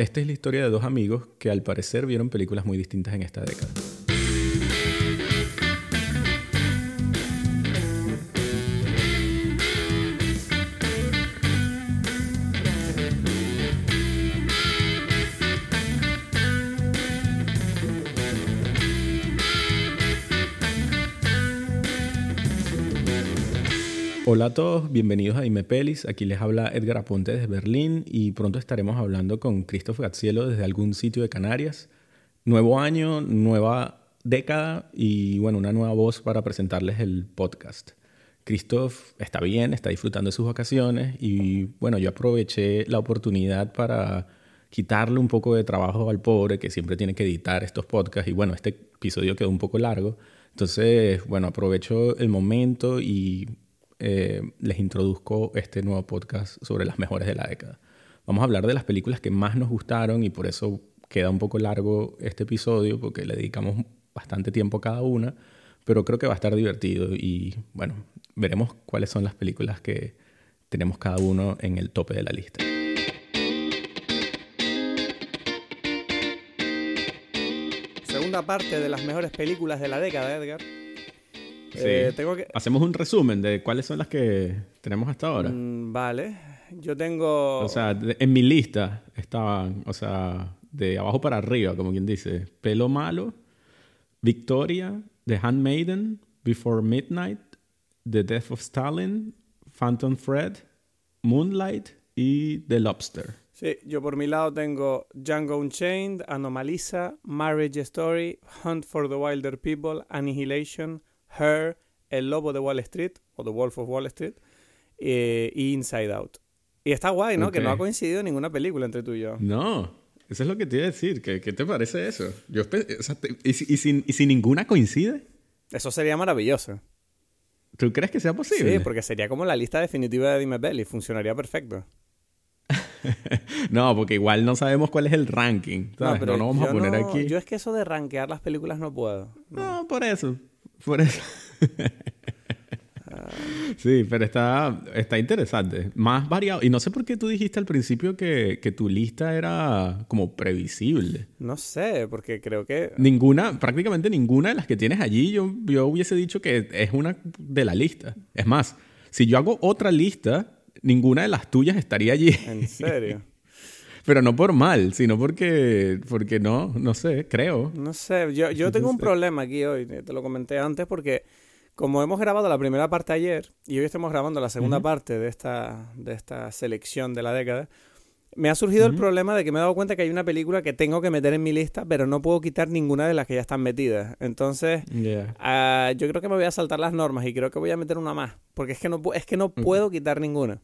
Esta es la historia de dos amigos que al parecer vieron películas muy distintas en esta década. Hola a todos, bienvenidos a Dime Pelis. Aquí les habla Edgar Aponte desde Berlín y pronto estaremos hablando con Christoph Gatzielo desde algún sitio de Canarias. Nuevo año, nueva década y bueno, una nueva voz para presentarles el podcast. Christoph está bien, está disfrutando de sus vacaciones y bueno, yo aproveché la oportunidad para quitarle un poco de trabajo al pobre que siempre tiene que editar estos podcasts y bueno, este episodio quedó un poco largo. Entonces, bueno, aprovecho el momento y eh, les introduzco este nuevo podcast sobre las mejores de la década. Vamos a hablar de las películas que más nos gustaron y por eso queda un poco largo este episodio porque le dedicamos bastante tiempo a cada una, pero creo que va a estar divertido y bueno, veremos cuáles son las películas que tenemos cada uno en el tope de la lista. Segunda parte de las mejores películas de la década, Edgar. Eh, tengo que... Hacemos un resumen de cuáles son las que tenemos hasta ahora. Mm, vale. Yo tengo... O sea, en mi lista estaban, o sea, de abajo para arriba, como quien dice, Pelo Malo, Victoria, The Handmaiden, Before Midnight, The Death of Stalin, Phantom Fred, Moonlight y The Lobster. Sí, yo por mi lado tengo Django Unchained, Anomalisa, Marriage Story, Hunt for the Wilder People, Annihilation, her, El Lobo de Wall Street, o The Wolf of Wall Street, eh, y Inside Out. Y está guay, ¿no? Que no ha coincidido ninguna película entre tú y yo. No, eso es lo que te iba a decir. ¿Qué, qué te parece eso? Yo, ¿y, si, ¿Y si ninguna coincide? Eso sería maravilloso. ¿Tú crees que sea posible? Sí, porque sería como la lista definitiva de Dime Belly. Funcionaría perfecto. no, porque igual no sabemos cuál es el ranking. No, pero no, vamos a poner aquí. Yo es que eso de rankear las películas no puedo. no por eso. Por eso. sí, pero está, está interesante. Más variado. Y no sé por qué tú dijiste al principio que, tu lista era como previsible. No sé, porque creo que... Ninguna, prácticamente ninguna de las que tienes allí, yo, yo hubiese dicho que es una de la lista. Es más, si yo hago otra lista, ninguna de las tuyas estaría allí. ¿En serio? Pero no por mal, sino porque, porque no, no sé, creo. No sé, yo, yo tengo un problema aquí hoy, te lo comenté antes, porque como hemos grabado la primera parte ayer y hoy estamos grabando la segunda parte de esta, de esta selección de la década, me ha surgido el problema de que me he dado cuenta que hay una película que tengo que meter en mi lista, pero no puedo quitar ninguna de las que ya están metidas. Entonces, ah, yo creo que me voy a saltar las normas y creo que voy a meter una más, porque es que no, es que no puedo quitar ninguna.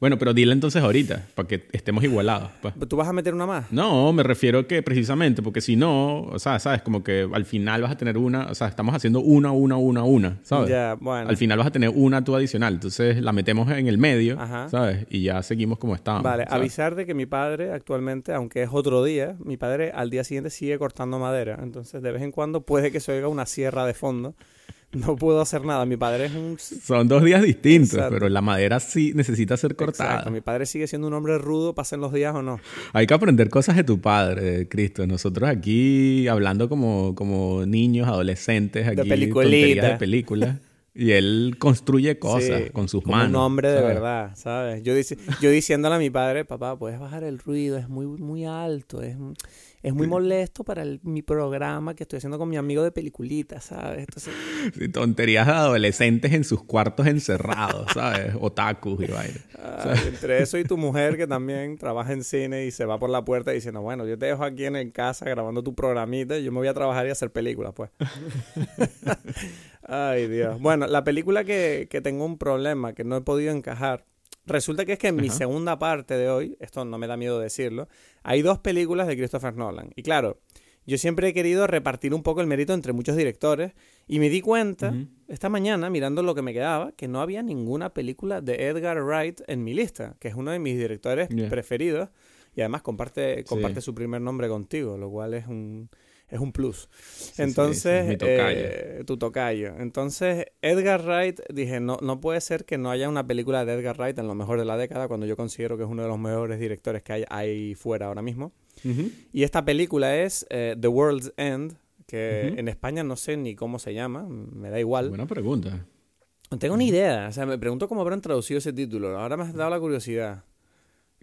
Bueno, pero dile entonces ahorita, para que estemos igualados. Pues. ¿Tú vas a meter una más? No, me refiero que precisamente, porque si no, o sea, ¿sabes? Como que al final vas a tener una, o sea, estamos haciendo una, una, una, una, ¿sabes? Ya, bueno. Al final vas a tener una tú adicional, entonces la metemos en el medio, ¿sabes? Y ya seguimos como estamos. Vale, avisar de que mi padre actualmente, aunque es otro día, mi padre al día siguiente sigue cortando madera, entonces de vez en cuando puede que se oiga una sierra de fondo no puedo hacer nada. Mi padre es un... Son dos días distintos, pero la madera sí necesita ser cortada. Exacto. Mi padre sigue siendo un hombre rudo, pasen los días o no. Hay que aprender cosas de tu padre, Cristo. Nosotros aquí hablando como, como niños, adolescentes, aquí de de películas. Y él construye cosas con sus como manos. un hombre de verdad, ¿sabes? Yo, yo diciéndole a mi padre, papá, puedes bajar el ruido, es muy, muy alto, es es muy molesto para mi programa que estoy haciendo con mi amigo de peliculitas, ¿sabes? Entonces... tonterías de adolescentes en sus cuartos encerrados, ¿sabes? Otakus y vaina. entre eso y tu mujer que también trabaja en cine y se va por la puerta diciendo, bueno, yo te dejo aquí en el casa grabando tu programita y yo me voy a trabajar y hacer películas, pues. Ay, Dios. Bueno, la película que, que tengo un problema, que no he podido encajar, Resulta que es que en mi segunda parte de hoy, esto no me da miedo decirlo, hay dos películas de Christopher Nolan. Y claro, yo siempre he querido repartir un poco el mérito entre muchos directores y me di cuenta esta mañana, mirando lo que me quedaba, que no había ninguna película de Edgar Wright en mi lista, que es uno de mis directores preferidos y además comparte, comparte su primer nombre contigo, lo cual es un, es un plus. Entonces, eh, tu tocayo. Entonces, Edgar Wright, dije, no, no puede ser que no haya una película de Edgar Wright en lo mejor de la década, cuando yo considero que es uno de los mejores directores que hay ahí fuera ahora mismo. Y esta película es eh, The World's End, que en España no sé ni cómo se llama, me da igual. Buena pregunta. No tengo ni idea, o sea, me pregunto cómo habrán traducido ese título, ahora me has dado la curiosidad.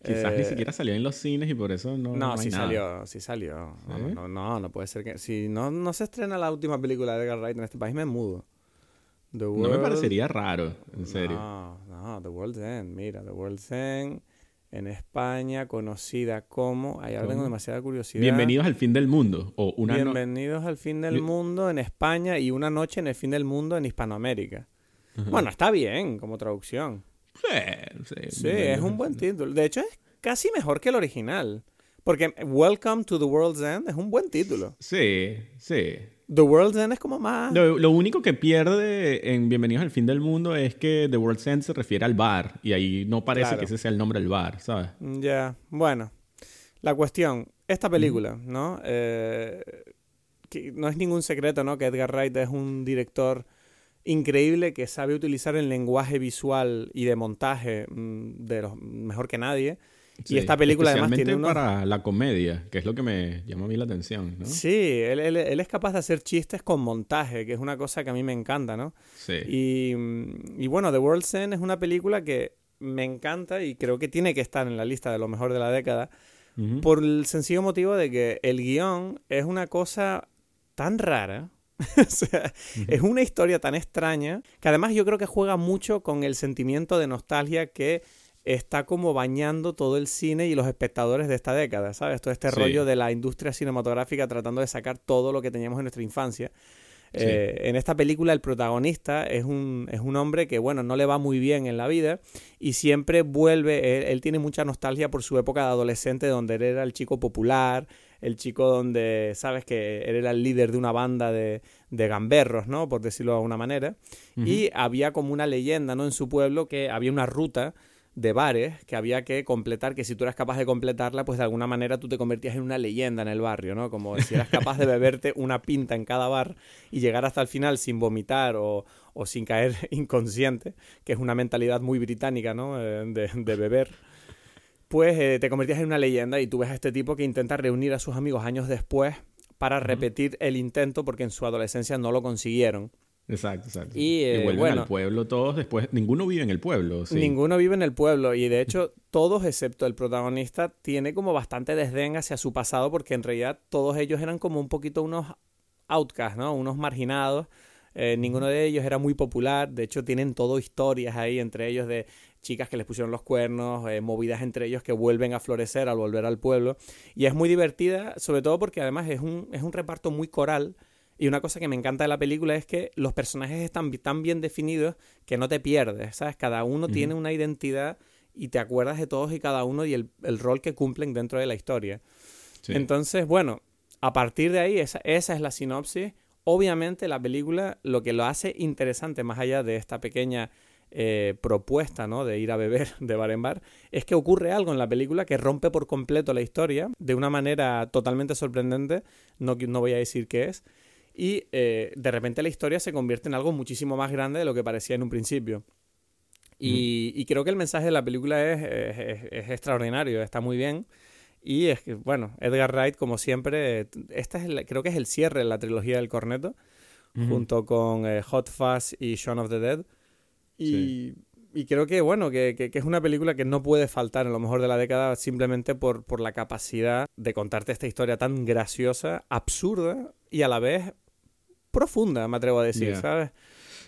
Quizás ni eh, siquiera salió en los cines y por eso no. No, sí salió, sí salió. No, no, no, puede ser que. Si no, no se estrena la última película de Edgar Wright en este país, me mudo. no me parecería raro, en serio. No, no, The World's End, mira, The World's End en España, conocida como. Ahí ahora tengo demasiada curiosidad. Bienvenidos al fin del mundo. O una Bienvenidos al fin del mundo en España y una noche en el fin del mundo en Hispanoamérica. Bueno, está bien como traducción. Sí, sí, es un buen título. De hecho, es casi mejor que el original. Porque Welcome to the World's End es un buen título. Sí, sí. The World's End es como más... Lo, único que pierde en Bienvenidos al Fin del Mundo es que The World's End se refiere al bar. Y ahí no parece que ese sea el nombre del bar, ¿sabes? Ya, bueno. La cuestión, esta película, ¿no? Eh, no es ningún secreto, ¿no? Que Edgar Wright es un director increíble que sabe utilizar el lenguaje visual y de montaje mm, de los, mejor que nadie. y esta película además tiene para la comedia, que es lo que me llama a mí la atención, ¿no? Sí, él, él, es capaz de hacer chistes con montaje, que es una cosa que a mí me encanta, ¿no? Sí. Y, y bueno, The World's End es una película que me encanta y creo que tiene que estar en la lista de lo mejor de la década, por el sencillo motivo de que el guion es una cosa tan rara, o sea, es una historia tan extraña que además yo creo que juega mucho con el sentimiento de nostalgia que está como bañando todo el cine y los espectadores de esta década, ¿sabes? Todo este rollo de la industria cinematográfica tratando de sacar todo lo que teníamos en nuestra infancia. Eh, en esta película el protagonista es un, es un hombre que, bueno, no le va muy bien en la vida y siempre vuelve, él, él, tiene mucha nostalgia por su época de adolescente donde él era el chico popular, el chico donde sabes que él era el líder de una banda de, de gamberros, ¿no? Por decirlo de alguna manera. Y había como una leyenda, ¿no? En su pueblo que había una ruta de bares que había que completar, que si tú eras capaz de completarla, pues de alguna manera tú te convertías en una leyenda en el barrio, ¿no? Como si eras capaz de beberte una pinta en cada bar y llegar hasta el final sin vomitar o, o sin caer inconsciente, que es una mentalidad muy británica, ¿no? Eh, de, de beber pues te convertías en una leyenda y tú ves a este tipo que intenta reunir a sus amigos años después para repetir el intento porque en su adolescencia no lo consiguieron. Exacto, exacto. Y, eh, vuelven al pueblo todos después. Ninguno vive en el pueblo. ¿sí? Ninguno vive en el pueblo. Y de hecho, todos, excepto el protagonista, tiene como bastante desdén hacia su pasado porque en realidad todos ellos eran como un poquito unos outcasts, ¿no? Unos marginados. Eh, ninguno de ellos era muy popular. De hecho, tienen todo historias ahí entre ellos de chicas que les pusieron los cuernos, eh, movidas entre ellos que vuelven a florecer al volver al pueblo. Y es muy divertida, sobre todo porque además es un, es un reparto muy coral. Y una cosa que me encanta de la película es que los personajes están tan bien definidos que no te pierdes, ¿sabes? Cada uno tiene una identidad y te acuerdas de todos y cada uno y el, rol que cumplen dentro de la historia. Entonces, bueno, a partir de ahí, esa, esa es la sinopsis. Obviamente la película lo que lo hace interesante, más allá de esta pequeña eh, propuesta ¿no? de ir a beber de bar en bar, es que ocurre algo en la película que rompe por completo la historia de una manera totalmente sorprendente, no, no voy a decir qué es, y eh, de repente la historia se convierte en algo muchísimo más grande de lo que parecía en un principio. Y, creo que el mensaje de la película es, es, extraordinario, está muy bien. Y es que, bueno, Edgar Wright, como siempre, esta es creo que es el cierre de la trilogía del corneto, junto con eh, Hot Fuzz y Shaun of the Dead. Y, creo que, bueno, que, es una película que no puede faltar en lo mejor de la década simplemente por, por la capacidad de contarte esta historia tan graciosa, absurda y a la vez profunda, me atrevo a decir, ¿sabes?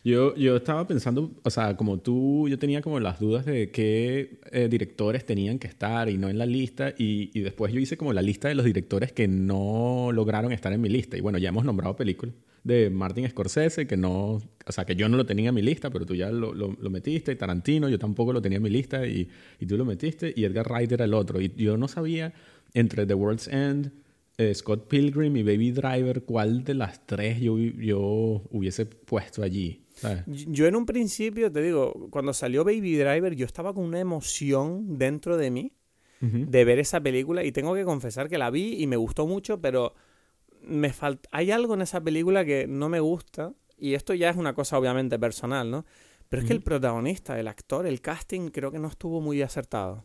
Yo, yo estaba pensando, o sea, como tú, yo tenía como las dudas de qué eh, directores tenían que estar y no en la lista, y, y, después yo hice como la lista de los directores que no lograron estar en mi lista. Y bueno, ya hemos nombrado películas de Martin Scorsese, que no, o sea, que yo no lo tenía en mi lista, pero tú ya lo, lo, metiste, Tarantino, yo tampoco lo tenía en mi lista, y, y, tú lo metiste, y Edgar Wright era el otro. Y yo no sabía entre The World's End, eh, Scott Pilgrim y Baby Driver, cuál de las tres yo, yo hubiese puesto allí. Yo en un principio, te digo, cuando salió Baby Driver, yo estaba con una emoción dentro de mí de ver esa película y tengo que confesar que la vi y me gustó mucho, pero me falta... hay algo en esa película que no me gusta, y esto ya es una cosa obviamente personal, ¿no? Pero es que el protagonista, el actor, el casting, creo que no estuvo muy acertado.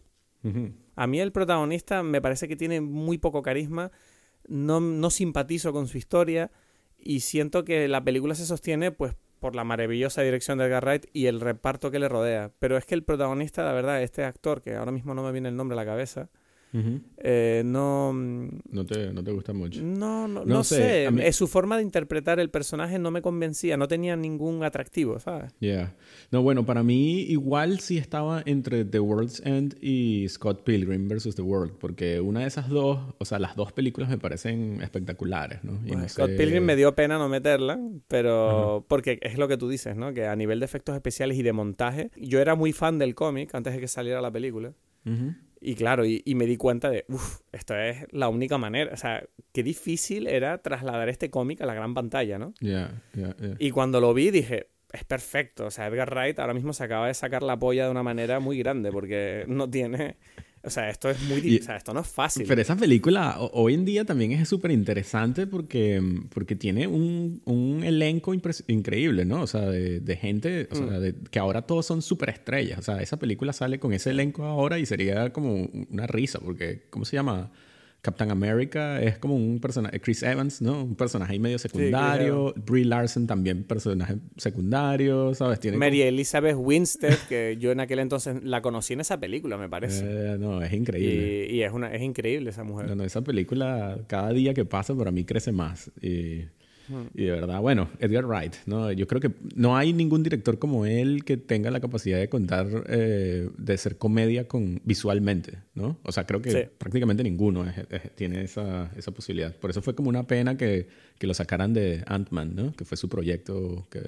A mí el protagonista me parece que tiene muy poco carisma, no, no simpatizo con su historia y siento que la película se sostiene pues por la maravillosa dirección de Edgar Wright y el reparto que le rodea. Pero es que el protagonista, la verdad, este actor, que ahora mismo no me viene el nombre a la cabeza, eh, no... Mm, no te, no te gusta mucho. No, no, no, sé. Eh, su forma de interpretar el personaje no me convencía, no tenía ningún atractivo, ¿sabes? Yeah. No, bueno, para mí igual sí estaba entre The World's End y Scott Pilgrim versus The World, porque una de esas dos, o sea, las dos películas me parecen espectaculares, ¿no? Scott Pilgrim me dio pena no meterla, pero porque es lo que tú dices, ¿no? Que a nivel de efectos especiales y de montaje, yo era muy fan del cómic antes de que saliera la película. Y claro, y, me di cuenta de, uff, esto es la única manera. O sea, qué difícil era trasladar este cómic a la gran pantalla, ¿no? Y cuando lo vi dije, es perfecto. O sea, Edgar Wright ahora mismo se acaba de sacar la polla de una manera muy grande porque no tiene o sea, esto es muy difícil, o sea, esto no es fácil. Pero esa película hoy en día también es súper interesante porque, porque tiene un, un elenco increíble, ¿no? O sea, de, de gente, o sea, mm. de, que ahora todos son súper estrellas. O sea, esa película sale con ese elenco ahora y sería como una risa porque, ¿cómo se llama? Captain America es como un personaje, Chris Evans, ¿no? Un personaje ahí medio secundario. Brie Larson también personaje secundario, ¿sabes? Tiene Mary Elizabeth Winstead, que yo en aquel entonces la conocí en esa película, me parece. Eh, no, es increíble. Y, es, una, es increíble esa mujer. No, no, esa película cada día que pasa para mí crece más. Y y de verdad, bueno, Edgar Wright, ¿no? Yo creo que no hay ningún director como él que tenga la capacidad de contar, eh, de ser comedia con, visualmente, ¿no? O sea, creo que prácticamente ninguno tiene esa, esa, posibilidad. Por eso fue como una pena que, que lo sacaran de Ant-Man, ¿no? Que fue su proyecto que...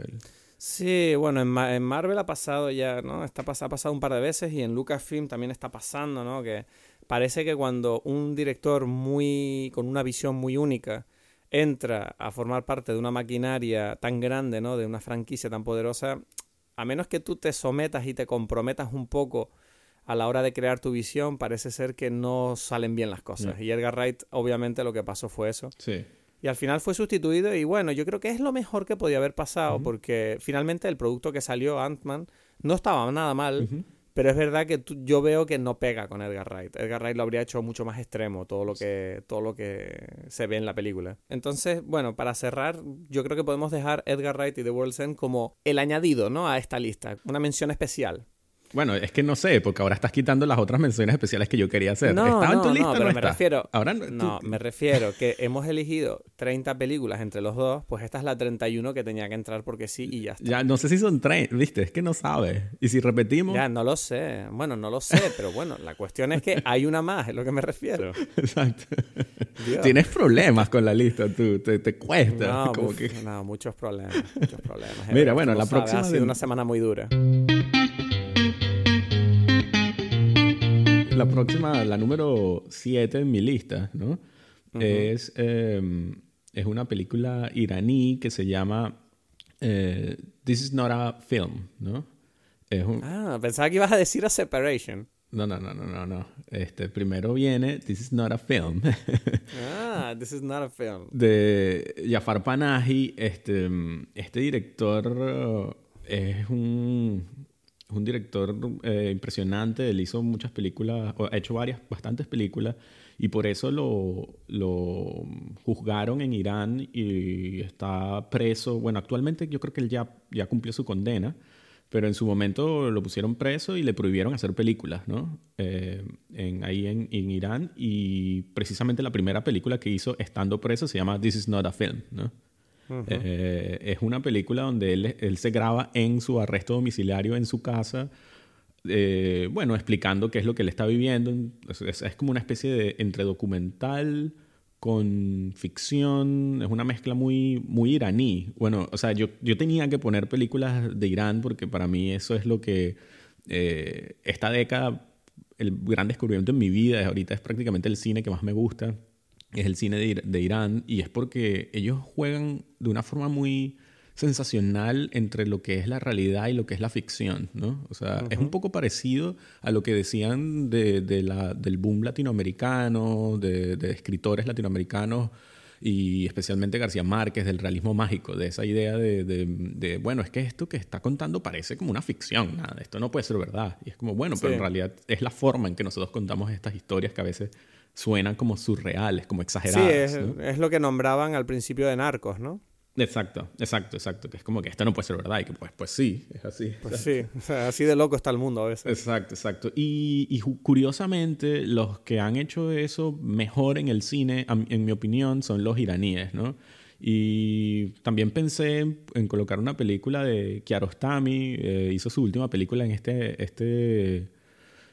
Sí, bueno, en, en, Marvel ha pasado ya, ¿no? Está ha pasado un par de veces y en Lucasfilm también está pasando, ¿no? Que parece que cuando un director muy con una visión muy única entra a formar parte de una maquinaria tan grande, ¿no? De una franquicia tan poderosa, a menos que tú te sometas y te comprometas un poco a la hora de crear tu visión, parece ser que no salen bien las cosas. Y Edgar Wright, obviamente, lo que pasó fue eso. Sí. Y al final fue sustituido y bueno, yo creo que es lo mejor que podía haber pasado porque finalmente el producto que salió, Ant-Man, no estaba nada mal. Pero es verdad que yo veo que no pega con Edgar Wright. Edgar Wright lo habría hecho mucho más extremo, todo lo que, todo lo que se ve en la película. Entonces, bueno, para cerrar, yo creo que podemos dejar Edgar Wright y The World's End como el añadido, ¿no? A esta lista. Una mención especial. Bueno, es que no sé, porque ahora estás quitando las otras menciones especiales que yo quería hacer. No, ¿Estaba en tu lista? No, pero me refiero. Ahora no, me refiero que hemos elegido 30 películas entre los dos, pues esta es la 31 que tenía que entrar porque sí y ya está. Ya, no sé si son 30, viste, es que no sabes. Y si repetimos. Ya, no lo sé. Bueno, no lo sé, pero bueno, la cuestión es que hay una más, es lo que me refiero. Exacto. Tienes problemas con la lista, tú, te, cuesta. No, como que... no, muchos problemas, muchos problemas. Mira, bueno, la próxima. Ha sido una semana muy dura. La próxima, la número 7 en mi lista, ¿no? es, em, es una película iraní que se llama eh, This is not a film, ¿no? Ah, pensaba que ibas a decir a Separation. No, no, no, no, no, no. Este, primero viene This is not a film. ah, This is not a film. De Jafar Panahi. Este, este director es un un director eh, impresionante, él hizo muchas películas, ha hecho varias, bastantes películas, y por eso lo, juzgaron en Irán y está preso. Bueno, actualmente yo creo que él ya, ya cumplió su condena, pero en su momento lo pusieron preso y le prohibieron hacer películas, ¿no? Eh, en, ahí en, Irán, y precisamente la primera película que hizo estando preso se llama This is not a film, ¿no? Eh, es una película donde él, se graba en su arresto domiciliario en su casa, eh, bueno, explicando qué es lo que él está viviendo. Es, como una especie de entre documental con ficción, es una mezcla muy, muy iraní. Bueno, o sea, yo, yo tenía que poner películas de Irán porque para mí eso es lo que eh, esta década, el gran descubrimiento en mi vida, ahorita es prácticamente el cine que más me gusta es el cine de, Irán y es porque ellos juegan de una forma muy sensacional entre lo que es la realidad y lo que es la ficción, ¿no? O sea, es un poco parecido a lo que decían de, la, del boom latinoamericano, de, escritores latinoamericanos y especialmente García Márquez, del realismo mágico, de esa idea de, de, bueno, es que esto que está contando parece como una ficción, nada, esto no puede ser verdad. Y es como, bueno, pero en realidad es la forma en que nosotros contamos estas historias que a veces suenan como surreales, como exageradas. Sí, es, lo que nombraban al principio de Narcos, ¿no? Exacto, exacto, exacto. Que es como que esto no puede ser verdad y que pues, pues sí, es así. Pues sí, o sea, así de loco está el mundo a veces. Exacto, exacto. Y, y, curiosamente, los que han hecho eso mejor en el cine, en mi opinión, son los iraníes, ¿no? Y también pensé en, colocar una película de Kiarostami, eh, hizo su última película en este, este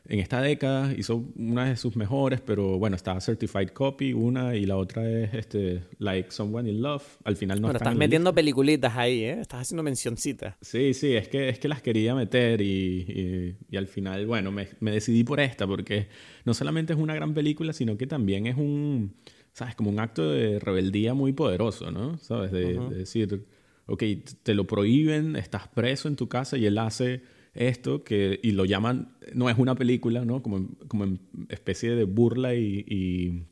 en esta década hizo una de sus mejores, pero bueno, está Certified Copy, una, y la otra es este, Like Someone in Love. Al final no Bueno, estás metiendo peliculitas ahí, ¿eh? Estás haciendo mencioncitas. Sí, sí, es que, es que las quería meter y, y, al final, bueno, me, me, decidí por esta porque no solamente es una gran película, sino que también es un, ¿sabes? Como un acto de rebeldía muy poderoso, ¿no? ¿Sabes? De, de decir, ok, te lo prohíben, estás preso en tu casa y él hace esto que, y lo llaman, no es una película, ¿no? Como, como en especie de burla y...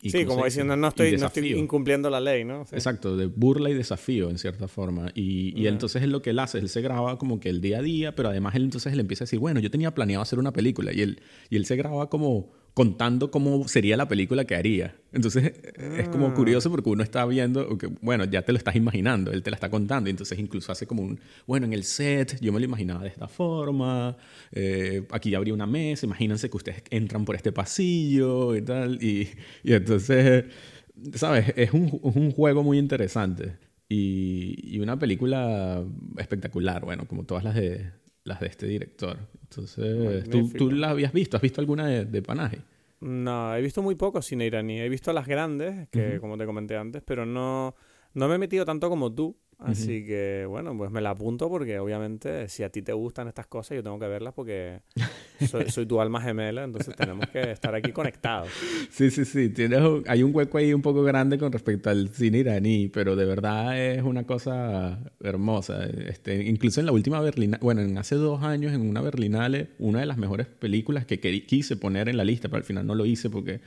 y, sí, como diciendo, no estoy, no estoy, incumpliendo la ley, ¿no? Exacto, de burla y desafío, en cierta forma. Y, y entonces es lo que él hace, él se graba como que el día a día, pero además él entonces él empieza a decir, bueno, yo tenía planeado hacer una película, y él, y él se graba como contando cómo sería la película que haría. Entonces es como ah. curioso porque uno está viendo, bueno, ya te lo estás imaginando, él te la está contando, entonces incluso hace como un, bueno, en el set yo me lo imaginaba de esta forma, eh, aquí habría una mesa, imagínense que ustedes entran por este pasillo y tal, y, y entonces, ¿sabes? Es un, un juego muy interesante. Y, y, una película espectacular, bueno, como todas las de, las de este director. Entonces, ¿tú, ¿tú la habías visto? ¿Has visto alguna de, de Panaje? No, he visto muy poco cine iraní. He visto las grandes, que como te comenté antes, pero no, no me he metido tanto como tú. Así que, bueno, pues me la apunto porque obviamente si a ti te gustan estas cosas, yo tengo que verlas porque soy, tu alma gemela, entonces tenemos que estar aquí conectados. Sí, sí, sí. Tienes, hay un hueco ahí un poco grande con respecto al cine iraní, pero de verdad es una cosa hermosa. Este, incluso en la última Berlinale, bueno, en hace dos años en una Berlinale, una de las mejores películas que quise poner en la lista, pero al final no lo hice porque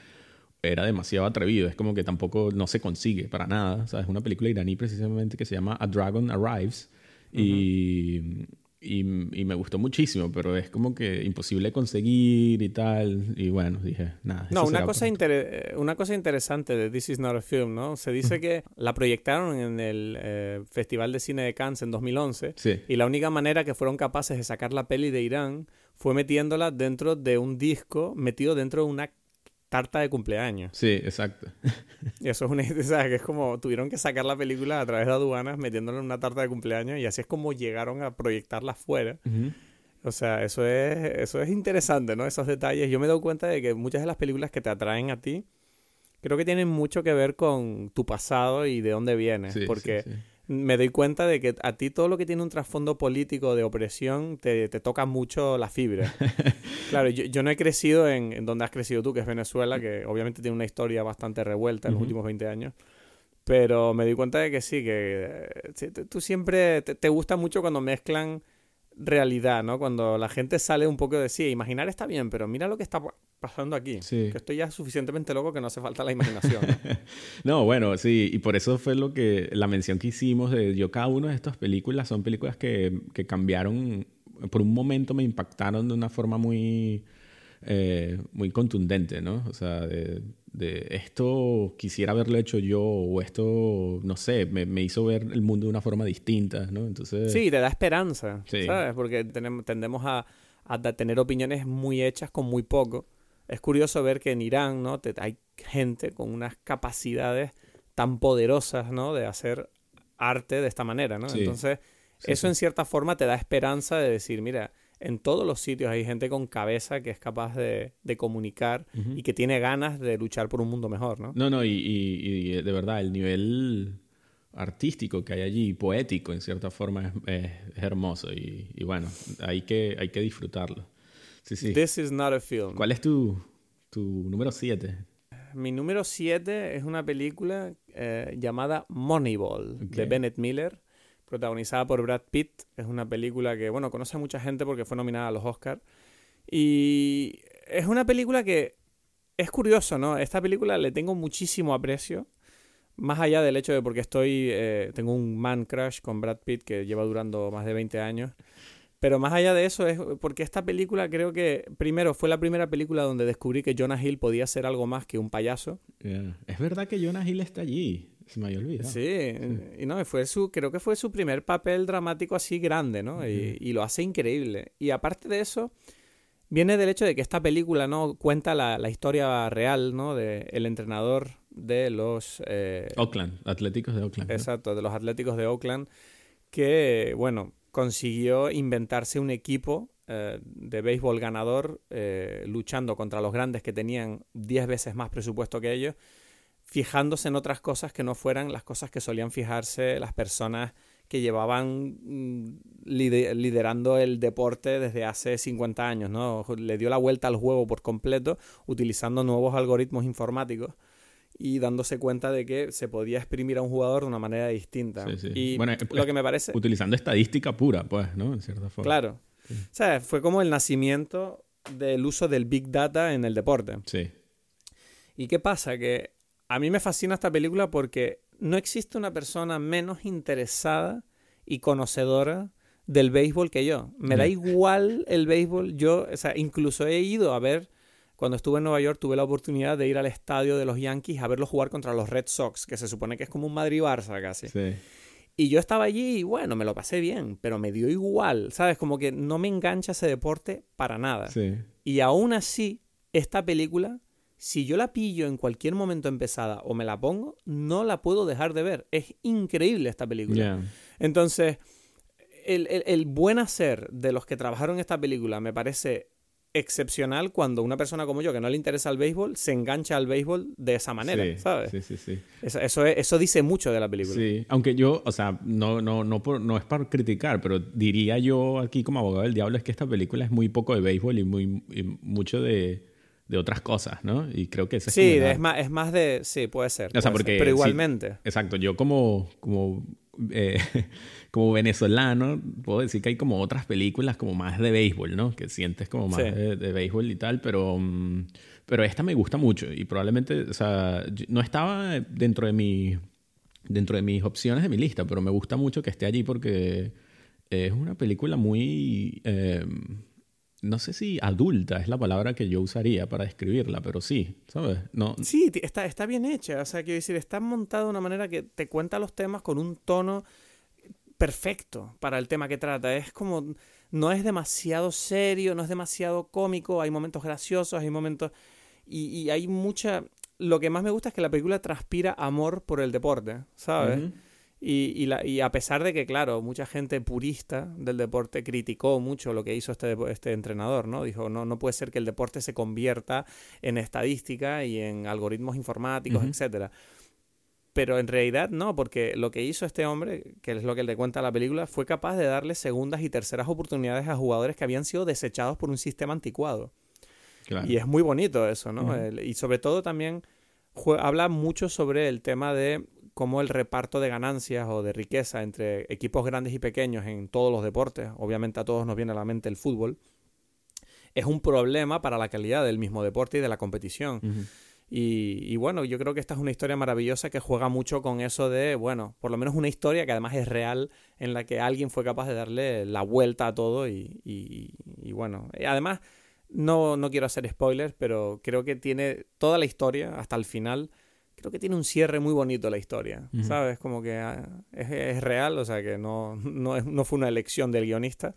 era demasiado atrevido. Es como que tampoco no se consigue para nada. O sea, es una película iraní precisamente que se llama A Dragon Arrives. y, y, me gustó muchísimo, pero es como que imposible conseguir y tal. Y bueno, dije, nada. No, una cosa, una cosa interesante de This Is Not a Film, ¿no? Se dice que la proyectaron en el eh, Festival de Cine de Cannes en 2011. Y la única manera que fueron capaces de sacar la peli de Irán fue metiéndola dentro de un disco metido dentro de una tarta de cumpleaños. Sí, exacto. Y eso es una ¿sabes? que es como tuvieron que sacar la película a través de aduanas metiéndola en una tarta de cumpleaños y así es como llegaron a proyectarla afuera. O sea, eso es, eso es interesante, ¿no? Esos detalles. Yo me doy cuenta de que muchas de las películas que te atraen a ti creo que tienen mucho que ver con tu pasado y de dónde vienes. porque me doy cuenta de que a ti todo lo que tiene un trasfondo político de opresión te, te toca mucho la fibra. claro, yo, yo, no he crecido en, donde has crecido tú, que es Venezuela, que obviamente tiene una historia bastante revuelta en los últimos 20 años. Pero me doy cuenta de que sí, que eh, tú siempre te, te gusta mucho cuando mezclan realidad, ¿no? Cuando la gente sale un poco de sí, imaginar está bien, pero mira lo que está pasando aquí. Que estoy ya suficientemente loco que no hace falta la imaginación. no, bueno, sí, y por eso fue lo que la mención que hicimos de yo cada una de estas películas son películas que, que cambiaron, por un momento me impactaron de una forma muy, eh, muy contundente, ¿no? O sea, de, de, esto quisiera haberlo hecho yo o esto, no sé, me, me, hizo ver el mundo de una forma distinta, ¿no? Entonces... Sí, te da esperanza, ¿sabes? Porque tenemos, tendemos a, a tener opiniones muy hechas con muy poco es curioso ver que en Irán, ¿no? hay gente con unas capacidades tan poderosas, ¿no? De hacer arte de esta manera, ¿no? Entonces, eso en cierta forma te da esperanza de decir, mira, en todos los sitios hay gente con cabeza que es capaz de, comunicar y que tiene ganas de luchar por un mundo mejor, ¿no? No, no, y, de verdad, el nivel artístico que hay allí, poético en cierta forma, es, hermoso y, bueno, hay que, hay que disfrutarlo. Sí, sí. This is not a film. ¿Cuál es tu, tu número 7? Mi número 7 es una película eh, llamada Moneyball de Bennett Miller, protagonizada por Brad Pitt. Es una película que, bueno, conoce a mucha gente porque fue nominada a los Oscars. Y es una película que es curioso, ¿no? Esta película le tengo muchísimo aprecio. más allá del hecho de porque estoy, eh, tengo un man crush con Brad Pitt que lleva durando más de 20 años, pero más allá de eso es porque esta película creo que, primero, fue la primera película donde descubrí que Jonah Hill podía ser algo más que un payaso. Es verdad que Jonah Hill está allí. Me había olvidado. Sí, y no, fue su, creo que fue su primer papel dramático así grande, ¿no? y, lo hace increíble. Y aparte de eso, viene del hecho de que esta película, ¿no? Cuenta la, la historia real, ¿no? De el entrenador de los... Eh, Oakland, Atléticos de Oakland. Exacto, de los Atléticos de Oakland, que, bueno, consiguió inventarse un equipo eh, de béisbol ganador eh, luchando contra los grandes que tenían 10 veces más presupuesto que ellos fijándose en otras cosas que no fueran las cosas que solían fijarse las personas que llevaban mm, liderando el deporte desde hace 50 años, ¿no? Le dio la vuelta al juego por completo utilizando nuevos algoritmos informáticos y dándose cuenta de que se podía exprimir a un jugador de una manera distinta. Y bueno, lo que me parece... Utilizando estadística pura, pues, ¿no? En cierta forma. Claro. O sea, fue como el nacimiento del uso del Big Data en el deporte. Sí. ¿Y qué pasa? Que a mí me fascina esta película porque no existe una persona menos interesada y conocedora del béisbol que yo. Me da igual el béisbol. Yo, o sea, incluso he ido a ver, cuando estuve en Nueva York, tuve la oportunidad de ir al estadio de los Yankees a verlo jugar contra los Red Sox, que se supone que es como un Madrid-Barça casi. Sí. Y yo estaba allí y bueno, me lo pasé bien, pero me dio igual, ¿sabes? Como que no me engancha ese deporte para nada. Sí. Y aún así, esta película si yo la pillo en cualquier momento empezada o me la pongo, no la puedo dejar de ver. Es increíble esta película. Entonces, el, buen hacer de los que trabajaron esta película me parece excepcional cuando una persona como yo, que no le interesa el béisbol, se engancha al béisbol de esa manera, ¿sabes? Sí, sí, sí. Eso, eso, dice mucho de la película. Sí, aunque yo, o sea, no, no, no, no es para criticar, pero diría yo aquí como abogado del diablo es que esta película es muy poco de béisbol y, muy, y mucho de de otras cosas, ¿no? Y creo que ese sí, es, más, es más de... Sí, puede ser. O sea, porque, pero igualmente. exacto, yo como, como, eh, como venezolano puedo decir que hay como otras películas como más de béisbol, ¿no? Que sientes como más de, béisbol y tal, pero, mm, pero esta me gusta mucho y probablemente, o sea, no estaba dentro de mi dentro de mis opciones de mi lista, pero me gusta mucho que esté allí porque es una película muy... Eh, no sé si adulta es la palabra que yo usaría para describirla, pero sí, ¿sabes? No. Sí, está, está bien hecha. O sea, quiero decir, está montada de una manera que te cuenta los temas con un tono perfecto para el tema que trata. Es como. No es demasiado serio, no es demasiado cómico. Hay momentos graciosos, hay momentos. Y, hay mucha. Lo que más me gusta es que la película transpira amor por el deporte, ¿sabes? Y, la, y, a pesar de que, claro, mucha gente purista del deporte criticó mucho lo que hizo este, este entrenador, ¿no? Dijo, no, no puede ser que el deporte se convierta en estadística y en algoritmos informáticos, etcétera. Pero en realidad no, porque lo que hizo este hombre, que es lo que le cuenta la película, fue capaz de darle segundas y terceras oportunidades a jugadores que habían sido desechados por un sistema anticuado. Y es muy bonito eso, ¿no? y sobre todo también habla mucho sobre el tema de cómo el reparto de ganancias o de riqueza entre equipos grandes y pequeños en todos los deportes, obviamente a todos nos viene a la mente el fútbol, es un problema para la calidad del mismo deporte y de la competición. y, bueno, yo creo que esta es una historia maravillosa que juega mucho con eso de, bueno, por lo menos una historia que además es real, en la que alguien fue capaz de darle la vuelta a todo y, y bueno, además, no, no quiero hacer spoilers, pero creo que tiene toda la historia hasta el final creo que tiene un cierre muy bonito la historia, ¿sabes? Como que ah, es, real, o sea que no, no, fue una elección del guionista,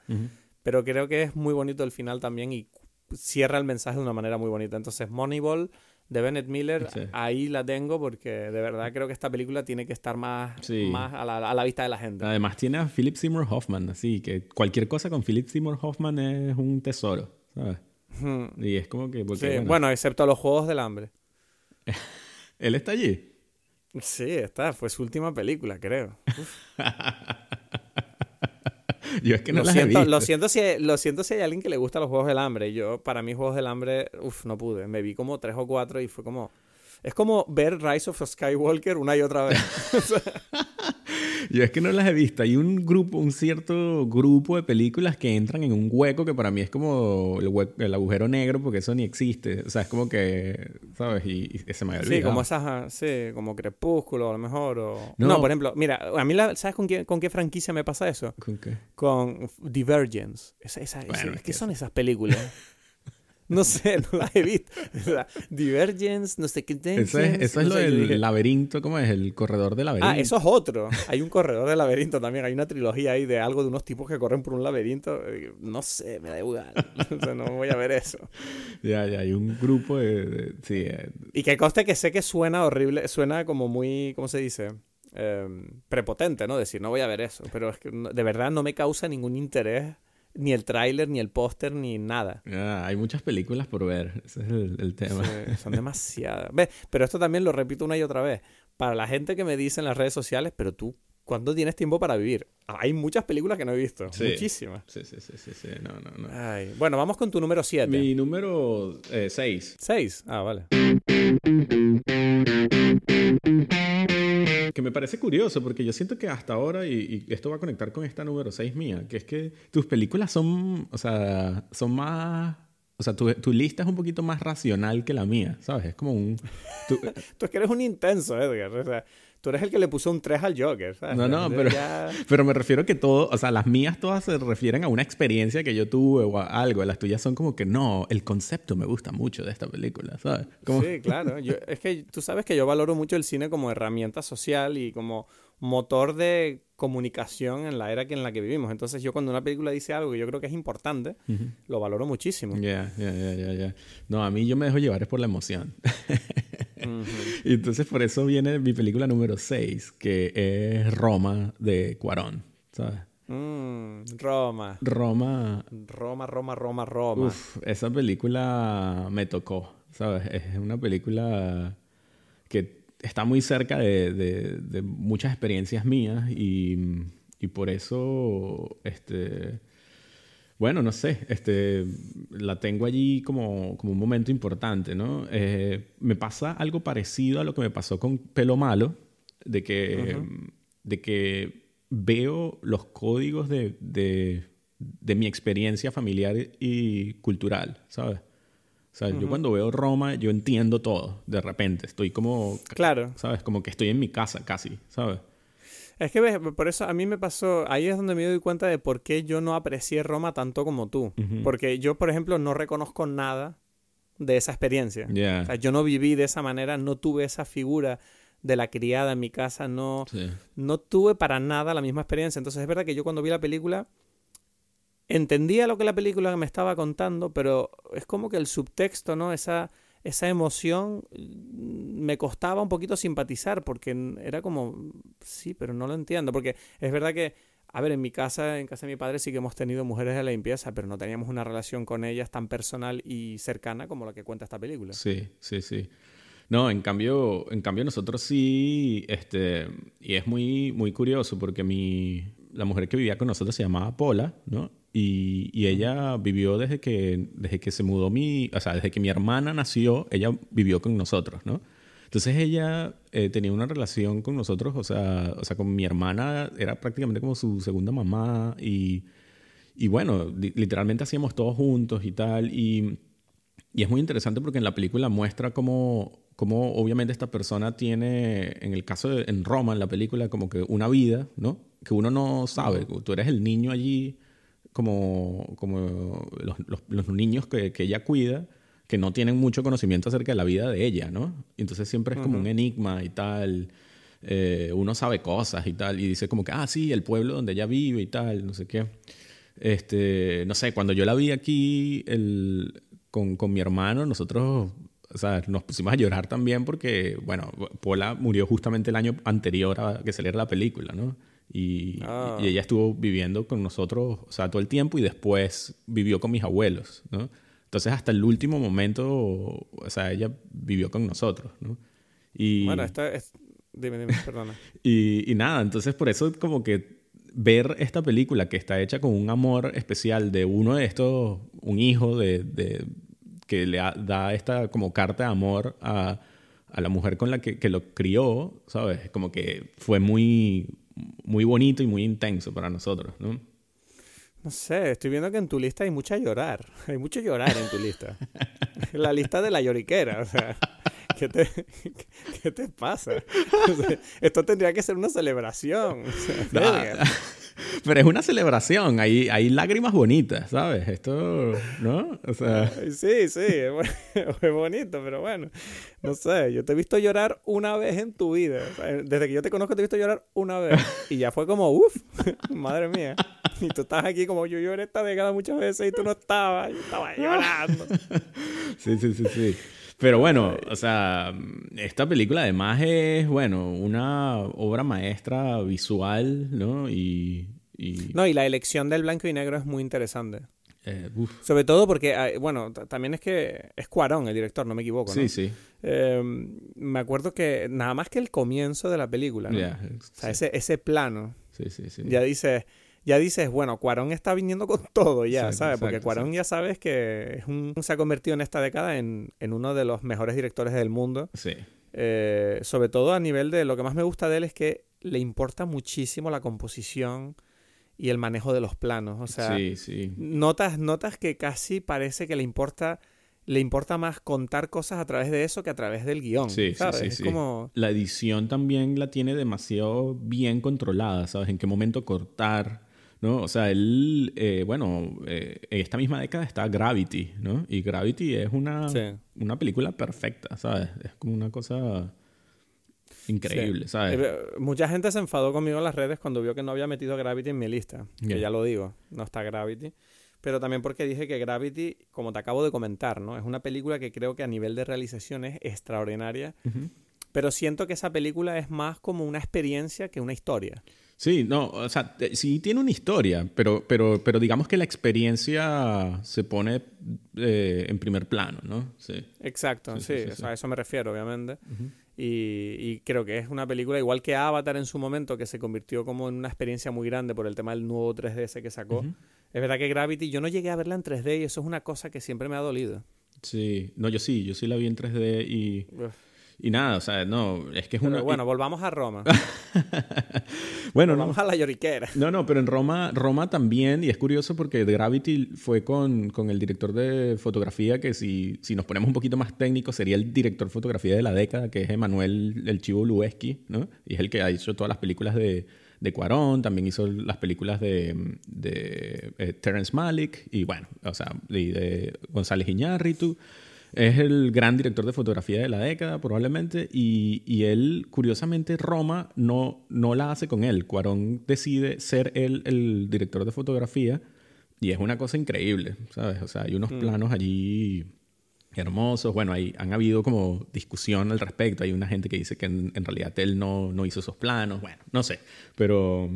pero creo que es muy bonito el final también y cierra el mensaje de una manera muy bonita. Entonces, Moneyball de Bennett Miller, ahí la tengo porque de verdad creo que esta película tiene que estar más, más a, la, a, la, vista de la gente. Además tiene a Philip Seymour Hoffman, así que cualquier cosa con Philip Seymour Hoffman es un tesoro, ¿sabes? Y es como que... bueno, excepto los Juegos del Hambre. ¿Él está allí? Sí, está. Fue su última película, creo. Yo es que no lo siento, Lo siento, si, lo siento si hay alguien que le gusta los Juegos del Hambre. Yo, para mí, Juegos del Hambre, uff, no pude. Me vi como tres o cuatro y fue como... Es como ver Rise of Skywalker una y otra vez. Yo es que no las he visto. Hay un grupo, un cierto grupo de películas que entran en un hueco que para mí es como el, agujero negro porque eso ni existe. O sea, es como que, ¿sabes? Y, se me ha olvidado. Sí, como esas, ah, sí, como Crepúsculo a lo mejor. O... No. por ejemplo, mira, a mí, la, ¿sabes con qué, con qué franquicia me pasa eso? ¿Con qué? Con Divergence. Esa, esa, ¿Qué son esas películas? No sé, no la he visto. Divergence, no sé qué. Eso es, eso es lo del laberinto, ¿cómo es? El corredor del laberinto. Ah, eso es otro. Hay un corredor del laberinto también. Hay una trilogía ahí de algo de unos tipos que corren por un laberinto. No sé, me da igual. o sea, no voy a ver eso. Ya, ya, hay un grupo de. sí. Eh. Y que coste que sé que suena horrible, suena como muy. ¿Cómo se dice? Em, prepotente, ¿no? Decir, no voy a ver eso. Pero es que de verdad no me causa ningún interés ni el tráiler, ni el póster, ni nada. hay muchas películas por ver, ese es el, tema. son demasiadas. Pero esto también lo repito una y otra vez. Para la gente que me dice en las redes sociales, pero tú, ¿cuándo tienes tiempo para vivir? Hay muchas películas que no he visto, muchísimas. Sí, sí, sí, sí, no, no, no. Bueno, vamos con tu número 7. Mi número 6. Eh, 6, ah, vale que me parece curioso porque yo siento que hasta ahora, y, esto va a conectar con esta número 6 mía, que es que tus películas son, o sea, son más... O sea, tu, tu lista es un poquito más racional que la mía, ¿sabes? Es como un... Tú es que eres un intenso, Edgar. O sea, Tú eres el que le puso un 3 al Joker. ¿sabes? No, no, pero, pero me refiero que todo, o sea, las mías todas se refieren a una experiencia que yo tuve o a algo. Las tuyas son como que no, el concepto me gusta mucho de esta película, ¿sabes? Sí, claro. es que tú sabes que yo valoro mucho el cine como herramienta social y como motor de comunicación en la era en la que vivimos. Entonces yo cuando una película dice algo que yo creo que es importante, lo valoro muchísimo. Ya, ya, ya, ya. No, a mí yo me dejo llevar es por la emoción. Y entonces por eso viene mi película número 6, que es Roma de Cuarón, ¿sabes? Mm, Roma. Roma. Roma, Roma, Roma, Roma. Uf, esa película me tocó, ¿sabes? Es una película que está muy cerca de, de, muchas experiencias mías y, y por eso, este bueno, no sé, este, la tengo allí como, como un momento importante, ¿no? Eh, me pasa algo parecido a lo que me pasó con Pelo Malo, de que, de que veo los códigos de, de, de, mi experiencia familiar y cultural, ¿sabes? O sea, yo cuando veo Roma, yo entiendo todo, de repente, estoy como... Claro. ¿Sabes? Como que estoy en mi casa casi, ¿sabes? Es que ves, por eso a mí me pasó, ahí es donde me doy cuenta de por qué yo no aprecié Roma tanto como tú. Porque yo, por ejemplo, no reconozco nada de esa experiencia. O sea, yo no viví de esa manera, no tuve esa figura de la criada en mi casa, no, no tuve para nada la misma experiencia. Entonces es verdad que yo cuando vi la película entendía lo que la película me estaba contando, pero es como que el subtexto, ¿no? Esa esa emoción mm, me costaba un poquito simpatizar porque era como, sí, pero no lo entiendo. Porque es verdad que, a ver, en mi casa, en casa de mi padre sí que hemos tenido mujeres de la limpieza, pero no teníamos una relación con ellas tan personal y cercana como la que cuenta esta película. Sí, sí, sí. No, en cambio, en cambio nosotros sí, este, y es muy, muy curioso porque mi, la mujer que vivía con nosotros se llamaba Pola, ¿no? Y, y, ella vivió desde que, desde que se mudó mi, o sea, desde que mi hermana nació, ella vivió con nosotros, ¿no? Entonces ella eh, tenía una relación con nosotros, o sea, o sea, con mi hermana era prácticamente como su segunda mamá y, y bueno, literalmente hacíamos todos juntos y tal. Y, y, es muy interesante porque en la película muestra cómo, cómo obviamente esta persona tiene, en el caso de en Roma, en la película, como que una vida, ¿no? Que uno no sabe, tú eres el niño allí como, como los, los, niños que, que, ella cuida, que no tienen mucho conocimiento acerca de la vida de ella, ¿no? Entonces siempre es como un enigma y tal. Eh, uno sabe cosas y tal, y dice como que, ah, sí, el pueblo donde ella vive y tal, no sé qué. Este, no sé, cuando yo la vi aquí el, con, con mi hermano, nosotros o sea, nos pusimos a llorar también porque, bueno, Paula murió justamente el año anterior a que saliera la película, ¿no? Ah. Y, ella estuvo viviendo con nosotros, o sea, todo el tiempo y después vivió con mis abuelos, ¿no? Entonces, hasta el último momento, o sea, ella vivió con nosotros, ¿no? Y, bueno, esta es... Dime, dime, perdona. y, y nada, entonces por eso como que ver esta película que está hecha con un amor especial de uno de estos, un hijo de, de que le da esta como carta de amor a, a la mujer con la que, que, lo crió, ¿sabes? Como que fue muy, muy bonito y muy intenso para nosotros, ¿no? No sé, estoy viendo que en tu lista hay mucha llorar. Hay mucho llorar en tu lista. la lista de la lloriquera, o sea. ¿Qué te, qué te pasa? esto tendría que ser una celebración. Pero es una celebración, hay, hay lágrimas bonitas, ¿sabes? Esto, ¿no? O sea... Sí, sí, es, bonito, pero bueno, no sé, yo te he visto llorar una vez en tu vida. Desde que yo te conozco te he visto llorar una vez. Y ya fue como, uff, madre mía. Y tú estás aquí como yo lloré esta década muchas veces y tú no estabas, yo estaba llorando. Sí, sí, sí, sí. Pero bueno, o sea, esta película además es, bueno, una obra maestra visual, ¿no? Y, No, y la elección del blanco y negro es muy interesante. Eh, Sobre todo porque, ah, bueno, también es que es Cuarón el director, no me equivoco. ¿no? Sí, sí. Em, me acuerdo que nada más que el comienzo de la película, ¿no? o sea, ese, ese plano. Sí, sí, sí. Ya dices, ya dices, bueno, Cuarón está viniendo con todo ya, ¿sabes? Porque Cuarón ya sabes que es un, se ha convertido en esta década en, uno de los mejores directores del mundo. Sí. Eh, sobre todo a nivel de lo que más me gusta de él es que le importa muchísimo la composición y el manejo de los planos. O sea, Notas, notas que casi parece que le importa le importa más contar cosas a través de eso que a través del guion. Sí, sí, sí, sí. Como... La edición también la tiene demasiado bien controlada, ¿sabes? En qué momento cortar, ¿no? O sea, él, eh, bueno, eh, en esta misma década está Gravity, ¿no? Y Gravity es una, una película perfecta, ¿sabes? Es como una cosa increíble, ¿sabes? Eh, mucha gente se enfadó conmigo en las redes cuando vio que no había metido Gravity en mi lista, que ya lo digo, no está Gravity. Pero también porque dije que Gravity, como te acabo de comentar, ¿no? Es una película que creo que a nivel de realización es extraordinaria. Pero siento que esa película es más como una experiencia que una historia. Sí, no, o sea, sí tiene una historia, pero, pero, pero digamos que la experiencia se pone eh, en primer plano, ¿no? Sí. Exacto, sí, a eso me refiero, obviamente. y, creo que es una película igual que Avatar en su momento, que se convirtió como en una experiencia muy grande por el tema del nuevo 3DS que sacó. Es verdad que Gravity, yo no llegué a verla en 3D y eso es una cosa que siempre me ha dolido. Sí, no, yo sí, yo sí la vi en 3D y... Y nada, o sea, no, es que es una... Bueno, volvamos a Roma. bueno, volvamos a la lloriquera. No, no, pero en Roma, Roma también, y es curioso porque Gravity fue con, con el director de fotografía, que si, si nos ponemos un poquito más técnico, sería el director de fotografía de la década, que es Emanuel El Chivo Lueski, ¿no? Y es el que ha hecho todas las películas de, de Cuarón, también hizo las películas de, de eh, Terrence Malick, y bueno, o sea, de, de González Iñárritu. Es el gran director de fotografía de la década, probablemente, y, y, él, curiosamente, Roma no, no la hace con él. Cuarón decide ser él el director de fotografía, y es una cosa increíble, ¿sabes? O sea, hay unos mm. planos allí hermosos. Bueno, hay, han habido como discusión al respecto. Hay una gente que dice que en, realidad él no, no, hizo esos planos. Bueno, no sé, pero,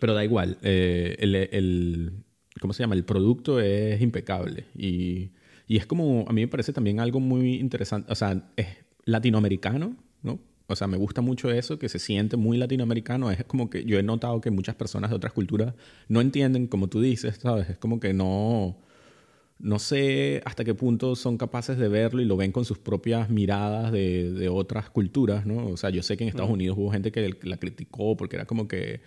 pero da igual. Eh, el, el, ¿Cómo se llama? El producto es impecable y y es como, a mí me parece también algo muy interesante, o sea, es latinoamericano, ¿no? O sea, me gusta mucho eso, que se siente muy latinoamericano. Es como que yo he notado que muchas personas de otras culturas no entienden, como tú dices, ¿sabes? Es como que no, no sé hasta qué punto son capaces de verlo y lo ven con sus propias miradas de, de otras culturas, ¿no? O sea, yo sé que en Estados Unidos hubo gente que la criticó porque era como que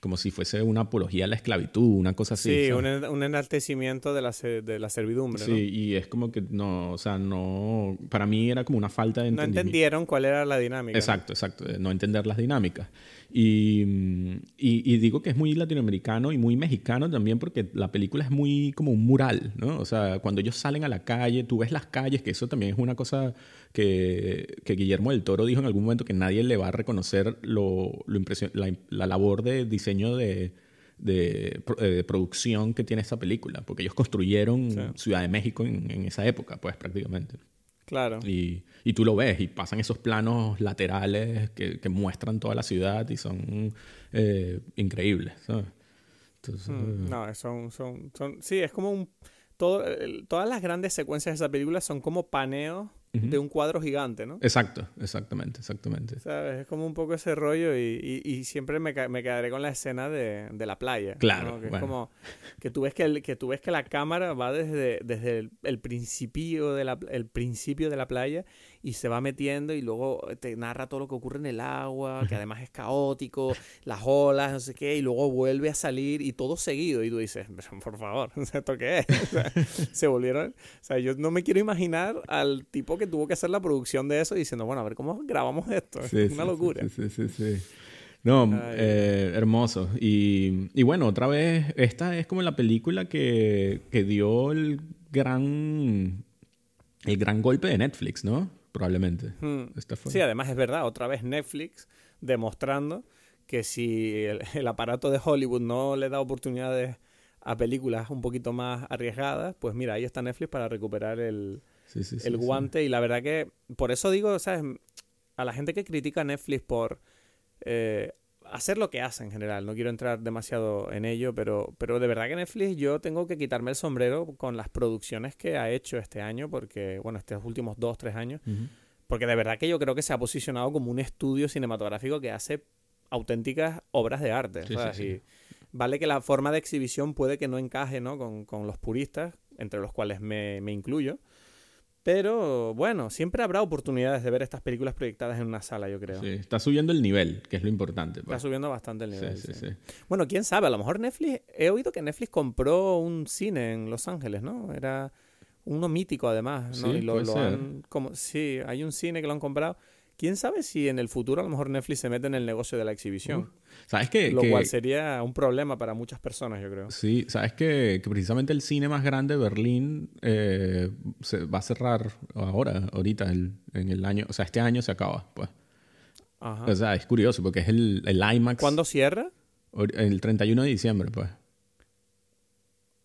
como si fuese una apología a la esclavitud, una cosa así. Sí, un, un, enaltecimiento de la, de la servidumbre. Sí, y es como que no, o sea, no, para mí era como una falta de entendimiento. No entendieron cuál era la dinámica. Exacto, exacto, no entender las dinámicas. Y, y, digo que es muy latinoamericano y muy mexicano también porque la película es muy como un mural, ¿no? O sea, cuando ellos salen a la calle, tú ves las calles, que eso también es una cosa que, que Guillermo del Toro dijo en algún momento que nadie le va a reconocer lo, lo la, la, labor de diseño de, de, eh, producción que tiene esta película, porque ellos construyeron Ciudad de México en, en esa época, pues prácticamente. Claro. Y, y, tú lo ves y pasan esos planos laterales que, que muestran toda la ciudad y son eh, increíbles, ¿sabes? Entonces, mm, eh, no, son, son, son, sí, es como un... Todo, todas las grandes secuencias de esa película son como paneos de un cuadro gigante, ¿no? Exacto, exactamente, exactamente. ¿Sabes? Es como un poco ese rollo y, y, siempre me, me, quedaré con la escena de, de la playa. Claro. Que es como que tú ves que, el, que tú ves que la cámara va desde, desde el, principio de la, el principio de la playa y se va metiendo y luego te narra todo lo que ocurre en el agua, que además es caótico, las olas, no sé qué, y luego vuelve a salir y todo seguido. Y tú dices, por favor, ¿esto qué es? se volvieron. O sea, yo no me quiero imaginar al tipo que tuvo que hacer la producción de eso diciendo, bueno, a ver cómo grabamos esto. es una locura. Sí, sí, sí. No, eh, hermoso. Y, y, bueno, otra vez, esta es como la película que, que dio el gran, el gran golpe de Netflix, ¿no? Probablemente. Hmm. Sí, además es verdad, otra vez Netflix demostrando que si el, aparato de Hollywood no le da oportunidades a películas un poquito más arriesgadas, pues mira, ahí está Netflix para recuperar el, el guante. Y la verdad que, por eso digo, ¿sabes? A la gente que critica a Netflix por eh, hacer lo que hace en general. No quiero entrar demasiado en ello, pero, pero de verdad que Netflix yo tengo que quitarme el sombrero con las producciones que ha hecho este año, porque, bueno, estos últimos dos, tres años, porque de verdad que yo creo que se ha posicionado como un estudio cinematográfico que hace auténticas obras de arte. vale que la forma de exhibición puede que no encaje ¿no? Con, con los puristas, entre los cuales me, me incluyo, pero bueno, siempre habrá oportunidades de ver estas películas proyectadas en una sala, yo creo. Sí, está subiendo el nivel, que es lo importante. Pues. Está subiendo bastante el nivel. Sí, sí, sí, Bueno, quién sabe, a lo mejor Netflix, he oído que Netflix compró un cine en Los Ángeles, ¿no? Era uno mítico además, ¿no? Y lo, han, como, sí, hay un cine que lo han comprado. ¿Quién sabe si en el futuro a lo mejor Netflix se mete en el negocio de la exhibición? ¿Sabes qué? Lo cual sería un problema para muchas personas, yo creo. Sí, ¿sabes que, que precisamente el cine más grande de Berlín eh, se va a cerrar ahora, ahorita, en el año, o sea, este año se acaba, pues. Ajá. O sea, es curioso porque es el, el IMAX. ¿Cuándo cierra? El 31 de diciembre, pues.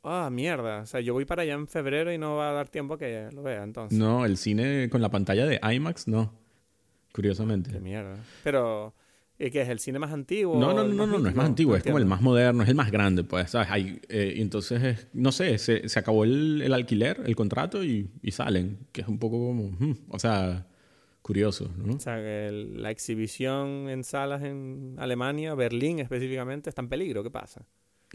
Ah, mierda. O sea, yo voy para allá en febrero y no va a dar tiempo que lo vea, entonces. No, el cine con la pantalla de IMAX, no. Curiosamente. Qué mierda. Pero, ¿y qué es? ¿El cine más antiguo? No, no, no, no, no, es más antiguo, es como el más moderno, es el más grande, pues, ¿sabes? Hay, eh, entonces, no sé, se, se acabó el, el, alquiler, el contrato y, y, salen, que es un poco como, hmm, o sea, curioso, ¿no? O sea, que la exhibición en salas en Alemania, Berlín específicamente, está en peligro, ¿qué pasa?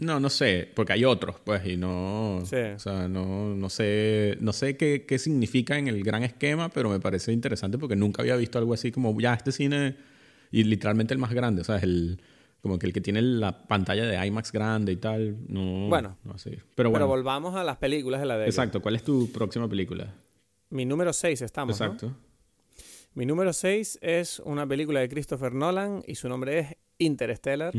No, no sé, porque hay otros, pues, y no. O sea, no, no sé, no sé qué, qué, significa en el gran esquema, pero me parece interesante porque nunca había visto algo así como ya este cine, y literalmente el más grande, o sea, es el. Como que el que tiene la pantalla de IMAX grande y tal. No. Bueno. No sé. Pero bueno. Pero volvamos a las películas de la década. Exacto. ¿Cuál es tu próxima película? Mi número 6 estamos. Exacto. Mi número 6 es una película de Christopher Nolan y su nombre es Interstellar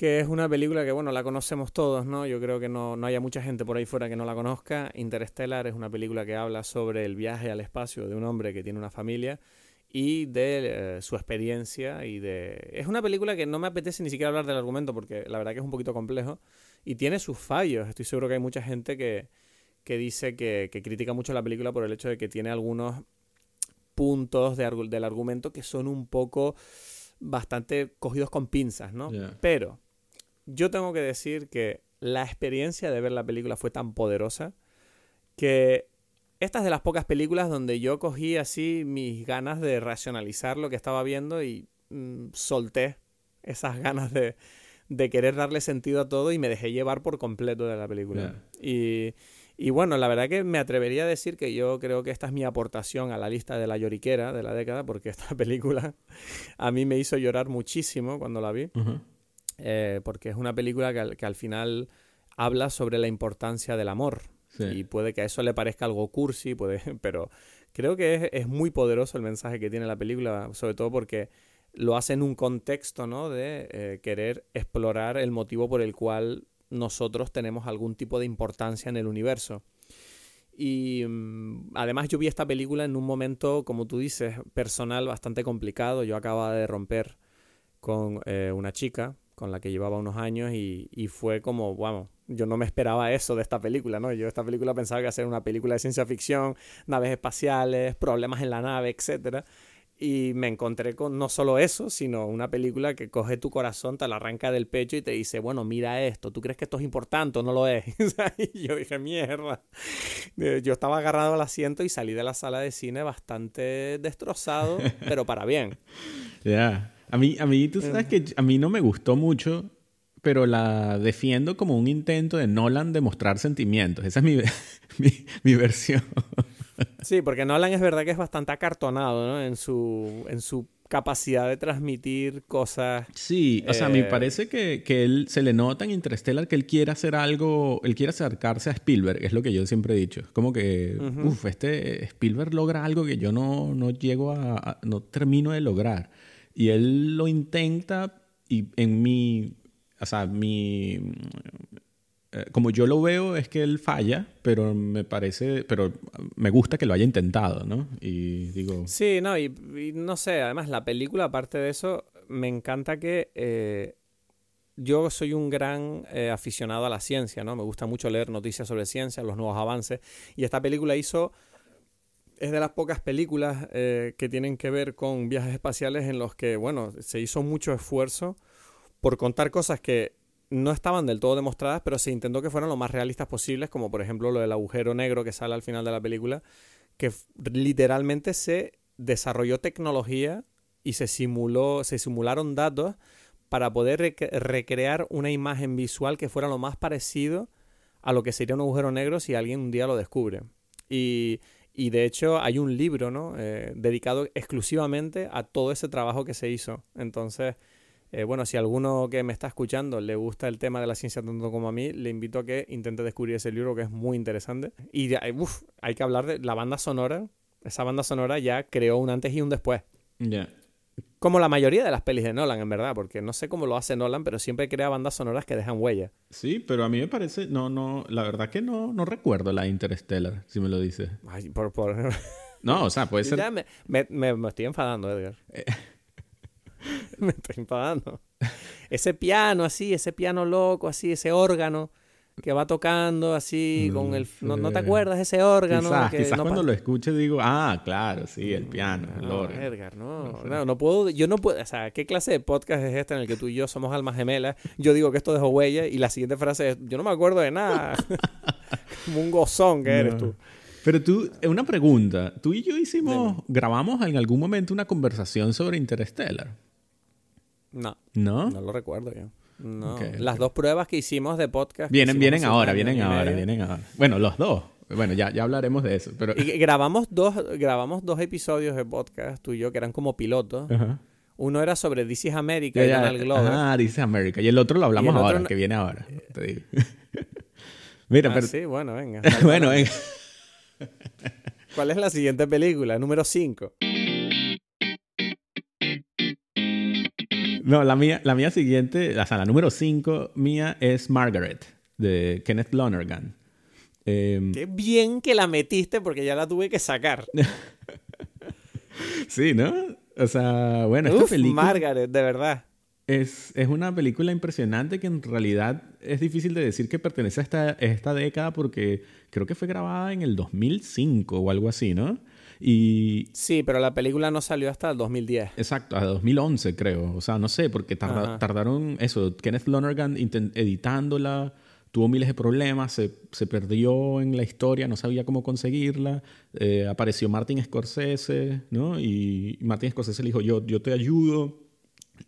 que es una película que, bueno, la conocemos todos, ¿no? Yo creo que no, no haya mucha gente por ahí fuera que no la conozca. Interstellar es una película que habla sobre el viaje al espacio de un hombre que tiene una familia y de eh, su experiencia y de... Es una película que no me apetece ni siquiera hablar del argumento porque la verdad que es un poquito complejo y tiene sus fallos. Estoy seguro que hay mucha gente que, que dice que, que critica mucho la película por el hecho de que tiene algunos puntos de, del argumento que son un poco bastante cogidos con pinzas, ¿no? Pero yo tengo que decir que la experiencia de ver la película fue tan poderosa que esta es de las pocas películas donde yo cogí así mis ganas de racionalizar lo que estaba viendo y mm, solté esas ganas de, de, querer darle sentido a todo y me dejé llevar por completo de la película. Y, y, bueno, la verdad que me atrevería a decir que yo creo que esta es mi aportación a la lista de la lloriquera de la década, porque esta película a mí me hizo llorar muchísimo cuando la vi. Eh, porque es una película que al, final habla sobre la importancia del amor. Y puede que a eso le parezca algo cursi, puede, pero creo que es, muy poderoso el mensaje que tiene la película, sobre todo porque lo hace en un contexto ¿no? de eh, querer explorar el motivo por el cual nosotros tenemos algún tipo de importancia en el universo. Y mm, además yo vi esta película en un momento, como tú dices, personal bastante complicado. Yo acababa de romper con eh, una chica con la que llevaba unos años y, y, fue como, vamos, yo no me esperaba eso de esta película, ¿no? Yo esta película pensaba que iba a ser una película de ciencia ficción, naves espaciales, problemas en la nave, etcétera. Y me encontré con no solo eso, sino una película que coge tu corazón, te la arranca del pecho y te dice, bueno, mira esto, ¿tú crees que esto es importante o no lo es? y yo dije, mierda. Yo estaba agarrado al asiento y salí de la sala de cine bastante destrozado, pero para bien. Ya. A mí, a mí, tú sabes que a mí no me gustó mucho, pero la defiendo como un intento de Nolan de mostrar sentimientos. Esa es mi, mi, versión. sí, porque Nolan es verdad que es bastante acartonado, ¿no? En su, en su capacidad de transmitir cosas. Sí, o sea, me eh, parece que, que, él se le nota en Interstellar que él quiere hacer algo, él quiere acercarse a Spielberg, es lo que yo siempre he dicho. Es como que, uff, este Spielberg logra algo que yo no, no llego a, no termino de lograr. Y él lo intenta y en mi, o sea, mi eh, como yo lo veo es que él falla, pero me parece, pero me gusta que lo haya intentado, ¿no? Y digo... Sí, no, y, no sé, además la película, aparte de eso, me encanta que eh, yo soy un gran eh, aficionado a la ciencia, ¿no? Me gusta mucho leer noticias sobre ciencia, los nuevos avances, y esta película hizo... Es de las pocas películas que tienen que ver con viajes espaciales en los que, bueno, se hizo mucho esfuerzo por contar cosas que no estaban del todo demostradas, pero se intentó que fueran lo más realistas posibles, como por ejemplo lo del agujero negro que sale al final de la película, que literalmente se desarrolló tecnología y se simuló, se simularon datos para poder recrear una imagen visual que fuera lo más parecido a lo que sería un agujero negro si alguien un día lo descubre. Y, y de hecho hay un libro ¿no? Eh, dedicado exclusivamente a todo ese trabajo que se hizo. Entonces, eh, bueno, si alguno que me está escuchando le gusta el tema de la ciencia tanto como a mí, le invito a que intente descubrir ese libro que es muy interesante. Y uf, hay que hablar de la banda sonora. Esa banda sonora ya creó un antes y un después. Ya. Como la mayoría de las pelis de Nolan, en verdad, porque no sé cómo lo hace Nolan, pero siempre crea bandas sonoras que dejan huella. Sí, pero a mí me parece, no, no, la verdad que no, no recuerdo la Interstellar, si me lo dices. Ay, por, por... No, o sea, puede ser. Ya me, me, me, estoy enfadando, Edgar. Eh, me estoy enfadando. Ese piano así, ese piano loco, así, ese órgano que va tocando así con el... ¿No, te acuerdas ese órgano? Quizás, quizás cuando lo escuche digo, ah, claro, sí, el piano, el órgano. Edgar, no, no, no, puedo, yo no puedo, o sea, ¿qué clase de podcast es este en el que tú y yo somos almas gemelas? Yo digo que esto dejó huella y la siguiente frase es, yo no me acuerdo de nada. Como un gozón que eres tú. Pero tú, una pregunta, tú y yo hicimos, grabamos en algún momento una conversación sobre Interstellar. No. ¿No? No lo recuerdo yo. No. Las dos pruebas que hicimos de podcast. Vienen, vienen ahora, vienen ahora, vienen ahora. Bueno, los dos. Bueno, ya, ya hablaremos de eso. Pero... Y grabamos dos, grabamos dos episodios de podcast, tú y yo, que eran como pilotos. Uno era sobre This is America y el Globo. Ah, This is America. Y el otro lo hablamos ahora, que viene ahora. Te digo. Mira, ah, pero... Sí, bueno, venga. bueno, venga. ¿Cuál es la siguiente película? Número 5. No, la mía, la mía siguiente, o sea, la número 5 mía es Margaret, de Kenneth Lonergan. Em, Qué bien que la metiste porque ya la tuve que sacar. sí, ¿no? O sea, bueno, esta película... Margaret, de verdad. Es, es, una película impresionante que en realidad es difícil de decir que pertenece a esta, a esta década porque creo que fue grabada en el 2005 o algo así, ¿no? Y... Sí, pero la película no salió hasta el 2010. Exacto, a 2011 creo. O sea, no sé, porque tardaron eso. Kenneth Lonergan editándola, tuvo miles de problemas, se, se, perdió en la historia, no sabía cómo conseguirla. Eh, apareció Martin Scorsese, ¿no? Y Martin Scorsese le dijo, yo, yo te ayudo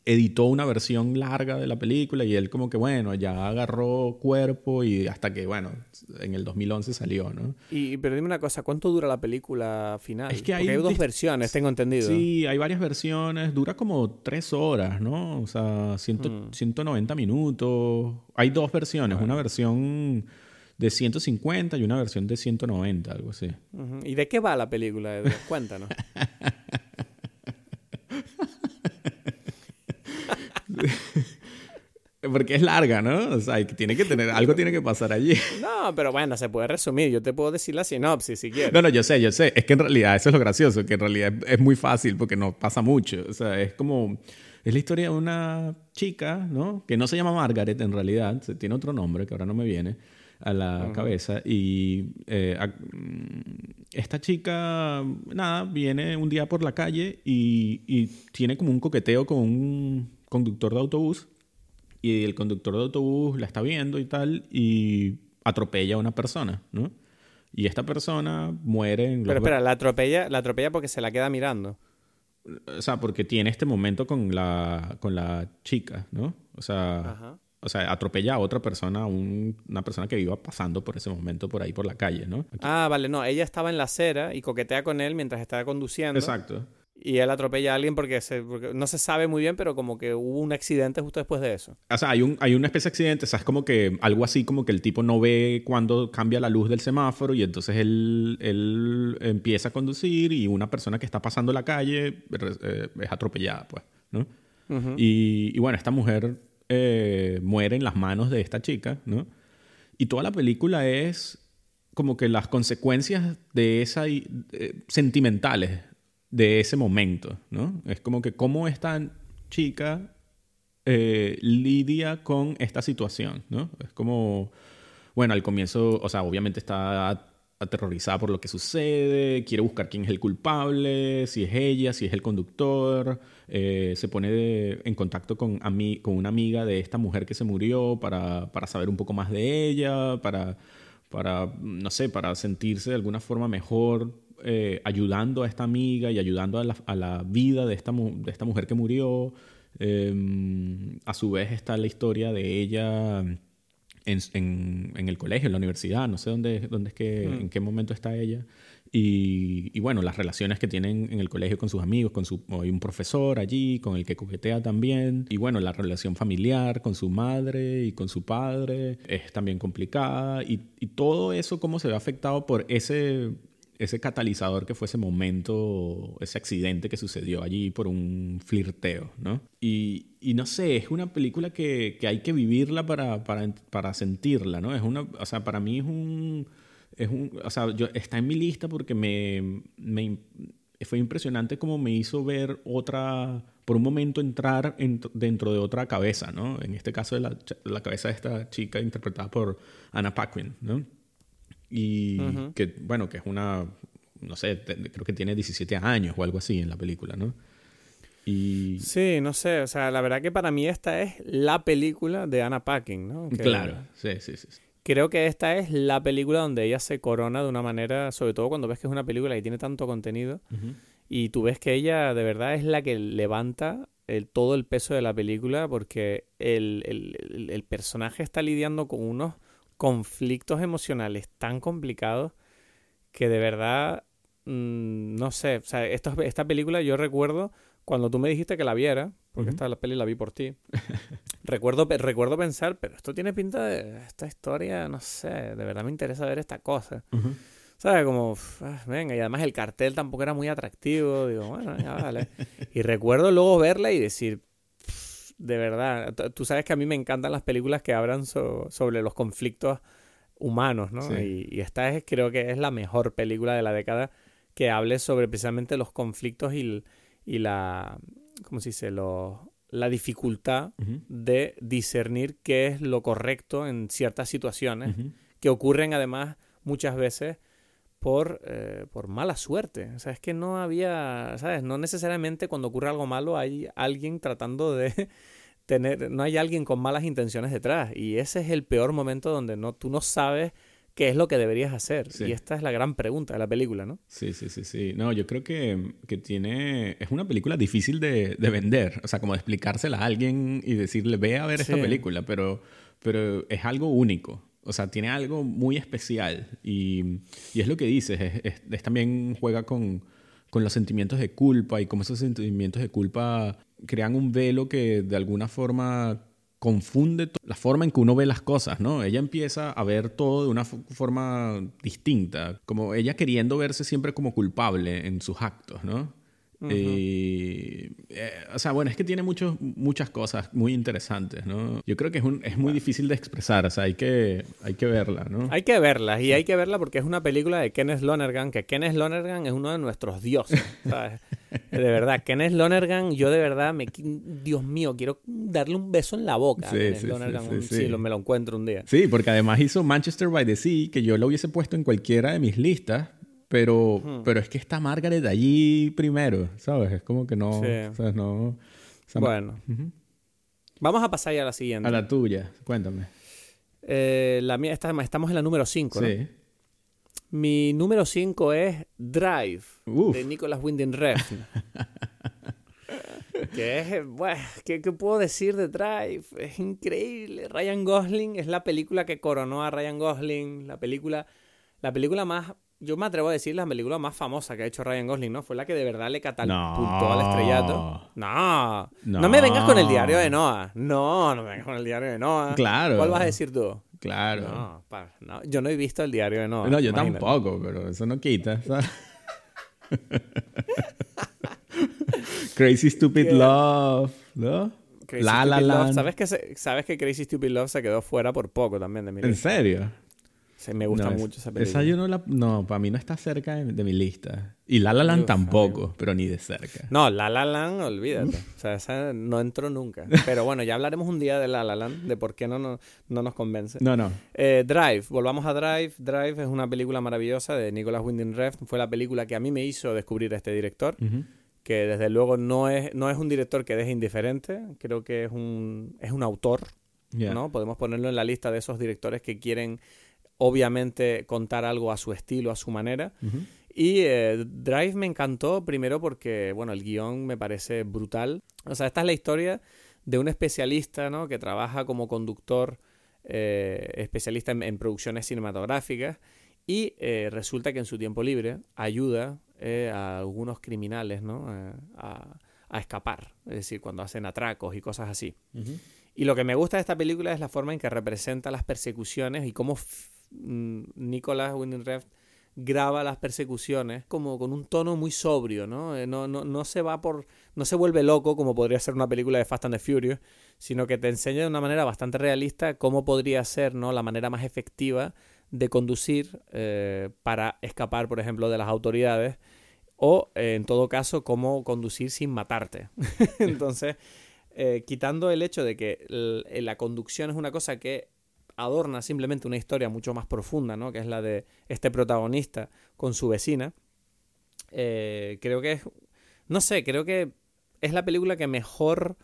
editó una versión larga de la película y él como que bueno, ya agarró cuerpo y hasta que bueno, en el 2011 salió, ¿no? Y pero dime una cosa, ¿cuánto dura la película final? Es que hay, dos versiones, tengo entendido. Sí, hay varias versiones, dura como tres horas, ¿no? O sea, 190 mm. minutos. Hay dos versiones, una versión de 150 y una versión de 190, algo así. ¿Y de qué va la película? Cuéntanos. Porque es larga, ¿no? O sea, tiene que tener, algo tiene que pasar allí. No, pero bueno, se puede resumir. Yo te puedo decir la sinopsis si quieres. No, no, yo sé, yo sé. Es que en realidad, eso es lo gracioso, que en realidad es, muy fácil porque no pasa mucho. O sea, es como, es la historia de una chica, ¿no? Que no se llama Margaret en realidad, tiene otro nombre que ahora no me viene a la cabeza. Y eh, mm, esta chica, nada, viene un día por la calle y, y tiene como un coqueteo con un conductor de autobús y el conductor de autobús la está viendo y tal y atropella a una persona, ¿no? Y esta persona muere en Pero espera, la atropella, la atropella porque se la queda mirando. O sea, porque tiene este momento con la, con la chica, ¿no? O sea, o sea, atropella a otra persona, una persona que iba pasando por ese momento por ahí por la calle, ¿no? Ah, vale, no, ella estaba en la acera y coquetea con él mientras estaba conduciendo. Exacto. Y él atropella a alguien porque, no se sabe muy bien, pero como que hubo un accidente justo después de eso. O sea, hay, un, hay una especie de accidente, o sea, es como que algo así como que el tipo no ve cuando cambia la luz del semáforo y entonces él, él empieza a conducir y una persona que está pasando la calle eh, es atropellada, pues, ¿no? y, y, bueno, esta mujer eh, muere en las manos de esta chica, ¿no? Y toda la película es como que las consecuencias de esa eh, sentimentales de ese momento, ¿no? Es como que cómo esta chica eh, lidia con esta situación, ¿no? Es como, bueno, al comienzo, o sea, obviamente está aterrorizada por lo que sucede, quiere buscar quién es el culpable, si es ella, si es el conductor, eh, se pone en contacto con, con una amiga de esta mujer que se murió para, para saber un poco más de ella, para, para, no sé, para sentirse de alguna forma mejor eh, ayudando a esta amiga y ayudando a la, a la vida de esta, de esta, mujer que murió. Em, a su vez está la historia de ella en, en, en, el colegio, en la universidad, no sé dónde, dónde es que, mm. en qué momento está ella. Y, y, bueno, las relaciones que tienen en el colegio con sus amigos, con su, hay un profesor allí con el que coquetea también. Y bueno, la relación familiar con su madre y con su padre es también complicada. Y, y todo eso, cómo se ve afectado por ese ese catalizador que fue ese momento, ese accidente que sucedió allí por un flirteo, ¿no? Y, y no sé, es una película que, que hay que vivirla para, para, para, sentirla, ¿no? Es una, o sea, para mí es un, es un o sea, yo, está en mi lista porque me, me fue impresionante como me hizo ver otra, por un momento entrar dentro de otra cabeza, ¿no? En este caso de la, la cabeza de esta chica interpretada por Anna Paquin, ¿no? Y que, bueno, que es una, no sé, creo que tiene 17 años o algo así en la película, ¿no? Y... Sí, no sé, o sea, la verdad que para mí esta es la película de Anna Packing, ¿no? claro, sí, sí, sí. Creo que esta es la película donde ella se corona de una manera, sobre todo cuando ves que es una película y tiene tanto contenido, y tú ves que ella de verdad es la que levanta el, todo el peso de la película porque el, el, el personaje está lidiando con unos conflictos emocionales tan complicados que de verdad, mm, no sé, o sea, esta película yo recuerdo cuando tú me dijiste que la viera, porque esta la peli la vi por ti, recuerdo, recuerdo pensar, pero esto tiene pinta de esta historia, no sé, de verdad me interesa ver esta cosa. ¿Sabes? Como, ah, venga, y además el cartel tampoco era muy atractivo, digo, bueno, ya vale. y recuerdo luego verla y decir, de verdad. Tú sabes que a mí me encantan las películas que hablan sobre los conflictos humanos, ¿no? Y, esta es, creo que es la mejor película de la década que hable sobre precisamente los conflictos y, y la, ¿cómo se dice? la dificultad de discernir qué es lo correcto en ciertas situaciones que ocurren además muchas veces por, eh, por mala suerte. O sea, es que no había, ¿sabes? No necesariamente cuando ocurre algo malo hay alguien tratando de tener, no hay alguien con malas intenciones detrás. Y ese es el peor momento donde no, tú no sabes qué es lo que deberías hacer. Y esta es la gran pregunta de la película, ¿no? Sí, sí, sí, sí. No, yo creo que, que tiene, es una película difícil de, de, vender. O sea, como de explicársela a alguien y decirle, ve a ver esta película, pero, pero es algo único. O sea, tiene algo muy especial y, y es lo que dices, es, también juega con, con, los sentimientos de culpa y cómo esos sentimientos de culpa crean un velo que de alguna forma confunde la forma en que uno ve las cosas, ¿no? Ella empieza a ver todo de una forma distinta, como ella queriendo verse siempre como culpable en sus actos, ¿no? Y, eh, o sea, bueno, es que tiene muchos, muchas cosas muy interesantes, ¿no? Yo creo que es, un, es muy difícil de expresar, o sea, hay que, hay que verla, ¿no? Hay que verla, y hay que verla porque es una película de Kenneth Lonergan, que Kenneth Lonergan es uno de nuestros dioses, ¿sabes? de verdad, Kenneth Lonergan, yo de verdad, me, Dios mío, quiero darle un beso en la boca sí, a sí, Lonergan, sí, lo, me lo encuentro un día. Sí, porque además hizo Manchester by the Sea, que yo lo hubiese puesto en cualquiera de mis listas, pero, pero es que está Margaret allí primero, ¿sabes? Es como que no... ¿sabes? no bueno. Vamos a pasar ya a la siguiente. A la tuya, cuéntame. Eh, la mía, estamos en la número 5, ¿no? Sí. Mi número 5 es Drive, de Nicolas Winding Refn. Que es, bueno, ¿qué, puedo decir de Drive? Es increíble. Ryan Gosling es la película que coronó a Ryan Gosling, la película, la película más, yo me atrevo a decir la película más famosa que ha hecho Ryan Gosling, ¿no? Fue la que de verdad le catapultó al estrellato. No, no, me vengas con el diario de Noah. No, no me vengas con el diario de Noah. Claro. ¿Cuál vas a decir tú? Claro. No, yo no he visto el diario de Noah. No, yo tampoco, pero eso no quita. Crazy Stupid Love, ¿no? la La Love. ¿Sabes que, ¿Sabes que Crazy Stupid Love se quedó fuera por poco también de mi? ¿En serio? Me gusta mucho esa película. Esa yo no la... No, para mí no está cerca de, mi lista. Y La La Land tampoco, pero ni de cerca. No, La La Land, olvídate. o sea, esa no entró nunca. Pero bueno, ya hablaremos un día de La La Land, de por qué no, no, no nos convence. No, no. Eh, Drive, volvamos a Drive. Drive es una película maravillosa de Nicolas Winding Refn. Fue la película que a mí me hizo descubrir a este director que desde luego no es, no es un director que deje indiferente, creo que es un, es un autor, ¿no? Podemos ponerlo en la lista de esos directores que quieren obviamente contar algo a su estilo, a su manera. Y eh, Drive me encantó primero porque, bueno, el guion me parece brutal. O sea, esta es la historia de un especialista, ¿no? Que trabaja como conductor, eh, especialista en, producciones cinematográficas y eh, resulta que en su tiempo libre ayuda a algunos criminales ¿no? Eh, a, escapar, es decir, cuando hacen atracos y cosas así. Y lo que me gusta de esta película es la forma en que representa las persecuciones y cómo mm, Nicolas Winding Refn graba las persecuciones como con un tono muy sobrio, ¿no? No, ¿no? no, se va por. no se vuelve loco como podría ser una película de Fast and the Furious, sino que te enseña de una manera bastante realista cómo podría ser, ¿no? La manera más efectiva de conducir eh, para escapar, por ejemplo, de las autoridades o, eh, en todo caso, cómo conducir sin matarte. Entonces, eh, quitando el hecho de que la conducción es una cosa que adorna simplemente una historia mucho más profunda, ¿no? que es la de este protagonista con su vecina, creo que es, no sé, creo que es la película que mejor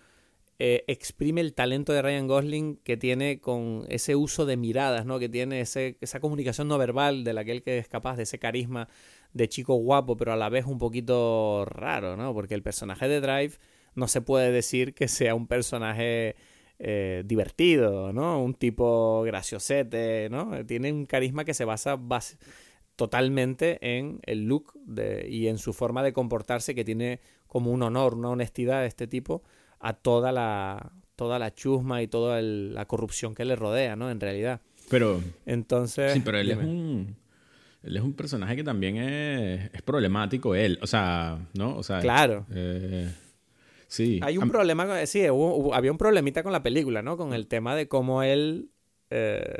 eh, exprime el talento de Ryan Gosling que tiene con ese uso de miradas, ¿no? Que tiene ese, esa comunicación no verbal de la que que es capaz, de ese carisma de chico guapo, pero a la vez un poquito raro, ¿no? Porque el personaje de Drive no se puede decir que sea un personaje eh, divertido, ¿no? Un tipo graciosete, ¿no? Tiene un carisma que se basa totalmente en el look de, y en su forma de comportarse que tiene como un honor, una honestidad de este tipo a toda la, toda la chusma y toda la corrupción que le rodea, ¿no? En realidad. Pero. Entonces. Sí, pero él es un. Él es un personaje que también es, es problemático, él. O sea, ¿no? O sea. Claro. Eh, sí. Hay un problema. sí, había un problemita con la película, ¿no? Con el tema de cómo él. Eh,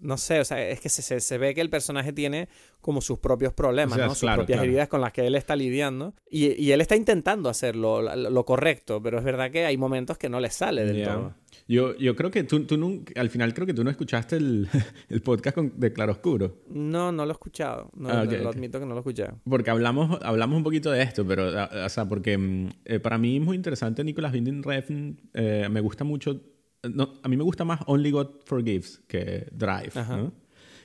no sé, o sea, es que se, se, ve que el personaje tiene como sus propios problemas, ¿no? Sus propias heridas con las que él está lidiando. Y, y él está intentando hacer lo, lo, correcto, pero es verdad que hay momentos que no le sale del todo. Yo, yo creo que tú, tú al final creo que tú no escuchaste el, el podcast con, de Claroscuro. No, no lo he escuchado. No, ah, lo admito que no lo he escuchado. Porque hablamos, hablamos un poquito de esto, pero, o sea, porque mm, eh, para mí es muy interesante Nicolas Winding Refn. Eh, me gusta mucho a mí me gusta más Only God Forgives que Drive.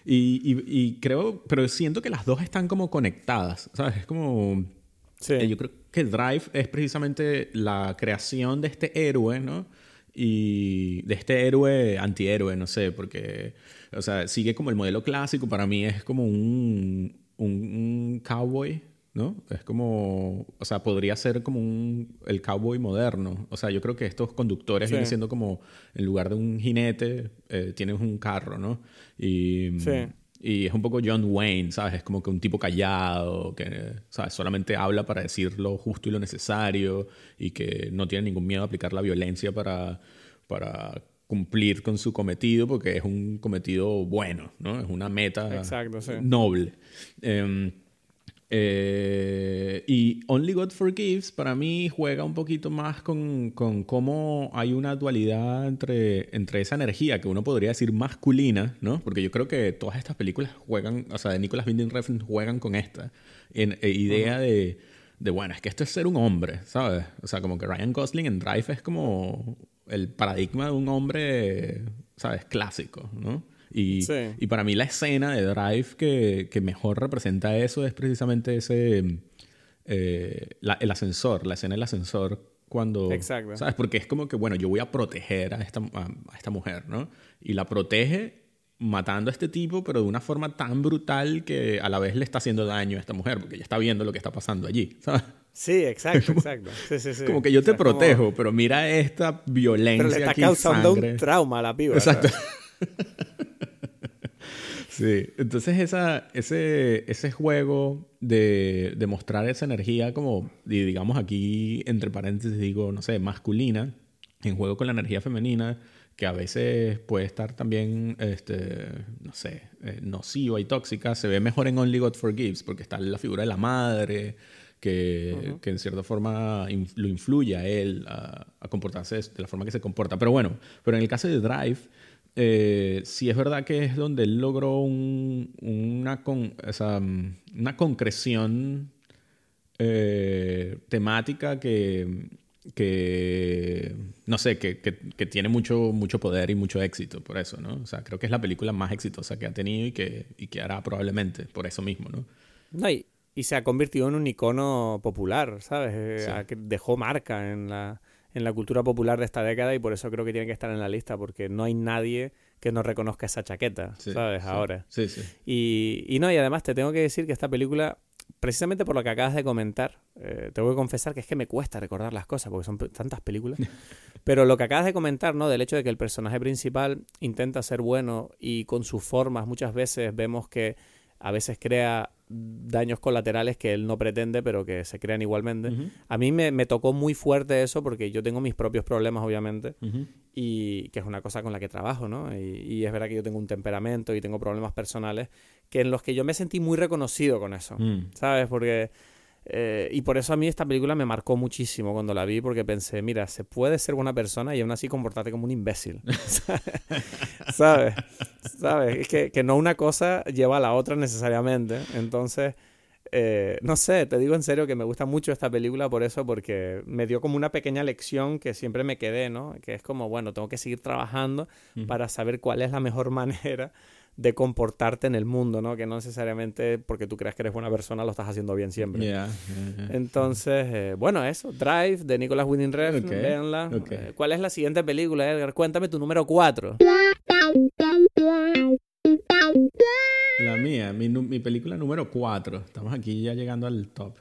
Y, creo, pero siento que las dos están como conectadas, ¿sabes? Es como... Sí. Eh, yo creo que Drive es precisamente la creación de este héroe, ¿no? Y de este héroe antihéroe, no sé, porque, o sea, sigue como el modelo clásico, para mí es como un, un cowboy, ¿no? Es como, o sea, podría ser como un, el cowboy moderno. O sea, yo creo que estos conductores vienen siendo como, en lugar de un jinete, eh, tienes un carro, ¿no? Y, y es un poco John Wayne, ¿sabes? Es como que un tipo callado, que, ¿sabes? Solamente habla para decir lo justo y lo necesario y que no tiene ningún miedo a aplicar la violencia para, para cumplir con su cometido porque es un cometido bueno, ¿no? Es una meta noble. Em, eh, y Only God Forgives para mí juega un poquito más con, con, cómo hay una dualidad entre, entre esa energía que uno podría decir masculina, ¿no? Porque yo creo que todas estas películas juegan, o sea, de Nicolas Winding Refn juegan con esta en, eh, idea de, de, bueno, es que esto es ser un hombre, ¿sabes? O sea, como que Ryan Gosling en Drive es como el paradigma de un hombre, ¿sabes? Clásico, ¿no? Y, y para mí la escena de Drive que, que mejor representa eso es precisamente ese... Eh, el ascensor, la escena del ascensor cuando... Exacto. ¿Sabes? Porque es como que, bueno, yo voy a proteger a esta, a esta mujer, ¿no? Y la protege matando a este tipo, pero de una forma tan brutal que a la vez le está haciendo daño a esta mujer, porque ella está viendo lo que está pasando allí, ¿sabes? Sí, exacto, exacto. Sí, sí, sí. Como que yo te protejo, pero mira esta violencia. Pero le está causando un trauma a la piba. Exacto. sí, entonces esa, ese, ese juego de, de mostrar esa energía como, digamos aquí, entre paréntesis digo, no sé, masculina, en juego con la energía femenina, que a veces puede estar también, este, no sé, eh, nociva y tóxica, se ve mejor en Only God Forgives, porque está la figura de la madre, que, que en cierta forma lo influye a él a, comportarse de la forma que se comporta. Pero bueno, pero en el caso de Drive, eh, sí es verdad que es donde él logró una, con, una concreción eh, temática que que, no sé, que, que, tiene mucho, mucho poder y mucho éxito por eso, ¿no? O sea, creo que es la película más exitosa que ha tenido y que, y que hará probablemente por eso mismo, ¿no? No, y, se ha convertido en un icono popular, ¿sabes? Eh, dejó marca en la, en la cultura popular de esta década y por eso creo que tiene que estar en la lista, porque no hay nadie que no reconozca esa chaqueta, ¿sabes? Ahora. Sí, sí. Y, y no, y además te tengo que decir que esta película precisamente por lo que acabas de comentar, eh, te voy a confesar que es que me cuesta recordar las cosas porque son tantas películas, pero lo que acabas de comentar, ¿no? Del hecho de que el personaje principal intenta ser bueno y con sus formas muchas veces vemos que a veces crea daños colaterales que él no pretende, pero que se crean igualmente. A mí me, me, tocó muy fuerte eso porque yo tengo mis propios problemas, obviamente, y que es una cosa con la que trabajo, ¿no? Y, es verdad que yo tengo un temperamento y tengo problemas personales que en los que yo me sentí muy reconocido con eso, mm. ¿sabes? Porque... Eh, y por eso a mí esta película me marcó muchísimo cuando la vi, porque pensé, mira, se puede ser buena persona y aún así comportarte como un imbécil. ¿Sabes? ¿Sabes? Es que, que, no una cosa lleva a la otra necesariamente. Entonces, eh, no sé, te digo en serio que me gusta mucho esta película por eso, porque me dio como una pequeña lección que siempre me quedé, ¿no? Que es como, bueno, tengo que seguir trabajando para saber cuál es la mejor manera de comportarte en el mundo, ¿no? Que no necesariamente porque tú creas que eres buena persona lo estás haciendo bien siempre. Entonces, eh, bueno, eso. Drive de Nicolas Winding Refn, véanla. Eh, ¿Cuál es la siguiente película, Edgar? Cuéntame tu número 4. La mía, mi, mi película número 4. Estamos aquí ya llegando al top.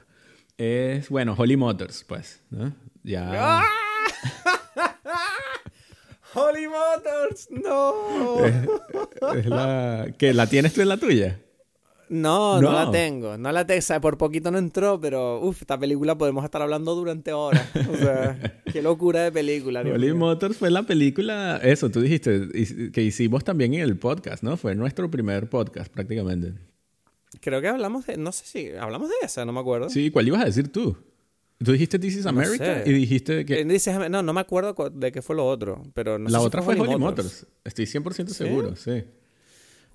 Es, bueno, Holly Motors, pues, ¿no? Ya... Holly Motors, no. Es, la que la tienes tú en la tuya. No, no, la tengo. No la tengo. Por poquito no entró, pero uff, esta película podemos estar hablando durante horas. O sea, qué locura de película. Holly Motors fue la película, eso, tú dijiste, que hicimos también en el podcast, ¿no? Fue nuestro primer podcast prácticamente. Creo que hablamos de, no sé si, hablamos de esa, no me acuerdo. Sí, ¿cuál ibas a decir tú? Tú dijiste This is America y dijiste que... No, no me acuerdo de qué fue lo otro, pero no La sé otra fue Holly Motors. Estoy 100% seguro, sí.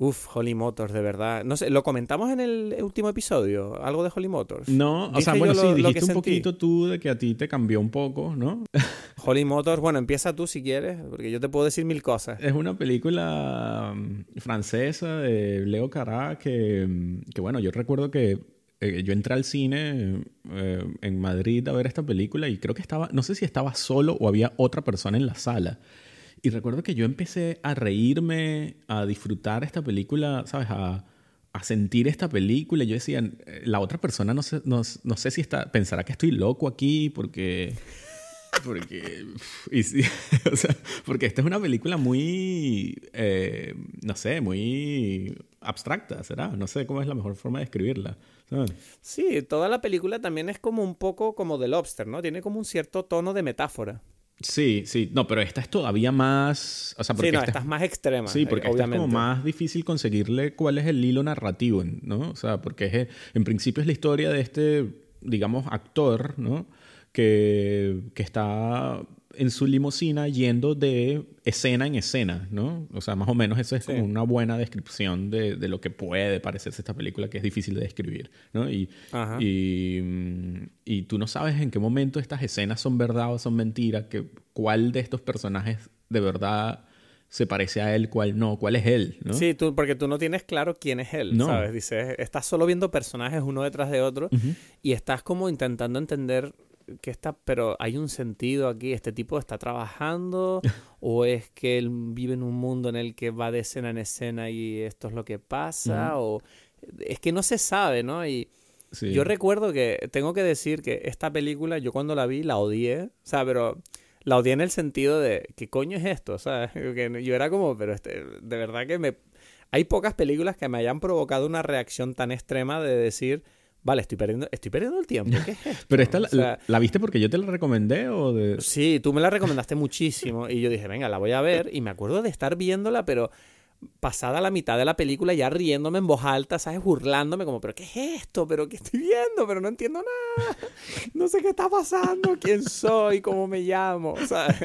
Uf, Holly Motors, de verdad. No sé, ¿lo comentamos en el último episodio? ¿Algo de Holly Motors? No, o sea, bueno, sí, dijiste un poquito tú de que a ti te cambió un poco, ¿no? Holly Motors, bueno, empieza tú si quieres, porque yo te puedo decir mil cosas. Es una película mm, francesa de Leo Carrá que, mm, que bueno, yo recuerdo que eh, yo entré al cine eh, en Madrid a ver esta película y creo que estaba, no sé si estaba solo o había otra persona en la sala. Y recuerdo que yo empecé a reírme, a disfrutar esta película, ¿sabes? A, a sentir esta película. Yo decía, eh, la otra persona no sé, no, no sé si está, pensará que estoy loco aquí porque... Porque, y o sea, porque esta es una película muy, no sé, muy abstracta, ¿será? No sé cómo es la mejor forma de escribirla. Sí, toda la película también es como un poco como The Lobster, ¿no? Tiene como un cierto tono de metáfora. Sí, sí. No, pero esta es todavía más... O sea, porque sí, no, esta, es más extrema. Sí, porque esta es como más difícil conseguirle cuál es el hilo narrativo, ¿no? O sea, porque es, en principio es la historia de este, digamos, actor, ¿no? Que, que está en su limusina yendo de escena en escena, ¿no? O sea, más o menos eso es como una buena descripción de, de, lo que puede parecerse esta película, que es difícil de describir, ¿no? Y, y, y, tú no sabes en qué momento estas escenas son verdad o son mentira, que, cuál de estos personajes de verdad se parece a él, cuál no, cuál es él, ¿no? Sí, tú, porque tú no tienes claro quién es él, ¿sabes? Dices, estás solo viendo personajes uno detrás de otro y estás como intentando entender que está, pero hay un sentido aquí, este tipo está trabajando o es que él vive en un mundo en el que va de escena en escena y esto es lo que pasa o es que no se sabe, ¿no? Y yo recuerdo que tengo que decir que esta película yo cuando la vi la odié, o sea, pero la odié en el sentido de ¿qué coño es esto? O sea, que yo era como, pero este, de verdad que me hay pocas películas que me hayan provocado una reacción tan extrema de decir Vale, estoy perdiendo, estoy perdiendo el tiempo. ¿Qué es Pero esta la, viste porque yo te la recomendé o de. Sí, tú me la recomendaste muchísimo. Y yo dije, venga, la voy a ver. Y me acuerdo de estar viéndola, pero pasada la mitad de la película ya riéndome en voz alta, ¿sabes? Burlándome, como, ¿pero qué es esto? ¿Pero qué estoy viendo? Pero no entiendo nada. No sé qué está pasando, quién soy, cómo me llamo, ¿sabes?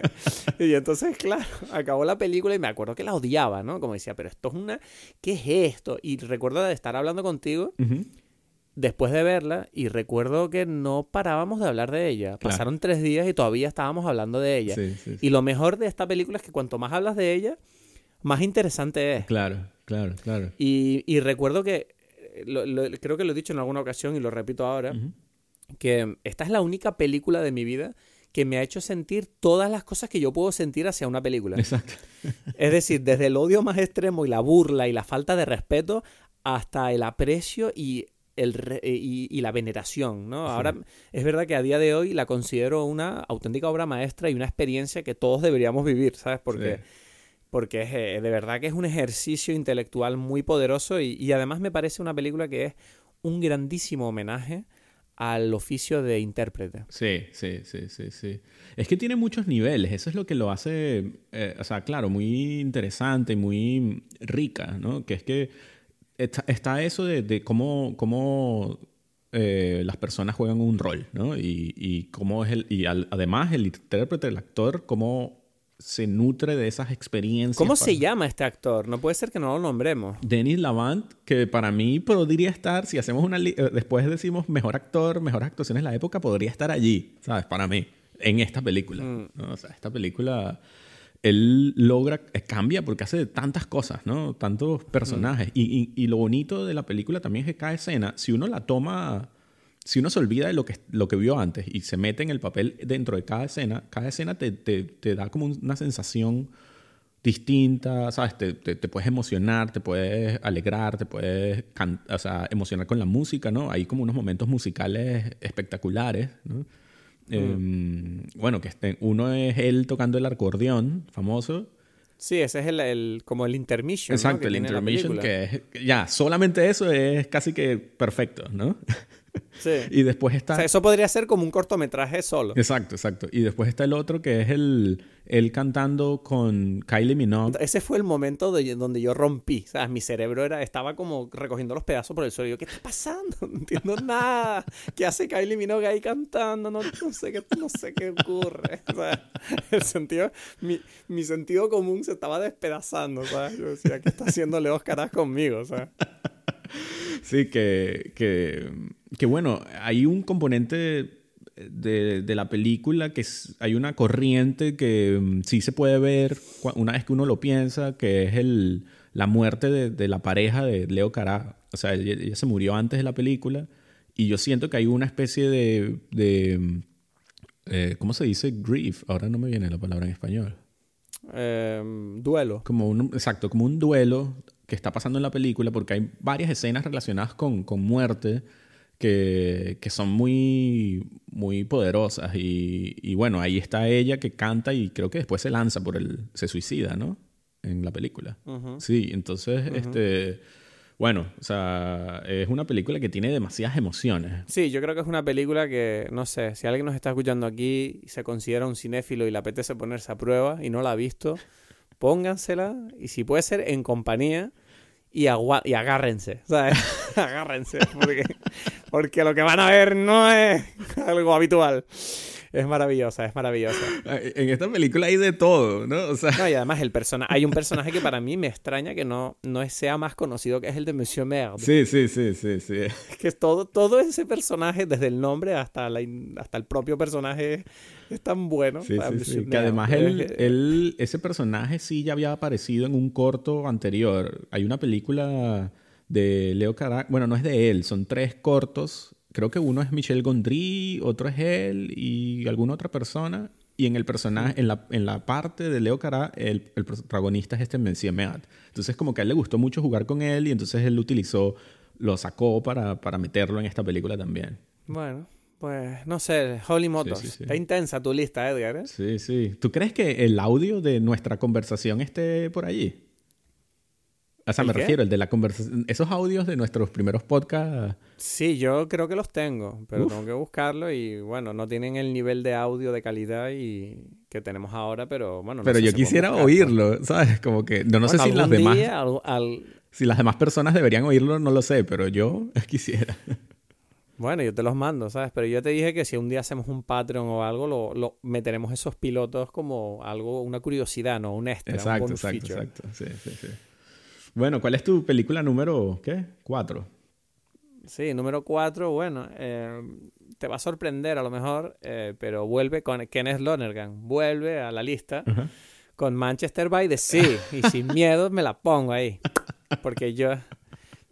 Y entonces, claro, acabó la película y me acuerdo que la odiaba, ¿no? Como decía, pero esto es una. ¿Qué es esto? Y recuerdo de estar hablando contigo después de verla y recuerdo que no parábamos de hablar de ella. Pasaron tres días y todavía estábamos hablando de ella. Y lo mejor de esta película es que cuanto más hablas de ella, más interesante es. Claro, claro, claro. Y, recuerdo que, eh, creo que lo he dicho en alguna ocasión y lo repito ahora, que esta es la única película de mi vida que me ha hecho sentir todas las cosas que yo puedo sentir hacia una película. Exacto. es decir, desde el odio más extremo y la burla y la falta de respeto hasta el aprecio y el eh, y, la veneración, ¿no? Ahora es verdad que a día de hoy la considero una auténtica obra maestra y una experiencia que todos deberíamos vivir, ¿sabes? Porque, porque es, eh, de verdad que es un ejercicio intelectual muy poderoso y, además me parece una película que es un grandísimo homenaje al oficio de intérprete. Sí, sí, sí, sí, sí. Es que tiene muchos niveles, eso es lo que lo hace, eh, o sea, claro, muy interesante y muy rica, ¿no? Que es que está, eso de, cómo, cómo eh, las personas juegan un rol, ¿no? Y, cómo es el, y además el intérprete, el actor, cómo se nutre de esas experiencias. ¿Cómo se llama este actor? No puede ser que no lo nombremos. Denis Lavant, que para mí podría estar, si hacemos una... Eh, después decimos mejor actor, mejor actuaciones de la época, podría estar allí, ¿sabes? Para mí, en esta película. Mm. O sea, esta película él logra, eh, cambia porque hace tantas cosas, ¿no? Tantos personajes. Y, lo bonito de la película también es que cada escena, si uno la toma, si uno se olvida de lo que, lo que vio antes y se mete en el papel dentro de cada escena, cada escena te, te, da como una sensación distinta, ¿sabes? Te, te, puedes emocionar, te puedes alegrar, te puedes o sea, emocionar con la música, ¿no? Hay como unos momentos musicales espectaculares, ¿no? Em, bueno, que este, uno es él tocando el acordeón, famoso. Sí, ese es el, como el intermission. Exacto, el intermission, que es, ya, solamente eso es casi que perfecto, ¿no? Sí. y después está... O sea, eso podría ser como un cortometraje solo. Exacto, exacto. Y después está el otro que es el, él cantando con Kylie Minogue. Ese fue el momento donde yo rompí. O sea, mi cerebro era, estaba como recogiendo los pedazos por el suelo. Y yo, ¿qué está pasando? No entiendo nada. ¿Qué hace Kylie Minogue ahí cantando? No, sé, qué, no sé qué ocurre. O sea, el sentido, mi, mi sentido común se estaba despedazando. ¿sabes? Yo decía, ¿qué está haciendo Leo Caras conmigo? Sí, que, que, que bueno, hay un componente de, la película que hay una corriente que mm, sí se puede ver una vez que uno lo piensa, que es el, la muerte de, la pareja de Leo Cará. O sea, ella, se murió antes de la película y yo siento que hay una especie de... de mm, eh, ¿Cómo se dice? Grief. Ahora no me viene la palabra en español. Em, duelo. Como un, exacto, como un duelo que está pasando en la película porque hay varias escenas relacionadas con, con muerte que, que, son muy, muy poderosas. Y, y, bueno, ahí está ella que canta y creo que después se lanza por el... se suicida, ¿no? En la película. Sí, entonces, este... Bueno, o sea, es una película que tiene demasiadas emociones. Sí, yo creo que es una película que, no sé, si alguien nos está escuchando aquí y se considera un cinéfilo y le apetece ponerse a prueba y no la ha visto, póngansela y si puede ser en compañía y, y agárrense, ¿sabes? agárrense, porque, porque lo que van a ver no es algo habitual. Es maravillosa, es maravillosa. En esta película hay de todo, ¿no? O sea... No, y además el persona hay un personaje que para mí me extraña que no, no sea más conocido, que es el de Monsieur Merde. Sí, sí, sí, sí, sí. Es que todo, todo ese personaje, desde el nombre hasta, la, hasta el propio personaje, es tan bueno. Sí, sí, sí. Que además él, ese personaje sí ya había aparecido en un corto anterior. Hay una película de Leo Carax, bueno, no es de él, son tres cortos creo que uno es Michel Gondry, otro es él y alguna otra persona. Y en el personaje, en la, en la parte de Leo Cará, el, el protagonista es este Monsieur Mead. Entonces, como que a él le gustó mucho jugar con él y entonces él lo utilizó, lo sacó para, para meterlo en esta película también. Bueno, pues no sé, Holy Motors. Está intensa tu lista, Edgar. ¿eh? Sí, sí. ¿Tú crees que el audio de nuestra conversación esté por allí? O sea, me refiero, el de la conversación. Esos audios de nuestros primeros podcasts. Sí, yo creo que los tengo, pero tengo que buscarlo y bueno, no tienen el nivel de audio de calidad y que tenemos ahora, pero bueno. pero yo quisiera oírlo, ¿sabes? Como que. No, no sé si las demás. Si las demás personas deberían oírlo, no lo sé, pero yo quisiera. Bueno, yo te los mando, ¿sabes? Pero yo te dije que si un día hacemos un Patreon o algo, lo, lo meteremos esos pilotos como algo, una curiosidad, ¿no? Un extra, exacto, exacto, Exacto, sí, sí, sí. Bueno, ¿cuál es tu película número, qué? Cuatro. Sí, número cuatro, bueno, eh, te va a sorprender a lo mejor, eh, pero vuelve con Kenneth Lonergan, vuelve a la lista con Manchester by the Sea y sin miedo me la pongo ahí, porque yo,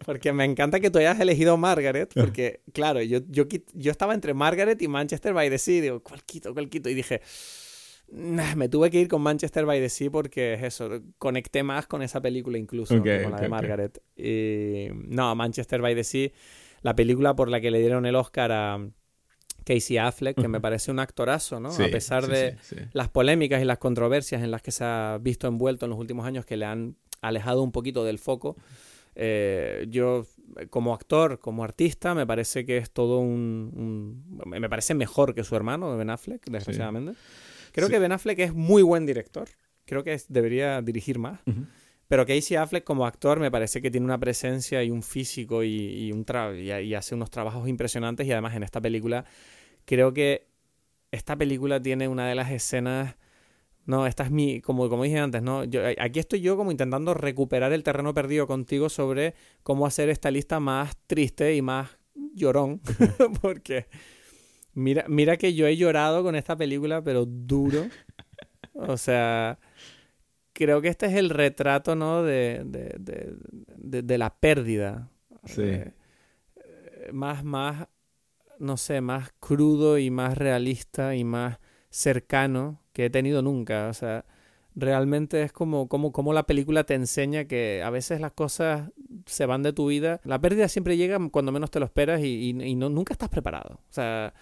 porque me encanta que tú hayas elegido Margaret, porque claro, yo, yo, yo estaba entre Margaret y Manchester by the Sea, digo, ¿cuál quito, cuál quito? Y dije, me tuve que ir con Manchester by the Sea porque es eso, conecté más con esa película incluso, con la de Margaret. Y, no, Manchester by the Sea, la película por la que le dieron el Oscar a Casey Affleck, que me parece un actorazo, ¿no? a pesar de las polémicas y las controversias en las que se ha visto envuelto en los últimos años que le han alejado un poquito del foco. Eh, yo, como actor, como artista, me parece que es todo un, Me parece mejor que su hermano, Ben Affleck, desgraciadamente. Creo que Ben Affleck es muy buen director. Creo que debería dirigir más. Pero Casey Affleck como actor me parece que tiene una presencia y un físico y, un y, hace unos trabajos impresionantes. Y además en esta película creo que esta película tiene una de las escenas... No, esta es mi, como, como dije antes, ¿no? Yo, aquí estoy yo como intentando recuperar el terreno perdido contigo sobre cómo hacer esta lista más triste y más llorón. Porque Mira, mira que yo he llorado con esta película, pero duro. O sea, creo que este es el retrato, ¿no? De, de, de, la pérdida. Sí. Eh, más, más, no sé, más crudo y más realista y más cercano que he tenido nunca. O sea, realmente es como, como, como la película te enseña que a veces las cosas se van de tu vida. La pérdida siempre llega cuando menos te lo esperas y, y, no, nunca estás preparado. O sea,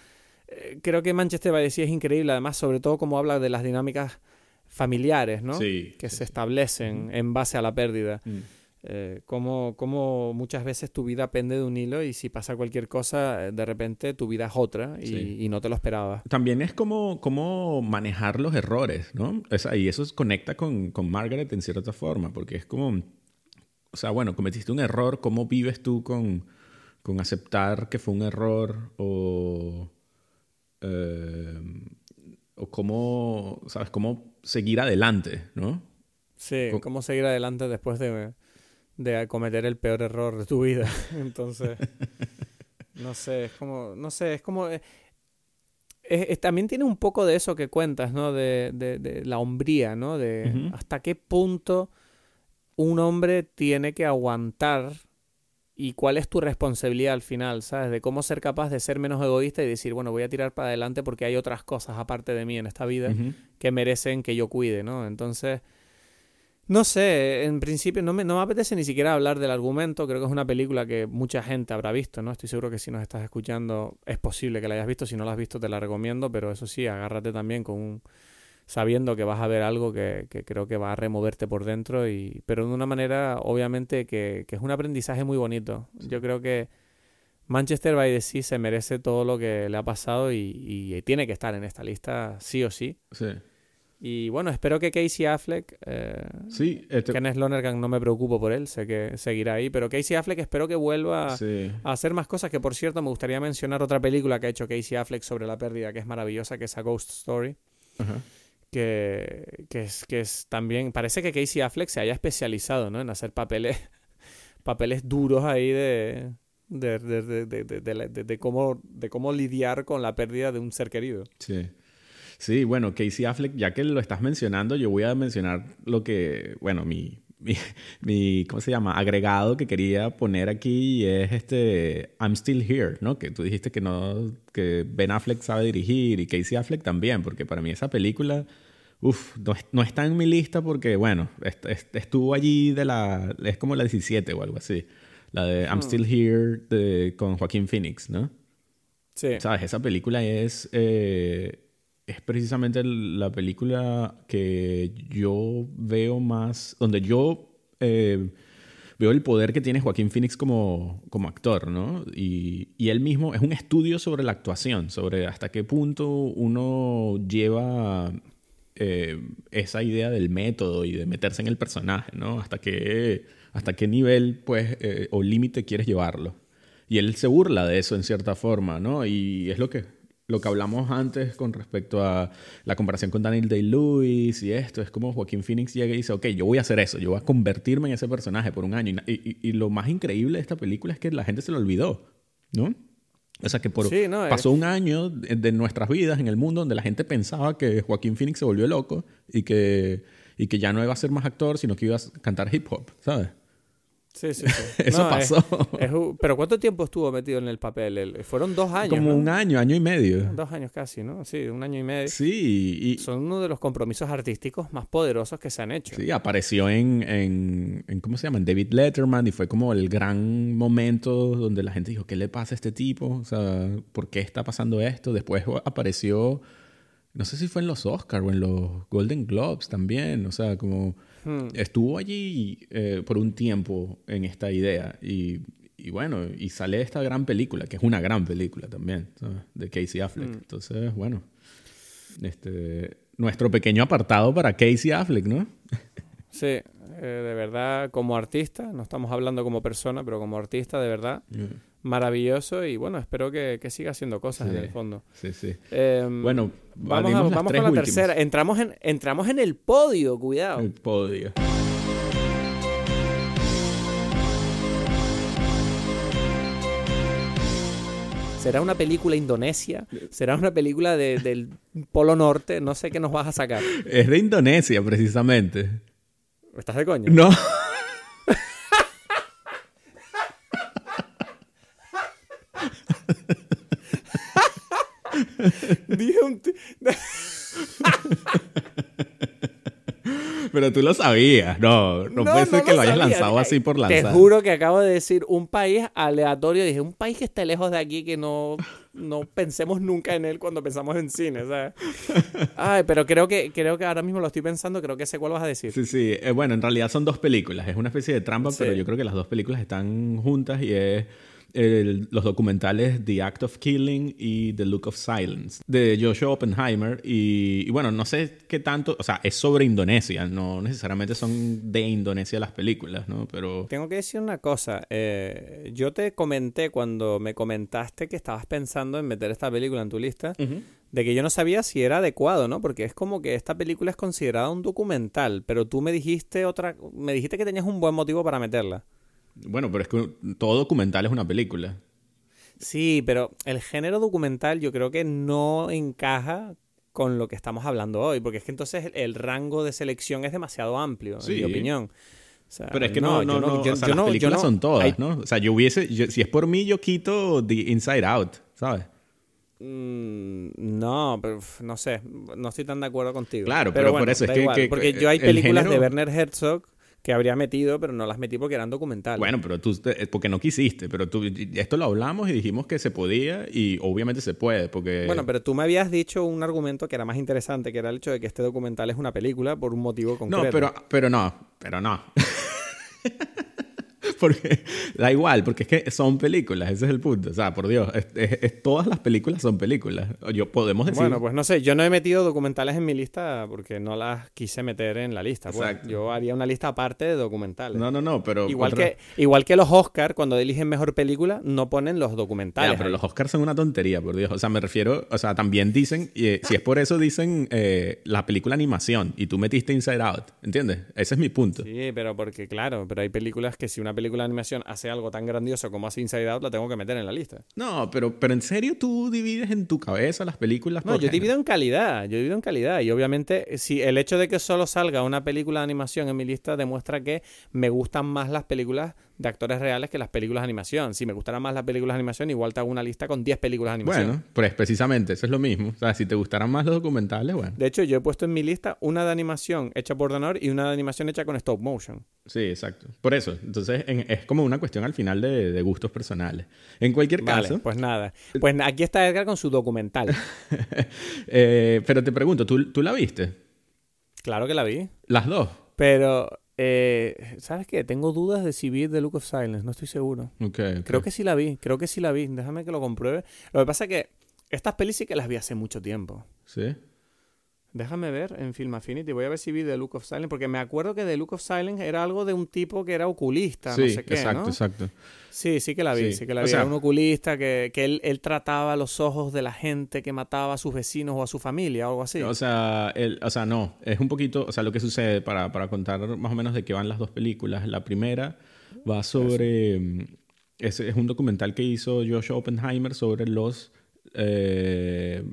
eh, creo que Manchester by the Sea es increíble, además, sobre todo como habla de las dinámicas familiares, ¿no? Sí, que se establecen en base a la pérdida. Mm. Eh, como, muchas veces tu vida pende de un hilo y si pasa cualquier cosa, eh, de repente tu vida es otra y, no te lo esperabas. También es como, como manejar los errores, ¿no? y eso conecta con, con Margaret en cierta forma, porque es como, o sea, bueno, cometiste un error, ¿cómo vives tú con, con aceptar que fue un error o eh, o cómo, ¿sabes? Cómo seguir adelante, ¿no? Sí, cómo seguir adelante después de, de cometer el peor error de tu vida. Entonces, no sé, es como, no sé, es como... Eh, también tiene un poco de eso que cuentas, ¿no? De, de, la hombría, ¿no? De hasta qué punto un hombre tiene que aguantar y cuál es tu responsabilidad al final, ¿sabes? De cómo ser capaz de ser menos egoísta y decir, bueno, voy a tirar para adelante porque hay otras cosas aparte de mí en esta vida que merecen que yo cuide, ¿no? Entonces, no sé, en principio no me, no me apetece ni siquiera hablar del argumento, creo que es una película que mucha gente habrá visto, ¿no? Estoy seguro que si nos estás escuchando es posible que la hayas visto, si no la has visto te la recomiendo, pero eso sí, agárrate también con un sabiendo que vas a ver algo que, creo que va a removerte por dentro, y, pero de una manera obviamente que, es un aprendizaje muy bonito. Yo creo que Manchester by the Sea se merece todo lo que le ha pasado y, tiene que estar en esta lista sí o sí. Sí. Y bueno, espero que Casey Affleck, eh, sí, este... Kenneth Lonergan no me preocupo por él, sé que seguirá ahí, pero Casey Affleck espero que vuelva a hacer más cosas, que por cierto me gustaría mencionar otra película que ha hecho Casey Affleck sobre la pérdida, que es maravillosa, que es A Ghost Story. Ajá que, que, es, que es también, parece que Casey Affleck se haya especializado, ¿no? En hacer papeles, papeles duros ahí de, de, de, de, de, cómo, de cómo lidiar con la pérdida de un ser querido. Sí. Sí, bueno, Casey Affleck, ya que lo estás mencionando, yo voy a mencionar lo que, bueno, mi, mi, ¿cómo se llama? Agregado que quería poner aquí es este I'm Still Here, ¿no? Que tú dijiste que no, que Ben Affleck sabe dirigir y Casey Affleck también, porque para mí esa película, uff, no, está en mi lista porque, bueno, estuvo allí de la, es como la 17 o algo así, la de I'm hmm. Still Here de, con Joaquín Phoenix, ¿no? Sí. ¿Sabes? Esa película es... Eh, es precisamente la película que yo veo más, donde yo eh, veo el poder que tiene Joaquín Phoenix como, como actor, ¿no? Y, y, él mismo es un estudio sobre la actuación, sobre hasta qué punto uno lleva eh, esa idea del método y de meterse en el personaje, ¿no? Hasta qué, hasta qué nivel, pues, eh, o límite quieres llevarlo. Y él se burla de eso en cierta forma, ¿no? Y es lo que lo que hablamos antes con respecto a la comparación con Daniel Day-Lewis y esto, es como Joaquín Phoenix llega y dice, ok, yo voy a hacer eso, yo voy a convertirme en ese personaje por un año. Y, lo más increíble de esta película es que la gente se lo olvidó, ¿no? O sea, que por, pasó un año de, nuestras vidas en el mundo donde la gente pensaba que Joaquín Phoenix se volvió loco y que, y que ya no iba a ser más actor, sino que iba a cantar hip hop, ¿sabes? Sí, sí, sí. Eso pasó. pero ¿cuánto tiempo estuvo metido en el papel? Fueron dos años. Como un año, año y medio. Dos años casi, ¿no? Sí, un año y medio. Sí. Y... Son uno de los compromisos artísticos más poderosos que se han hecho. Sí, apareció en, en, en, ¿cómo se llama? En David Letterman y fue como el gran momento donde la gente dijo, ¿qué le pasa a este tipo? O sea, ¿por qué está pasando esto? Después apareció, no sé si fue en los Oscars o en los Golden Globes también. O sea, como Hmm. Estuvo allí eh, por un tiempo en esta idea y, bueno, y sale esta gran película, que es una gran película también, de Casey Affleck. Hmm. Entonces, bueno, este, nuestro pequeño apartado para Casey Affleck, ¿no? sí, eh, de verdad, como artista, no estamos hablando como persona, pero como artista, de verdad maravilloso y bueno, espero que, siga haciendo cosas en el fondo. Sí, sí. Em, bueno, vamos, vamos con la tercera. Entramos en, entramos en el podio, cuidado. El podio. ¿Será una película indonesia? ¿Será una película del Polo Norte? No sé qué nos vas a sacar. Es de Indonesia, precisamente. ¿Estás de coño? No. Dije un... Pero tú lo sabías, no, no, puede ser que lo, hayas lanzado así por lanzar. Te juro que acabo de decir un país aleatorio. Dije, un país que esté lejos de aquí, que no, no pensemos nunca en él cuando pensamos en cine, ¿sabes? Ay, pero creo que, creo que ahora mismo lo estoy pensando, creo que sé cuál vas a decir. Sí, sí. Eh, bueno, en realidad son dos películas. Es una especie de trampa, pero yo creo que las dos películas están juntas y es los documentales The Act of Killing y The Look of Silence de Joshua Oppenheimer. Y, bueno, no sé qué tanto, o sea, es sobre Indonesia, no necesariamente son de Indonesia las películas, ¿no? Pero... Tengo que decir una cosa, eh, yo te comenté cuando me comentaste que estabas pensando en meter esta película en tu lista. De que yo no sabía si era adecuado, ¿no? Porque es como que esta película es considerada un documental, pero tú me dijiste otra, me dijiste que tenías un buen motivo para meterla. Bueno, pero es que todo documental es una película. Sí, pero el género documental yo creo que no encaja con lo que estamos hablando hoy, porque es que entonces el rango de selección es demasiado amplio, en mi opinión. pero es que no, no, no, las películas son todas, ¿no? O sea, yo hubiese, si es por mí, yo quito The Inside Out, ¿sabes? Mm, no, pero no sé, no estoy tan de acuerdo contigo. Claro, pero, por eso es que, Porque yo hay películas de Werner Herzog que habría metido, pero no las metí porque eran documentales. Bueno, pero tú, porque no quisiste, pero tú, esto lo hablamos y dijimos que se podía y obviamente se puede, porque... Bueno, pero tú me habías dicho un argumento que era más interesante, que era el hecho de que este documental es una película por un motivo concreto. No, pero, pero no, pero no. porque da igual, porque es que son películas, ese es el punto. O sea, por Dios, es, todas las películas son películas. Yo podemos decir. Bueno, pues no sé, yo no he metido documentales en mi lista porque no las quise meter en la lista. Pues. yo haría una lista aparte de documentales. No, no, no, pero. Igual, que, igual que los Oscars, cuando eligen mejor película, no ponen los documentales. pero los Oscars son una tontería, por Dios. O sea, me refiero, o sea, también dicen, y, si es por eso dicen eh, la película animación y tú metiste Inside Out, ¿entiendes? Ese es mi punto. Sí, pero porque, claro, pero hay películas que si una película película de animación hace algo tan grandioso como hace Inside Out, la tengo que meter en la lista. No, pero, pero en serio tú divides en tu cabeza las películas. No, yo divido en calidad, yo divido en calidad. Y obviamente, si el hecho de que solo salga una película de animación en mi lista demuestra que me gustan más las películas de actores reales que las películas de animación. Si me gustaran más las películas de animación, igual te hago una lista con 10 películas de animación. Bueno, pues precisamente, eso es lo mismo. O sea, si te gustaran más los documentales, bueno. De hecho, yo he puesto en mi lista una de animación hecha por Danor y una de animación hecha con stop motion. Sí, exacto. Por eso. Entonces, es como una cuestión al final de, gustos personales. En cualquier caso. pues nada. Pues aquí está Edgar con su documental. Eh, pero te pregunto, ¿tú, ¿tú la viste? Claro que la vi. Las dos. Pero eh, ¿Sabes qué? Tengo dudas de si vi The Look of Silence, no estoy seguro. Creo que sí la vi, creo que sí la vi. Déjame que lo compruebe. Lo que pasa es que estas pelis sí que las vi hace mucho tiempo. Sí. Déjame ver en Film Affinity, voy a ver si vi The Look of Silence, porque me acuerdo que The Look of Silence era algo de un tipo que era oculista, no sé qué. Exacto, exacto. Sí, sí que la vi, sí, que la vi. era un oculista que, que él, él, trataba los ojos de la gente que mataba a sus vecinos o a su familia o algo así. O sea, o sea, no, es un poquito, o sea, lo que sucede para, para contar más o menos de qué van las dos películas. La primera va sobre, es, es un documental que hizo Josh Oppenheimer sobre los eh,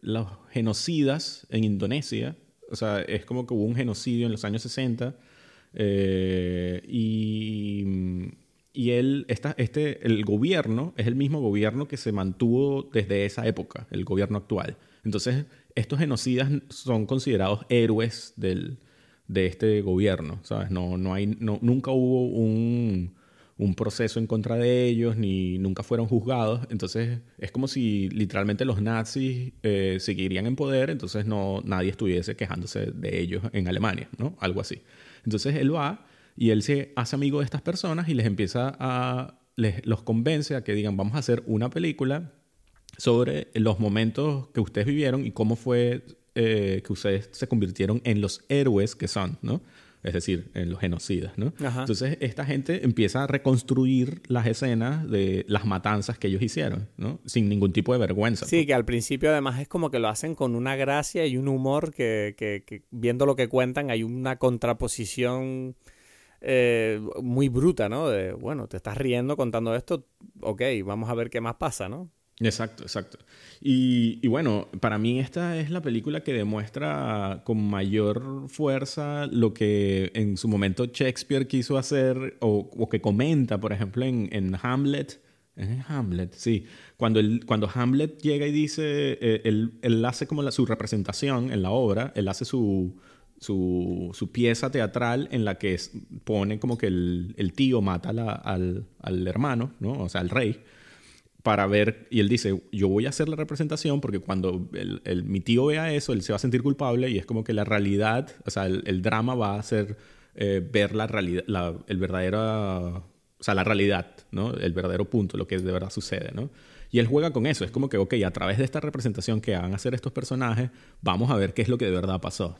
los genocidas en Indonesia. O sea, es como que hubo un genocidio en los años 60. Eh, y, y él, esta, este, el gobierno es el mismo gobierno que se mantuvo desde esa época, el gobierno actual. Entonces, estos genocidas son considerados héroes del, de este gobierno, ¿sabes? No, no hay, no, nunca hubo un, un proceso en contra de ellos, ni nunca fueron juzgados. Entonces es como si literalmente los nazis eh, seguirían en poder, entonces no, nadie estuviese quejándose de ellos en Alemania, ¿no? Algo así. Entonces él va y él se hace amigo de estas personas y les empieza a, les, los convence a que digan, vamos a hacer una película sobre los momentos que ustedes vivieron y cómo fue eh, que ustedes se convirtieron en los héroes que son, ¿no? Es decir, en los genocidas, ¿no? Entonces, esta gente empieza a reconstruir las escenas de las matanzas que ellos hicieron, ¿no? Sin ningún tipo de vergüenza. Sí, que al principio además es como que lo hacen con una gracia y un humor que, que, viendo lo que cuentan hay una contraposición eh, muy bruta, ¿no? De, bueno, te estás riendo contando esto, ok, vamos a ver qué más pasa, ¿no? Exacto, exacto. Y, bueno, para mí esta es la película que demuestra con mayor fuerza lo que en su momento Shakespeare quiso hacer o, que comenta, por ejemplo, en, en Hamlet. En Hamlet, sí. Cuando, el, cuando Hamlet llega y dice, eh, él, hace como la, su representación en la obra, él hace su, su, su, pieza teatral en la que pone como que el, el tío mata al, al, hermano, ¿no? O sea, al rey para ver, y él dice, yo voy a hacer la representación porque cuando el, mi tío vea eso, él se va a sentir culpable y es como que la realidad, o sea, el, drama va a ser eh, ver la realidad, el verdadero, o sea, la realidad, ¿no? El verdadero punto, lo que de verdad sucede, ¿no? Y él juega con eso, es como que, ok, a través de esta representación que van a hacer estos personajes, vamos a ver qué es lo que de verdad pasó.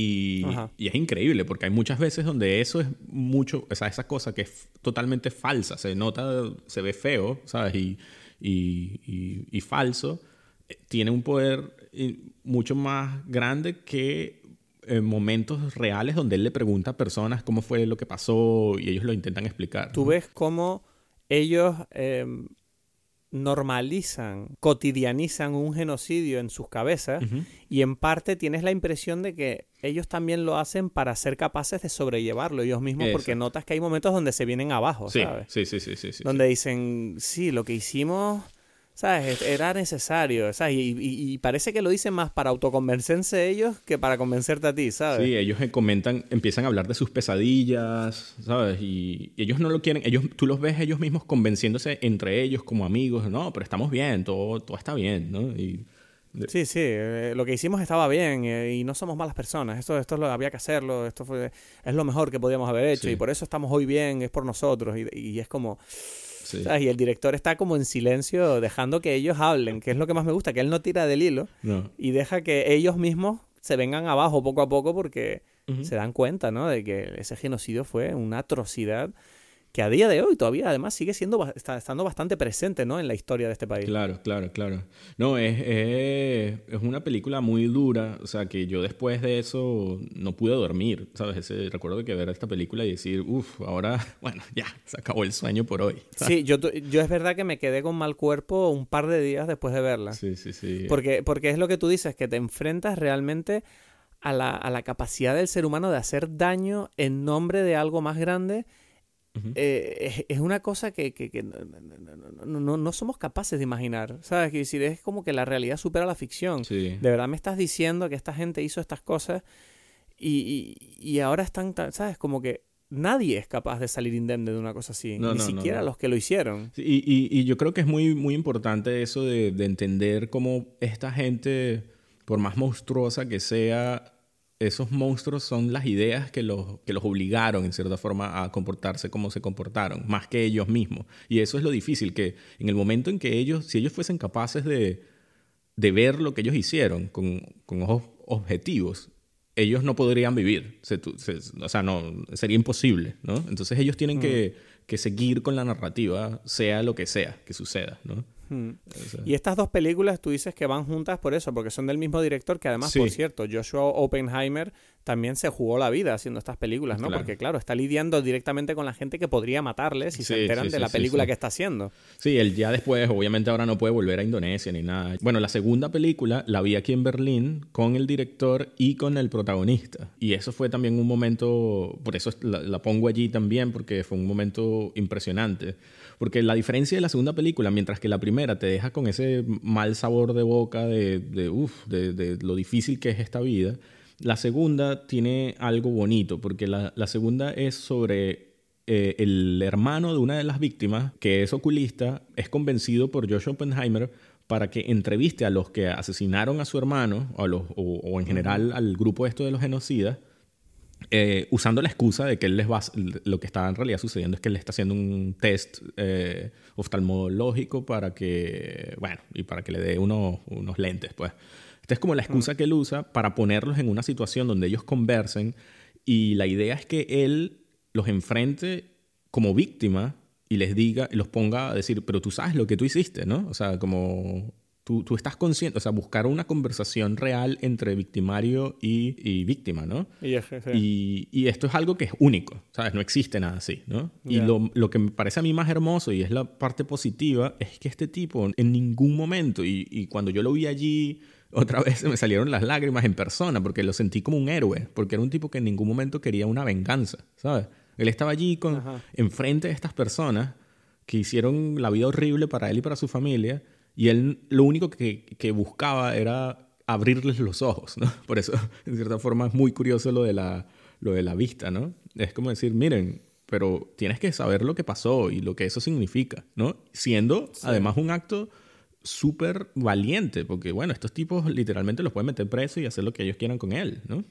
Y, es increíble porque hay muchas veces donde eso es mucho, o sea, esa cosa que es totalmente falsa, se nota, se ve feo, ¿sabes? Y, y, falso, eh, tiene un poder eh, mucho más grande que en momentos reales donde él le pregunta a personas cómo fue lo que pasó y ellos lo intentan explicar. Tú ves cómo ellos em, normalizan, cotidianizan un genocidio en sus cabezas y en parte tienes la impresión de que ellos también lo hacen para ser capaces de sobrellevarlo ellos mismos porque notas que hay momentos donde se vienen abajo, ¿sabes? Sí, sí, sí, sí, sí. Donde dicen, sí, lo que hicimos ¿sabes? Era necesario, ¿sabes? Y, parece que lo dicen más para autoconvencerse ellos que para convencerte a ti, ¿sabes? Sí, ellos comentan, empiezan a hablar de sus pesadillas, ¿sabes? Y, ellos no lo quieren, ellos, tú los ves ellos mismos convenciéndose entre ellos como amigos, no, pero estamos bien, todo, todo está bien, ¿no? Y, Sí, sí, eh, lo que hicimos estaba bien eh, y no somos malas personas. Esto, esto lo, había que hacerlo, esto fue, es lo mejor que podíamos haber hecho y por eso estamos hoy bien, es por nosotros. Y, y es como, y el director está como en silencio, dejando que ellos hablen, que es lo que más me gusta, que él no tira del hilo y deja que ellos mismos se vengan abajo poco a poco porque se dan cuenta, ¿no? De que ese genocidio fue una atrocidad que a día de hoy todavía además sigue siendo está, estando bastante presente ¿no? en la historia de este país. Claro, claro, claro. No, es, es, una película muy dura, o sea, que yo después de eso no pude dormir, ¿sabes? Ese, recuerdo que ver esta película y decir, uff, ahora, bueno, ya, se acabó el sueño por hoy. Sí, yo, yo es verdad que me quedé con mal cuerpo un par de días después de verla. Sí, sí, sí. Porque, porque es lo que tú dices, que te enfrentas realmente a la, a la capacidad del ser humano de hacer daño en nombre de algo más grande eh, es, una cosa que, no, somos capaces de imaginar. ¿Sabes? Es decir, es como que la realidad supera la ficción. De verdad me estás diciendo que esta gente hizo estas cosas y, ahora están, ¿sabes? Como que nadie es capaz de salir indemne de una cosa así. ni siquiera los que lo hicieron. y, yo creo que es muy, muy importante eso de, de entender cómo esta gente, por más monstruosa que sea, esos monstruos son las ideas que los, que los obligaron, en cierta forma, a comportarse como se comportaron, más que ellos mismos. Y eso es lo difícil, que en el momento en que ellos, si ellos fuesen capaces de, de ver lo que ellos hicieron con, con ojos objetivos, ellos no podrían vivir. o sea, no, sería imposible, ¿no? Entonces ellos tienen que, mm. que seguir con la narrativa, sea lo que sea que suceda, ¿no? Hmm. Y estas dos películas tú dices que van juntas por eso, porque son del mismo director que además, por cierto, Joshua Oppenheimer también se jugó la vida haciendo estas películas, ¿no? Porque claro, está lidiando directamente con la gente que podría matarles si se enteran de la película que está haciendo. Sí, él ya después, obviamente ahora no puede volver a Indonesia ni nada. Bueno, la segunda película la vi aquí en Berlín con el director y con el protagonista. Y eso fue también un momento, por eso la pongo allí también, porque fue un momento impresionante. Porque la diferencia de la segunda película, mientras que la primera te deja con ese mal sabor de boca de, de, de, lo difícil que es esta vida, la segunda tiene algo bonito, porque la, la segunda es sobre eh, el hermano de una de las víctimas, que es oculista, es convencido por Josh Oppenheimer para que entreviste a los que asesinaron a su hermano, o, los, o en general al grupo esto de los genocidas, eh, usando la excusa de que él les va, lo que está en realidad sucediendo es que él está haciendo un test eh, oftalmológico para que, bueno, y para que le dé unos, unos lentes, pues. Esta es como la excusa que él usa para ponerlos en una situación donde ellos conversen y la idea es que él los enfrente como víctima y les diga, los ponga a decir, pero tú sabes lo que tú hiciste, ¿no? O sea, como Tú, tú, estás consciente, o sea, buscar una conversación real entre victimario y, y víctima, ¿no? Y, y, esto es algo que es único, ¿sabes? No existe nada así, ¿no? Y lo, lo, que me parece a mí más hermoso y es la parte positiva es que este tipo en ningún momento, y, y cuando yo lo vi allí, otra vez me salieron las lágrimas en persona porque lo sentí como un héroe, porque era un tipo que en ningún momento quería una venganza, ¿sabes? Él estaba allí con, enfrente de estas personas que hicieron la vida horrible para él y para su familia y él lo único que, que buscaba era abrirles los ojos, ¿no? Por eso, en cierta forma, es muy curioso lo de la, lo de la vista, ¿no? Es como decir, miren, pero tienes que saber lo que pasó y lo que eso significa, ¿no? Siendo además un acto súper valiente, porque bueno, estos tipos literalmente los pueden meter preso y hacer lo que ellos quieran con él, ¿no?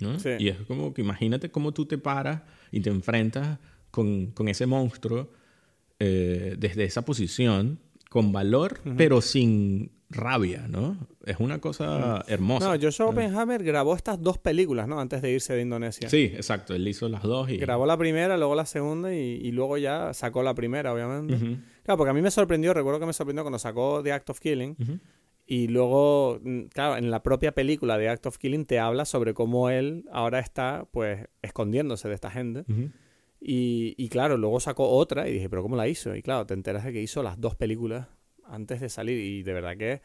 ¿No? Y es como que imagínate cómo tú te paras y te enfrentas con, con ese monstruo eh, desde esa posición con valor, pero sin rabia, ¿no? Es una cosa hermosa. No, Joshua Oppenheimer grabó estas dos películas, ¿no? Antes de irse de Indonesia. Sí, exacto. Él hizo las dos y... Grabó la primera, luego la segunda y, luego ya sacó la primera, obviamente. Claro, porque a mí me sorprendió, recuerdo que me sorprendió cuando sacó The Act of Killing. Y luego, mm, claro, en la propia película de Act of Killing te habla sobre cómo él ahora está, pues, escondiéndose de esta gente. Y, claro, luego sacó otra y dije, ¿pero cómo la hizo? Y claro, te enteras de que hizo las dos películas antes de salir y de verdad que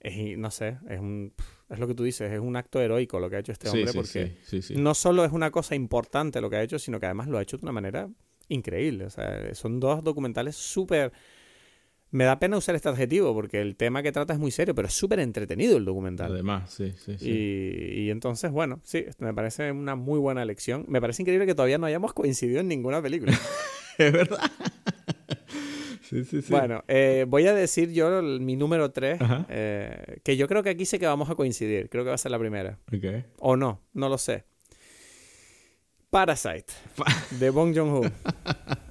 es, no sé, es un, es lo que tú dices, es un acto heroico lo que ha hecho este hombre porque no solo es una cosa importante lo que ha hecho, sino que además lo ha hecho de una manera increíble. O sea, son dos documentales súper me da pena usar este adjetivo porque el tema que trata es muy serio, pero es súper entretenido el documental. Además, sí, sí, sí. Y, entonces, bueno, sí, me parece una muy buena elección. Me parece increíble que todavía no hayamos coincidido en ninguna película. es verdad. sí, sí, sí. Bueno, eh, voy a decir yo mi número 3, eh, que yo creo que aquí sé que vamos a coincidir. Creo que va a ser la primera. Okay. O no, no lo sé. Parasite, de Bong Joon-ho.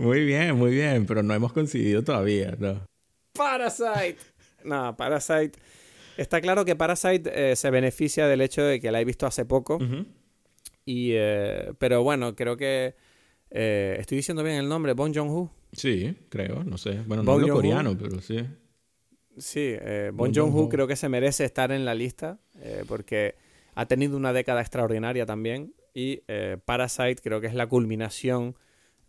Muy bien, muy bien, pero no hemos coincidido todavía, ¿no? Parasite. No, Parasite. Está claro que Parasite eh, se beneficia del hecho de que la he visto hace poco. Y, eh, pero bueno, creo que Eh, estoy diciendo bien el nombre, Bon Joon-ho. Sí, creo, no sé. Bueno, no hablo coreano, pero sí. Sí, eh, Bon, Joon-ho creo que se merece estar en la lista eh, porque ha tenido una década extraordinaria también y eh, Parasite creo que es la culminación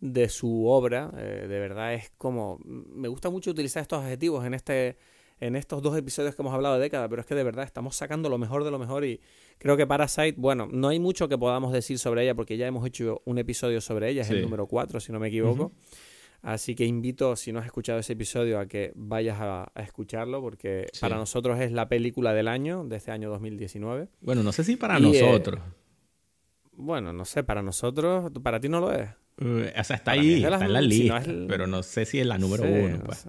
de su obra. de verdad es como... Me gusta mucho utilizar estos adjetivos en este en estos dos episodios que hemos hablado de década, pero es que de verdad estamos sacando lo mejor de lo mejor y creo que Parasite, bueno, no hay mucho que podamos decir sobre ella porque ya hemos hecho un episodio sobre ella, es el número 4 si no me equivoco. Así que invito, si no has escuchado ese episodio, a que vayas a, escucharlo, porque para nosotros es la película del año, de este año 2019. Bueno, no sé si para nosotros. bueno, no sé, para nosotros, para ti no lo es. Uh, o sea, está ahí, está en la lista, pero no sé si es la número uno. Pues.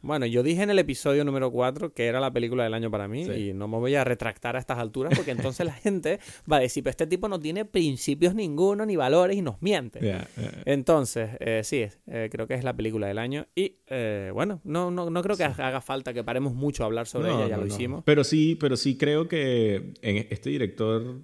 Bueno, yo dije en el episodio número 4 que era la película del año para mí y no me voy a retractar a estas alturas porque entonces la gente va a decir, pero este tipo no tiene principios ninguno ni valores y nos miente. Entonces, eh, sí, eh, creo que es la película del año y eh, bueno, no, no, no creo que haga falta que paremos mucho a hablar sobre ella, ya lo hicimos. Pero sí, pero sí creo que en este director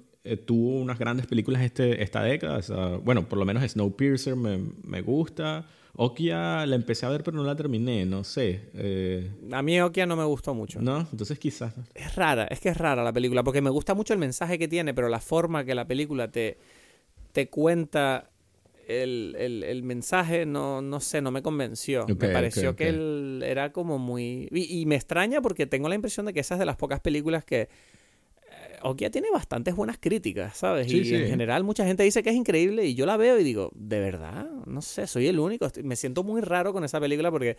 tuvo unas grandes películas este, esta década. bueno, por lo menos Snowpiercer me, me gusta. Okia la empecé a ver, pero no la terminé, no sé. Eh. A mí Okia no me gustó mucho. ¿No? Entonces quizás. Es rara, es que es rara la película, porque me gusta mucho el mensaje que tiene, pero la forma que la película te, te cuenta el, el, mensaje, no, no sé, no me convenció. me pareció que él era como muy... y me extraña porque tengo la impresión de que esa es de las pocas películas que Okia tiene bastantes buenas críticas, ¿sabes? y en general mucha gente dice que es increíble y yo la veo y digo, ¿de verdad? No sé, soy el único. Me siento muy raro con esa película porque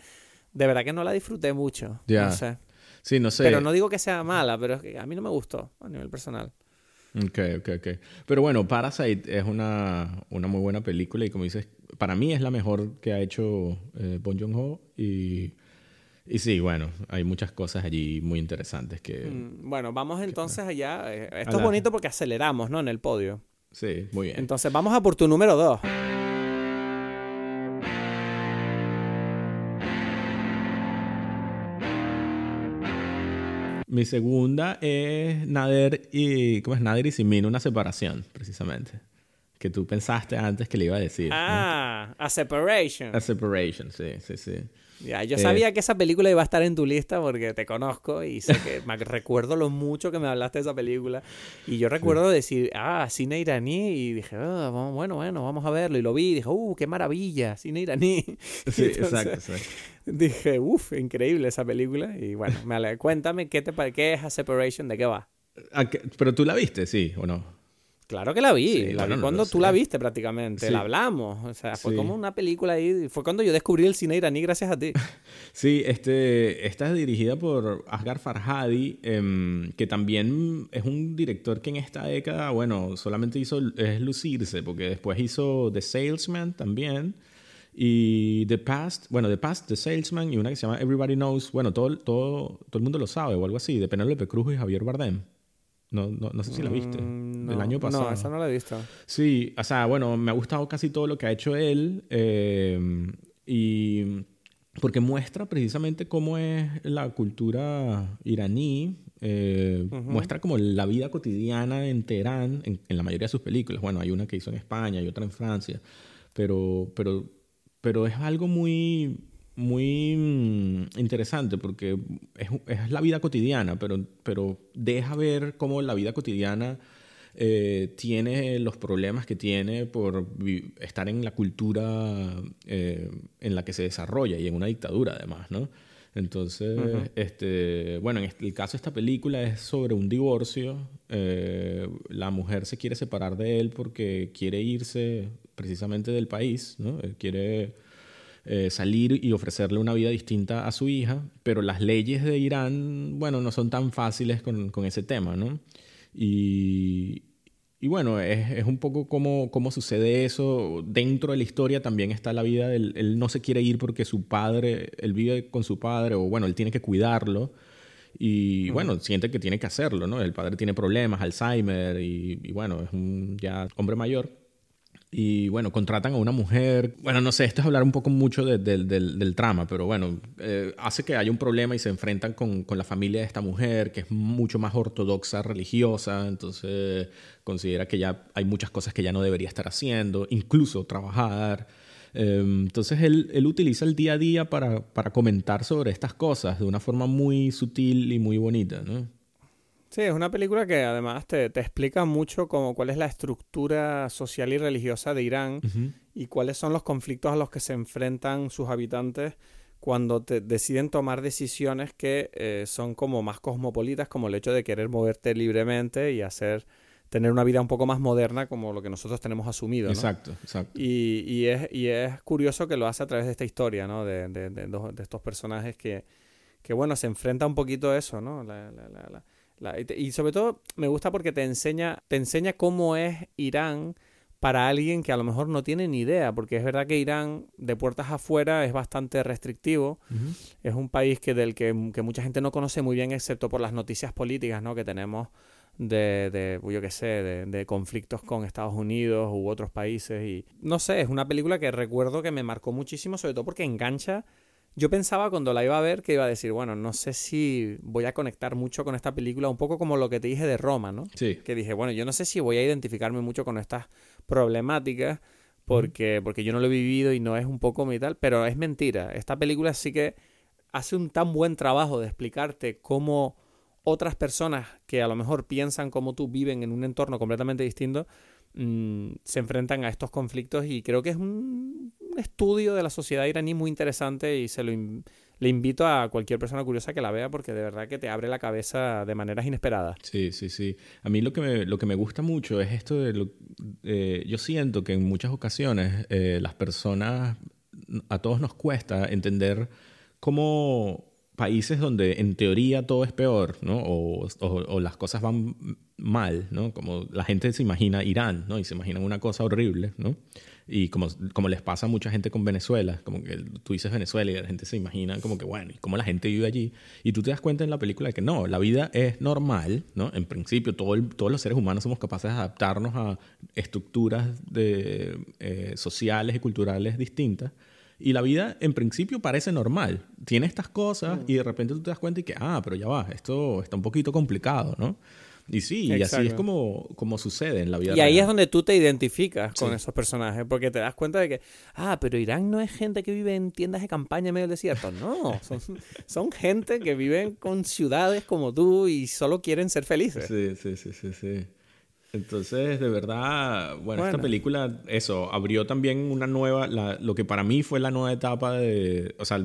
de verdad que no la disfruté mucho. Ya. No sé. Sí, no sé. Pero no digo que sea mala, pero es que a mí no me gustó a nivel personal. Ok, ok, ok. Pero bueno, Parasite es una, una muy buena película y como dices, para mí es la mejor que ha hecho eh, Bon Joon-ho y y sí, bueno, hay muchas cosas allí muy interesantes que... Mm, bueno, vamos entonces allá. Eh, esto es bonito porque aceleramos, ¿no? En el podio. Sí, muy bien. Entonces vamos a por tu número dos. Mi segunda es Nader y... ¿Cómo es? Nader y Simin, una separación, precisamente. Que tú pensaste antes que le iba a decir. Ah, a separation. A separation, sí, sí, sí. Ya, yo sabía que esa película iba a estar en tu lista porque te conozco y sé que me recuerdo lo mucho que me hablaste de esa película. Y yo recuerdo decir, ah, cine iraní. Y dije, ah, bueno, bueno, vamos a verlo. Y lo vi y dije, uh, qué maravilla, cine iraní. Sí, exacto, Dije, uff, increíble esa película. Y bueno, me cuéntame qué, te, qué es A Separation, de qué va. Pero tú la viste, sí, o no? Claro que la vi, la vi cuando tú la viste prácticamente, la hablamos, o sea, fue como una película ahí, fue cuando yo descubrí el cine iraní gracias a ti. Sí, este, esta es dirigida por Asghar Farhadi, em, que también es un director que en esta década, bueno, solamente hizo es lucirse, porque después hizo The Salesman también, y The Past, bueno, The Past, The Salesman, y una que se llama Everybody Knows, bueno, todo, todo, todo el mundo lo sabe, o algo así, de Penélope Cruz y Javier Bardem. No, no, no sé si la viste. Mm, del año pasado. No, esa no la he visto. Sí, o sea, bueno, me ha gustado casi todo lo que ha hecho él. Eh, y porque muestra precisamente cómo es la cultura iraní. Eh, muestra como la vida cotidiana en Teherán, en, en, la mayoría de sus películas. Bueno, hay una que hizo en España y otra en Francia. Pero, pero, pero es algo muy muy mm, interesante porque es, es, la vida cotidiana, pero, pero deja ver cómo la vida cotidiana eh, tiene los problemas que tiene por estar en la cultura eh, en la que se desarrolla y en una dictadura además, ¿no? Entonces, este, bueno, en el caso de esta película es sobre un divorcio. Eh, la mujer se quiere separar de él porque quiere irse precisamente del país, ¿no? Quiere eh, salir y ofrecerle una vida distinta a su hija, pero las leyes de Irán, bueno, no son tan fáciles con, con ese tema, ¿no? Y, y bueno, es, es, un poco cómo, cómo sucede eso. Dentro de la historia también está la vida del... Él no se quiere ir porque su padre, él vive con su padre, o bueno, él tiene que cuidarlo. Y bueno, siente que tiene que hacerlo, ¿no? El padre tiene problemas, Alzheimer, y, y bueno, es un ya hombre mayor. Y bueno, contratan a una mujer. Bueno, no sé, esto es hablar un poco mucho del, trama, pero bueno, eh, hace que haya un problema y se enfrentan con, con, la familia de esta mujer, que es mucho más ortodoxa, religiosa, entonces considera que ya hay muchas cosas que ya no debería estar haciendo, incluso trabajar. Em, entonces él, él, utiliza el día a día para, para comentar sobre estas cosas de una forma muy sutil y muy bonita, ¿no? Sí, es una película que además te, te explica mucho como cuál es la estructura social y religiosa de Irán y cuáles son los conflictos a los que se enfrentan sus habitantes cuando te deciden tomar decisiones que eh, son como más cosmopolitas, como el hecho de querer moverte libremente y hacer tener una vida un poco más moderna como lo que nosotros tenemos asumido. Exacto, exacto. Y, y, es, y es curioso que lo hace a través de esta historia, ¿no? De, de, de, de estos personajes que, que, bueno, se enfrenta un poquito a eso, ¿no? La, la, la, y sobre todo me gusta porque te enseña, te enseña cómo es Irán para alguien que a lo mejor no tiene ni idea, porque es verdad que Irán de puertas afuera es bastante restrictivo, es un país que del que, mucha gente no conoce muy bien excepto por las noticias políticas ¿no? que tenemos de, de yo qué sé, de, de, conflictos con Estados Unidos u otros países. Y no sé, es una película que recuerdo que me marcó muchísimo, sobre todo porque engancha yo pensaba cuando la iba a ver que iba a decir, bueno, no sé si voy a conectar mucho con esta película, un poco como lo que te dije de Roma, ¿no? Sí. Que dije, bueno, yo no sé si voy a identificarme mucho con estas problemáticas porque, porque yo no lo he vivido y no es un poco mi tal, pero es mentira. Esta película sí que hace un tan buen trabajo de explicarte cómo otras personas que a lo mejor piensan como tú viven en un entorno completamente distinto, mm, se enfrentan a estos conflictos y creo que es un estudio de la sociedad iraní muy interesante y se lo le invito a cualquier persona curiosa que la vea porque de verdad que te abre la cabeza de maneras inesperadas. Sí, sí, sí. A mí lo que me, lo que me gusta mucho es esto de lo, eh, yo siento que en muchas ocasiones eh, las personas, a todos nos cuesta entender cómo países donde en teoría todo es peor, ¿no? O, o, las cosas van mal, ¿no? Como la gente se imagina Irán, ¿no? Y se imagina una cosa horrible, ¿no? Y como, como les pasa a mucha gente con Venezuela, como que tú dices Venezuela y la gente se imagina como que, bueno, ¿y cómo la gente vive allí? Y tú te das cuenta en la película de que no, la vida es normal, ¿no? En principio, todo todos los seres humanos somos capaces de adaptarnos a estructuras de, eh, sociales y culturales distintas. Y la vida, en principio, parece normal. Tiene estas cosas y de repente tú te das cuenta y que, ah, pero ya va, esto está un poquito complicado, ¿no? Y sí, y así es como, como sucede en la vida. Y ahí es donde tú te identificas con esos personajes, porque te das cuenta de que, ah, pero Irán no es gente que vive en tiendas de campaña en medio del desierto. No, son, son gente que viven con ciudades como tú y solo quieren ser felices. Sí, sí, sí, sí, sí. Entonces, de verdad, bueno, esta película, eso, abrió también una nueva, la, lo que para mí fue la nueva etapa de, o sea,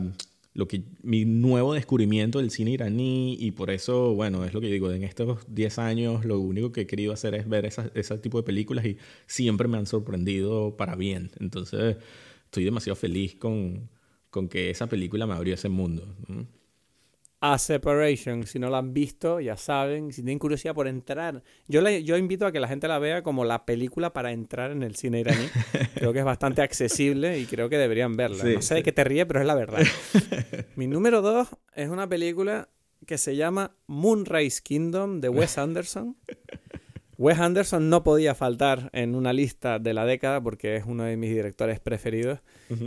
lo que mi nuevo descubrimiento del cine iraní y por eso, bueno, es lo que digo, en estos 10 años lo único que he querido hacer es ver ese tipo de películas y siempre me han sorprendido para bien. Entonces, estoy demasiado feliz con, con que esa película me abrió ese mundo. A Separation. Si no la han visto, ya saben. Si tienen curiosidad por entrar, yo, le, yo invito a que la gente la vea como la película para entrar en el cine iraní. creo que es bastante accesible y creo que deberían verla. no sé de qué te ríe, pero es la verdad. Mi número dos es una película que se llama Moonrise Kingdom de Wes Anderson. Wes Anderson no podía faltar en una lista de la década porque es uno de mis directores preferidos.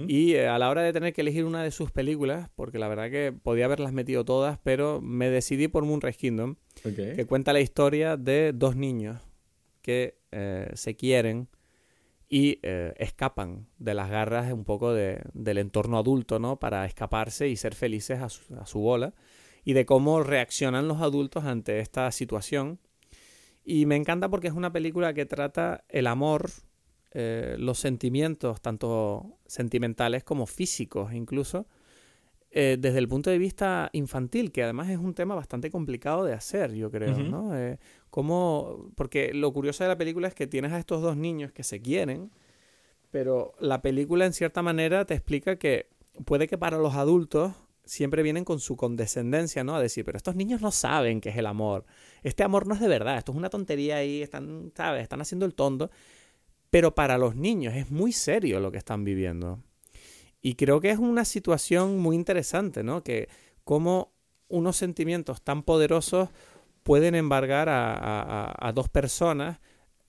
Y eh, a la hora de tener que elegir una de sus películas, porque la verdad que podía haberlas metido todas, pero me decidí por Moonrise Kingdom, que cuenta la historia de dos niños que eh, se quieren y eh, escapan de las garras un poco del entorno adulto, ¿no? Para escaparse y ser felices a su, a su bola. Y de cómo reaccionan los adultos ante esta situación y me encanta porque es una película que trata el amor, eh, los sentimientos, tanto sentimentales como físicos incluso, eh, desde el punto de vista infantil, que además es un tema bastante complicado de hacer, yo creo, ¿no? Eh, porque lo curioso de la película es que tienes a estos dos niños que se quieren, pero la película en cierta manera te explica que puede que para los adultos siempre vienen con su condescendencia, ¿no? A decir, pero estos niños no saben qué es el amor. Este amor no es de verdad, esto es una tontería ahí, están, ¿sabes? Están haciendo el tonto. Pero para los niños es muy serio lo que están viviendo. Y creo que es una situación muy interesante, ¿no? Que cómo unos sentimientos tan poderosos pueden embargar a, a dos personas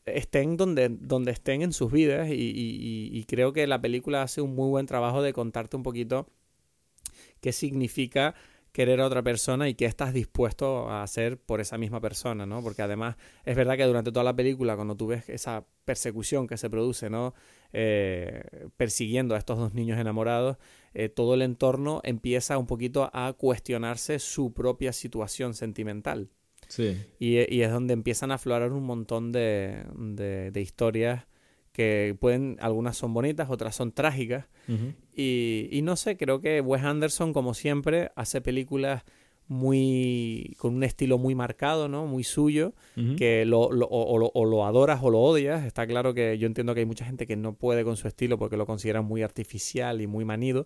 estén donde, donde estén en sus vidas y, y, creo que la película hace un muy buen trabajo de contarte un poquito qué significa querer a otra persona y qué estás dispuesto a hacer por esa misma persona, ¿no? Porque además es verdad que durante toda la película, cuando tú ves esa persecución que se produce, ¿no? Eh, persiguiendo a estos dos niños enamorados, eh, todo el entorno empieza un poquito a cuestionarse su propia situación sentimental. Sí. Y, es donde empiezan a aflorar un montón de, de, historias que pueden, algunas son bonitas, otras son trágicas. y, y, no sé, creo que Wes Anderson, como siempre, hace películas muy con un estilo muy marcado, ¿no? Muy suyo, que lo, lo, o, lo, adoras o lo odias. Está claro que yo entiendo que hay mucha gente que no puede con su estilo porque lo consideran muy artificial y muy manido.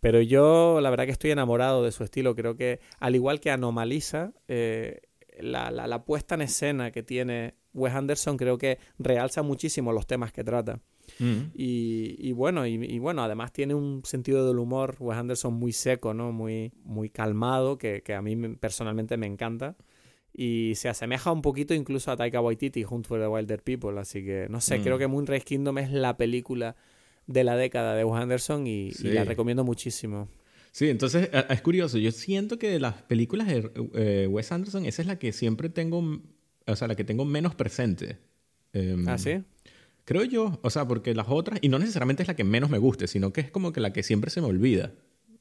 Pero yo la verdad que estoy enamorado de su estilo. Creo que al igual que Anomaliza, eh, la, la, puesta en escena que tiene Wes Anderson creo que realza muchísimo los temas que trata. Mm. Y, bueno, y, bueno, además tiene un sentido del humor, Wes Anderson muy seco, ¿no? Muy, muy calmado, que, a mí personalmente me encanta. Y se asemeja un poquito incluso a Taika Waititi junto for the Wilder People. Así que, no sé, creo mm. que Moonrise Kingdom es la película de la década de Wes Anderson y, la recomiendo muchísimo. Sí, entonces es curioso. Yo siento que de las películas de eh, Wes Anderson, esa es la que siempre tengo, o sea, la que tengo menos presente. Em, ¿Ah, sí? Creo yo, o sea, porque las otras, y no necesariamente es la que menos me guste, sino que es como que la que siempre se me olvida.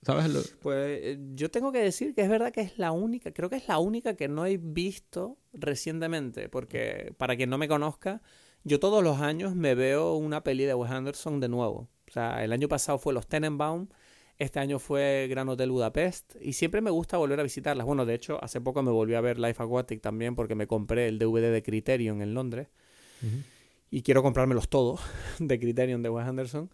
¿Sabes? Pues eh, yo tengo que decir que es verdad que es la única, creo que es la única que no he visto recientemente, porque para quien no me conozca, yo todos los años me veo una peli de Wes Anderson de nuevo. O sea, el año pasado fue Los Tenenbaum, este año fue Gran Hotel Budapest y siempre me gusta volver a visitarlas. Bueno, de hecho, hace poco me volví a ver Life Aquatic también porque me compré el DVD de Criterion en Londres y quiero comprármelos todos de Criterion de Wes Anderson.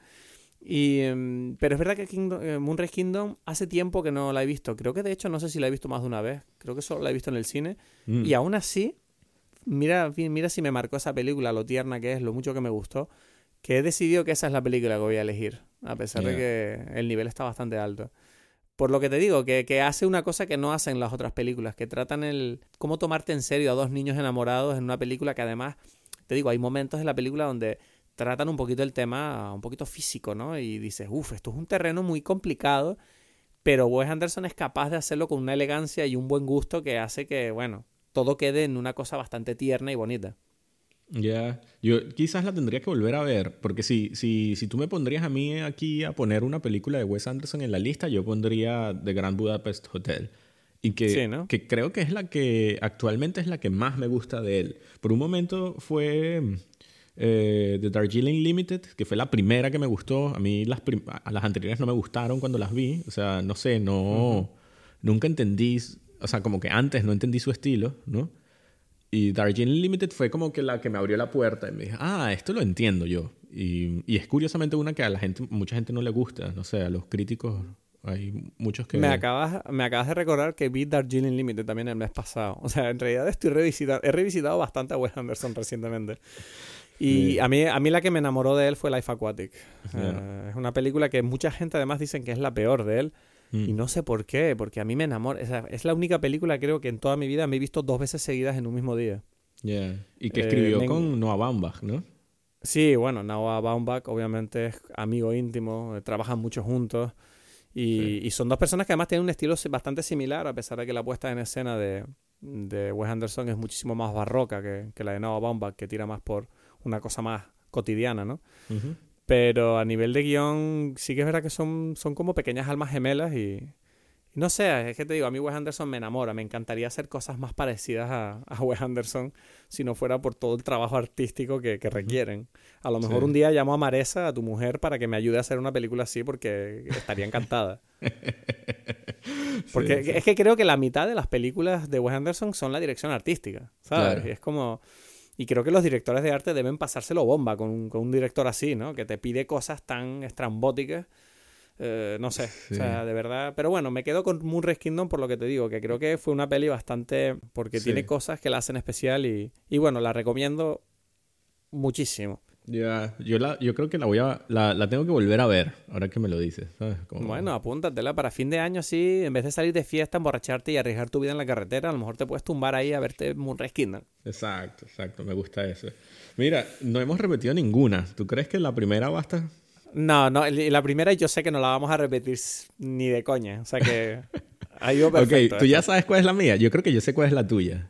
Y, em, pero es verdad que Kingdom, eh, Moonrise Kingdom hace tiempo que no la he visto. Creo que de hecho no sé si la he visto más de una vez. Creo que solo la he visto en el cine. Mm. Y aún así, mira, mira si me marcó esa película, lo tierna que es, lo mucho que me gustó, que he decidido que esa es la película que voy a elegir. A pesar de que el nivel está bastante alto. Por lo que te digo, que, que, hace una cosa que no hacen las otras películas, que tratan el cómo tomarte en serio a dos niños enamorados en una película que además te digo, hay momentos en la película donde tratan un poquito el tema, un poquito físico, ¿no? Y dices, uff, esto es un terreno muy complicado, pero Wes Anderson es capaz de hacerlo con una elegancia y un buen gusto que hace que, bueno, todo quede en una cosa bastante tierna y bonita. Ya, yo quizás la tendría que volver a ver, porque si, si, si tú me pondrías a mí aquí a poner una película de Wes Anderson en la lista, yo pondría The Grand Budapest Hotel. Y que, que creo que es la que actualmente es la que más me gusta de él. Por un momento fue eh, The Darjeeling Limited, que fue la primera que me gustó. A mí las, las anteriores no me gustaron cuando las vi. O sea, no sé, no... Nunca entendí... O sea, como que antes no entendí su estilo, ¿no? Y Darjeeling Limited fue como que la que me abrió la puerta y me dijo, ah, esto lo entiendo yo. Y, y es curiosamente una que a la gente, mucha gente no le gusta. No sé, a los críticos hay muchos que... Me acabas, me acabas de recordar que vi Darjeeling Limited también el mes pasado. O sea, en realidad estoy revisitando... He revisitado bastante a Wes Anderson recientemente. Y a, mí, a mí la que me enamoró de él fue Life Aquatic. Eh, es una película que mucha gente además dicen que es la peor de él. Y mm. no sé por qué, porque a mí me enamora. es la única película creo que en toda mi vida me he visto dos veces seguidas en un mismo día. Y que escribió eh, con Noah Baumbach, ¿no? Sí, bueno, Noah Baumbach obviamente es amigo íntimo, eh, trabajan mucho juntos. Y, son dos personas que además tienen un estilo bastante similar, a pesar de que la puesta en escena de, de Wes Anderson es muchísimo más barroca que, que la de Noah Baumbach, que tira más por una cosa más cotidiana, ¿no? Pero a nivel de guion sí que es verdad que son, son como pequeñas almas gemelas y, no sé, es que te digo, a mí Wes Anderson me enamora, me encantaría hacer cosas más parecidas a, a Wes Anderson si no fuera por todo el trabajo artístico que, que requieren. A lo mejor un día llamo a Maresa, a tu mujer, para que me ayude a hacer una película así porque estaría encantada. porque es que creo que la mitad de las películas de Wes Anderson son la dirección artística, ¿sabes? Y es como... Y creo que los directores de arte deben pasárselo bomba con, con un director así, ¿no? Que te pide cosas tan estrambóticas eh, no sé, o sea, de verdad. Pero bueno, me quedo con Moonrise Kingdom por lo que te digo, que creo que fue una peli bastante. porque tiene cosas que la hacen especial y, y bueno, la recomiendo muchísimo. Ya, yo, la, yo creo que la voy a, la, la tengo que volver a ver, ahora que me lo dices, ¿sabes? Bueno, apúntatela para fin de año así, en vez de salir de fiesta, emborracharte y arriesgar tu vida en la carretera, a lo mejor te puedes tumbar ahí a verte Moonrise Kingdom. Exacto, exacto, me gusta eso. Mira, no hemos repetido ninguna. ¿Tú crees que la primera basta? No, no, la primera yo sé que no la vamos a repetir ni de coña, o sea que... Ahí perfecto. Ok, tú ya sabes cuál es la mía, yo creo que yo sé cuál es la tuya.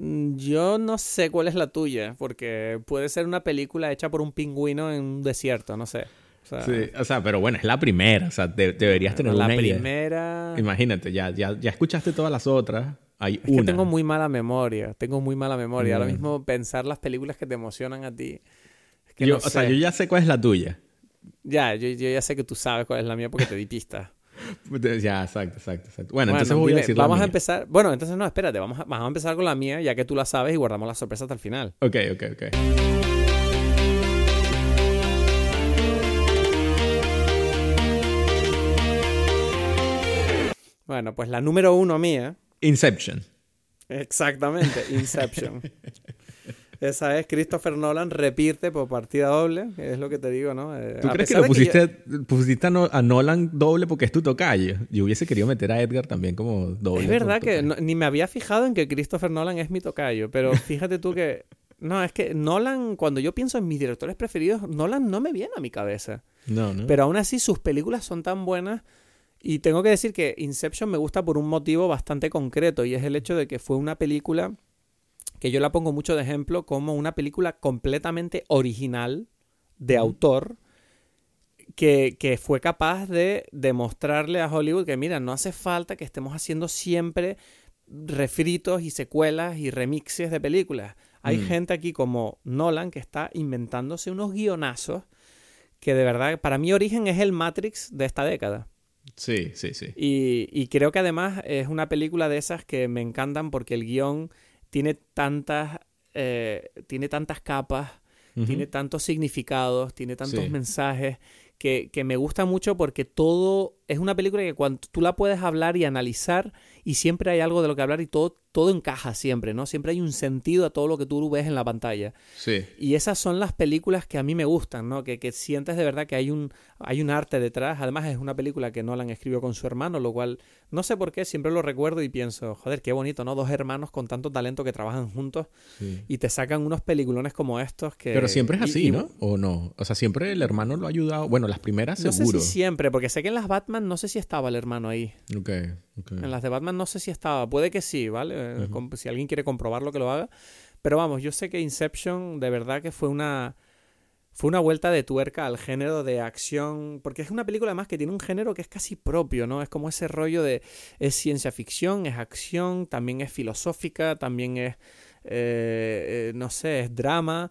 Mm, yo no sé cuál es la tuya, porque puede ser una película hecha por un pingüino en un desierto, no sé. O sea, sí, o sea, pero bueno, es la primera, o sea, deberías tener la una La primera... Imagínate, ya, ya, ya escuchaste todas las otras, hay es Que tengo muy mala memoria, tengo muy mala memoria. Ahora mismo pensar las películas que te emocionan a ti... que yo, O sea, yo ya sé cuál es la tuya. Ya, yo, yo ya sé que tú sabes cuál es la mía porque te di pista. Ya, exacto, exacto, exacto. Bueno, entonces voy a decir Vamos a empezar. Bueno, entonces no, espérate, vamos a, vamos a empezar con la mía, ya que tú la sabes y guardamos la sorpresa hasta el final. Ok, ok, ok. Bueno, pues la número uno mía. Inception. Exactamente, Inception. Esa es Christopher Nolan repite por partida doble, es lo que te digo, ¿no? Eh, ¿Tú crees que lo pusiste, pusiste a, Nolan doble porque es tu tocayo? Yo hubiese querido meter a Edgar también como doble. Es verdad que ni me había fijado en que Christopher Nolan es mi tocayo, pero fíjate tú que... No, es que Nolan, cuando yo pienso en mis directores preferidos, Nolan no me viene a mi cabeza. No, no. Pero aún así sus películas son tan buenas y tengo que decir que Inception me gusta por un motivo bastante concreto y es el hecho de que fue una película que yo la pongo mucho de ejemplo como una película completamente original de autor que, que, fue capaz de demostrarle a Hollywood que, mira, no hace falta que estemos haciendo siempre refritos y secuelas y remixes de películas. Hay mm. gente aquí como Nolan que está inventándose unos guionazos que de verdad, para mí origen es el Matrix de esta década. Sí, sí, sí. Y, y creo que además es una película de esas que me encantan porque el guion tiene tantas, eh, tiene tantas capas, tiene tantos significados, tiene tantos mensajes que, que, me gusta mucho porque todo es una película que cuando tú la puedes hablar y analizar y siempre hay algo de lo que hablar y todo, todo encaja siempre, ¿no? Siempre hay un sentido a todo lo que tú ves en la pantalla. Sí. Y esas son las películas que a mí me gustan, ¿no? Que, que sientes de verdad que hay un, hay un arte detrás. Además es una película que Nolan escribió con su hermano, lo cual no sé por qué, siempre lo recuerdo y pienso, joder, qué bonito, ¿no? Dos hermanos con tanto talento que trabajan juntos y te sacan unos peliculones como estos que... Pero siempre es así, ¿no? ¿O no? O sea, siempre el hermano lo ha ayudado. Bueno, las primeras seguro. No sé si siempre, porque sé que en las Batman no sé si estaba el hermano ahí. Ok. En las de Batman no sé si estaba, puede que sí, ¿vale? Eh, si alguien quiere comprobarlo, que lo haga. Pero vamos, yo sé que Inception de verdad que fue una fue una vuelta de tuerca al género de acción, porque es una película además que tiene un género que es casi propio, ¿no? Es como ese rollo de es ciencia ficción, es acción, también es filosófica, también es eh, eh, no sé, es drama,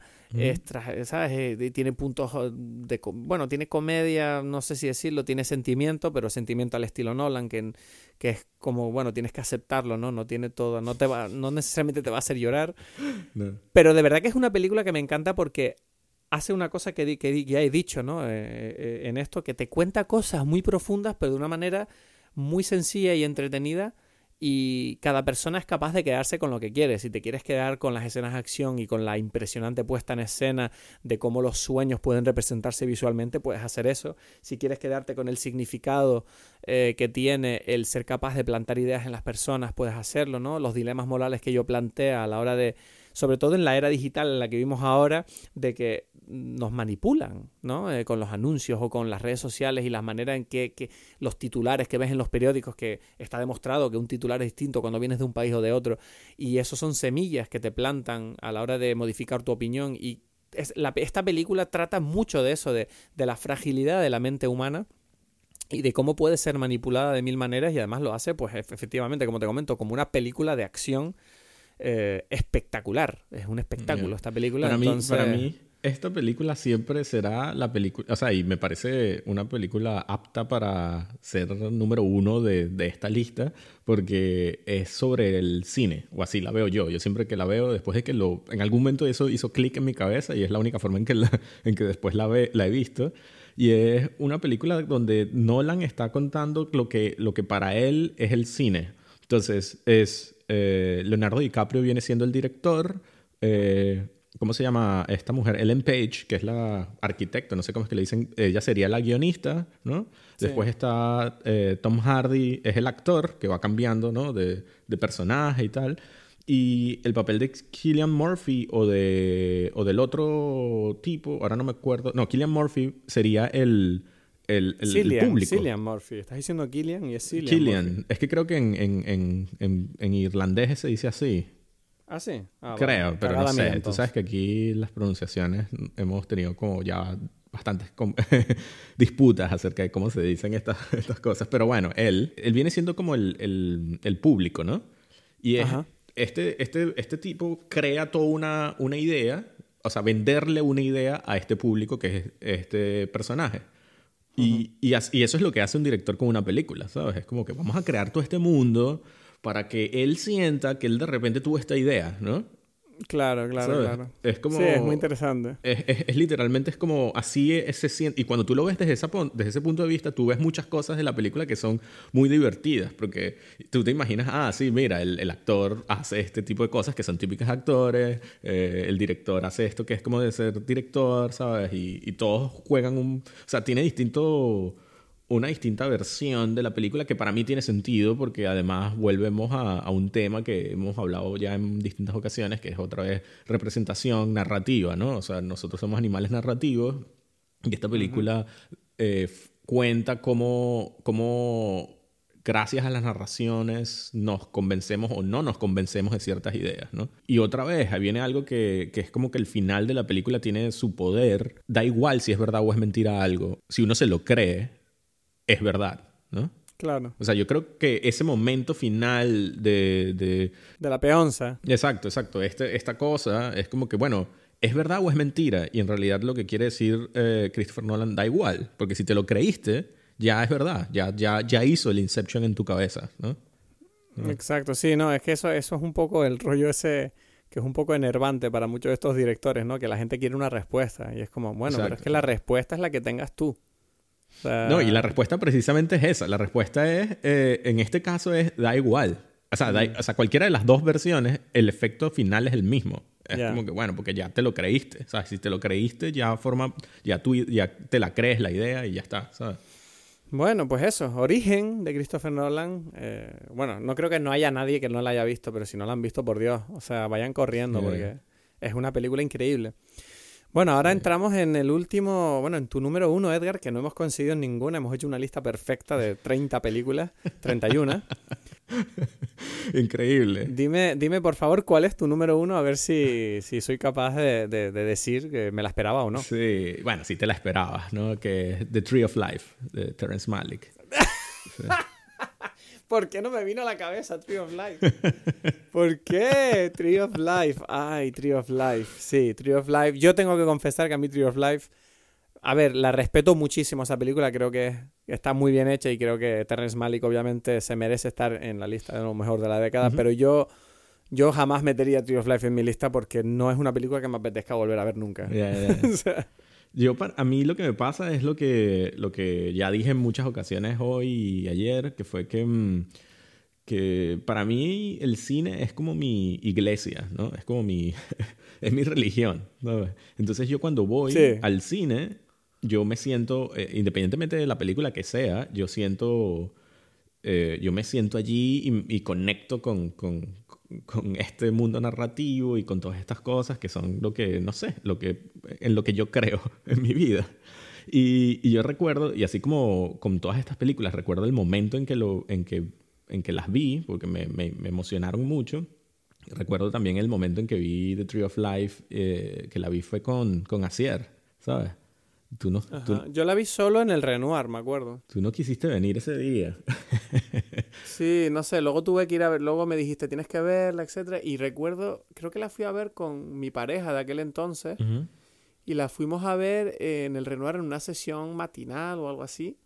¿sabes? Eh, tiene puntos de... Bueno, tiene comedia, no sé si decirlo, tiene sentimiento, pero sentimiento al estilo Nolan, que, que es como, bueno, tienes que aceptarlo, ¿no? No tiene todo, no, te va, no necesariamente te va a hacer llorar. Pero de verdad que es una película que me encanta porque hace una cosa que, que ya he dicho, ¿no? en esto, que te cuenta cosas muy profundas, pero de una manera muy sencilla y entretenida y cada persona es capaz de quedarse con lo que quiere. Si te quieres quedar con las escenas de acción y con la impresionante puesta en escena de cómo los sueños pueden representarse visualmente, puedes hacer eso. Si quieres quedarte con el significado eh, que tiene el ser capaz de plantar ideas en las personas, puedes hacerlo, ¿no? Los dilemas morales que yo plantea a la hora de, sobre todo en la era digital en la que vivimos ahora, de que nos manipulan, ¿no? Eh, con los anuncios o con las redes sociales y la manera en que, los titulares que ves en los periódicos, que está demostrado que un titular es distinto cuando vienes de un país o de otro, y eso son semillas que te plantan a la hora de modificar tu opinión. Y esta película trata mucho de eso, de, la fragilidad de la mente humana y de cómo puede ser manipulada de mil maneras y además lo hace, pues efectivamente, como te comento, como una película de acción eh, espectacular. Es un espectáculo esta película. Para, mí, para mí, esta película siempre será la película, o sea, y me parece una película apta para ser número uno de, de, esta lista, porque es sobre el cine, o así la veo yo. Yo siempre que la veo, después de que lo, en algún momento eso hizo clic en mi cabeza y es la única forma en que, en que después la, ve, la he visto. Y es una película donde Nolan está contando lo que, lo que para él es el cine. Entonces, es eh, Leonardo DiCaprio viene siendo el director. Eh, ¿cómo se llama esta mujer? Ellen Page, que es la arquitecta, no sé cómo es que le dicen, ella sería la guionista, ¿no? Después está eh, Tom Hardy, es el actor que va cambiando, ¿no? De, de, personaje y tal. Y el papel de Killian Murphy o, de, o del otro tipo, ahora no me acuerdo, no, Killian Murphy sería el... El, el, público. Cillian Murphy. Estás diciendo Killian y es Cillian. Killian. Es que creo que en, en, en, en, irlandés se dice así. Ah, sí. Ah, Creo, pero no sé. Tú sabes que aquí las pronunciaciones hemos tenido como ya bastantes disputas acerca de cómo se dicen estas, estas cosas. Pero bueno, él, él viene siendo como el, el, el público, ¿no? Y este, este, este tipo crea toda una, una idea, o sea, venderle una idea a este público que es este personaje. Y, y, eso es lo que hace un director con una película, ¿sabes? Es como que vamos a crear todo este mundo para que él sienta que él de repente tuvo esta idea, ¿no? Claro, claro, claro. Es como... Sí, es muy interesante. Es, es, literalmente es como así se siente. Y cuando tú lo ves desde, esa, desde ese punto de vista, tú ves muchas cosas de la película que son muy divertidas. Porque tú te imaginas, ah, sí, mira, el, el actor hace este tipo de cosas que son típicas actores. Eh, el director hace esto que es como de ser director, ¿sabes? Y, y todos juegan un... O sea, tiene distinto una distinta versión de la película que para mí tiene sentido porque además volvemos a, un tema que hemos hablado ya en distintas ocasiones, que es otra vez representación narrativa, ¿no? O sea, nosotros somos animales narrativos y esta película eh, cuenta cómo, cómo gracias a las narraciones nos convencemos o no nos convencemos de ciertas ideas, ¿no? Y otra vez, ahí viene algo que, que, es como que el final de la película tiene su poder, da igual si es verdad o es mentira algo, si uno se lo cree, es verdad, ¿no? Claro. O sea, yo creo que ese momento final de... De, de la peonza. Exacto, exacto. Este, esta cosa es como que, bueno, ¿es verdad o es mentira? Y en realidad lo que quiere decir eh, Christopher Nolan da igual, porque si te lo creíste, ya es verdad, ya, ya, ya hizo el Inception en tu cabeza, ¿no? Exacto, sí, no, es que eso, eso es un poco el rollo ese que es un poco enervante para muchos de estos directores, ¿no? Que la gente quiere una respuesta y es como, bueno, pero es que la respuesta es la que tengas tú. No, y la respuesta precisamente es esa. La respuesta es, eh, en este caso es, da igual. O sea, o sea, cualquiera de las dos versiones, el efecto final es el mismo. Es como que, bueno, porque ya te lo creíste. O sea, si te lo creíste, ya forma, ya tú ya te la crees la idea y ya está, ¿sabes? Bueno, pues eso, Origen de Christopher Nolan. Eh, bueno, no creo que no haya nadie que no la haya visto, pero si no la han visto, por Dios, o sea, vayan corriendo porque es una película increíble. Bueno, ahora entramos en el último, bueno, en tu número uno, Edgar, que no hemos conseguido ninguna. Hemos hecho una lista perfecta de 30 películas, 31. Increíble. Dime, dime, por favor, cuál es tu número uno, a ver si, si soy capaz de, de, decir que me la esperaba o no. Sí, bueno, sí te la esperabas, ¿no? Que The Tree of Life, de Terrence Malick. Sí. ¿Por qué no me vino a la cabeza Tree of Life? ¿Por qué? Tree of Life. Ay, Tree of Life. Sí, Tree of Life. Yo tengo que confesar que a mí Tree of Life... A ver, la respeto muchísimo esa película. Creo que está muy bien hecha y creo que Terrence Malick obviamente se merece estar en la lista de lo mejor de la década. Pero yo... Yo jamás metería Tree of Life en mi lista porque no es una película que me apetezca volver a ver nunca. Yo, a mí lo que me pasa es lo que, lo que ya dije en muchas ocasiones hoy y ayer, que fue que, mm, que para mí el cine es como mi iglesia, ¿no? Es como mi, es mi religión, Entonces yo cuando voy al cine, yo me siento, eh, independientemente de la película que sea, yo siento, eh, yo me siento allí y, conecto con, con, con este mundo narrativo y con todas estas cosas que son lo que, no sé, lo que, en lo que yo creo en mi vida. Y, y yo recuerdo, y así como con todas estas películas, recuerdo el momento en que, lo, en que, en que las vi, porque me, me, emocionaron mucho. Recuerdo también el momento en que vi The Tree of Life, eh, que la vi fue con, con Asier, ¿sabes? Tú no, Yo la vi solo en el Renoir, me acuerdo. Tú no quisiste venir ese día. sí, no sé, luego tuve que ir a ver, luego me dijiste tienes que verla, etcétera, y recuerdo, creo que la fui a ver con mi pareja de aquel entonces, y la fuimos a ver en el Renoir en una sesión matinal o algo así.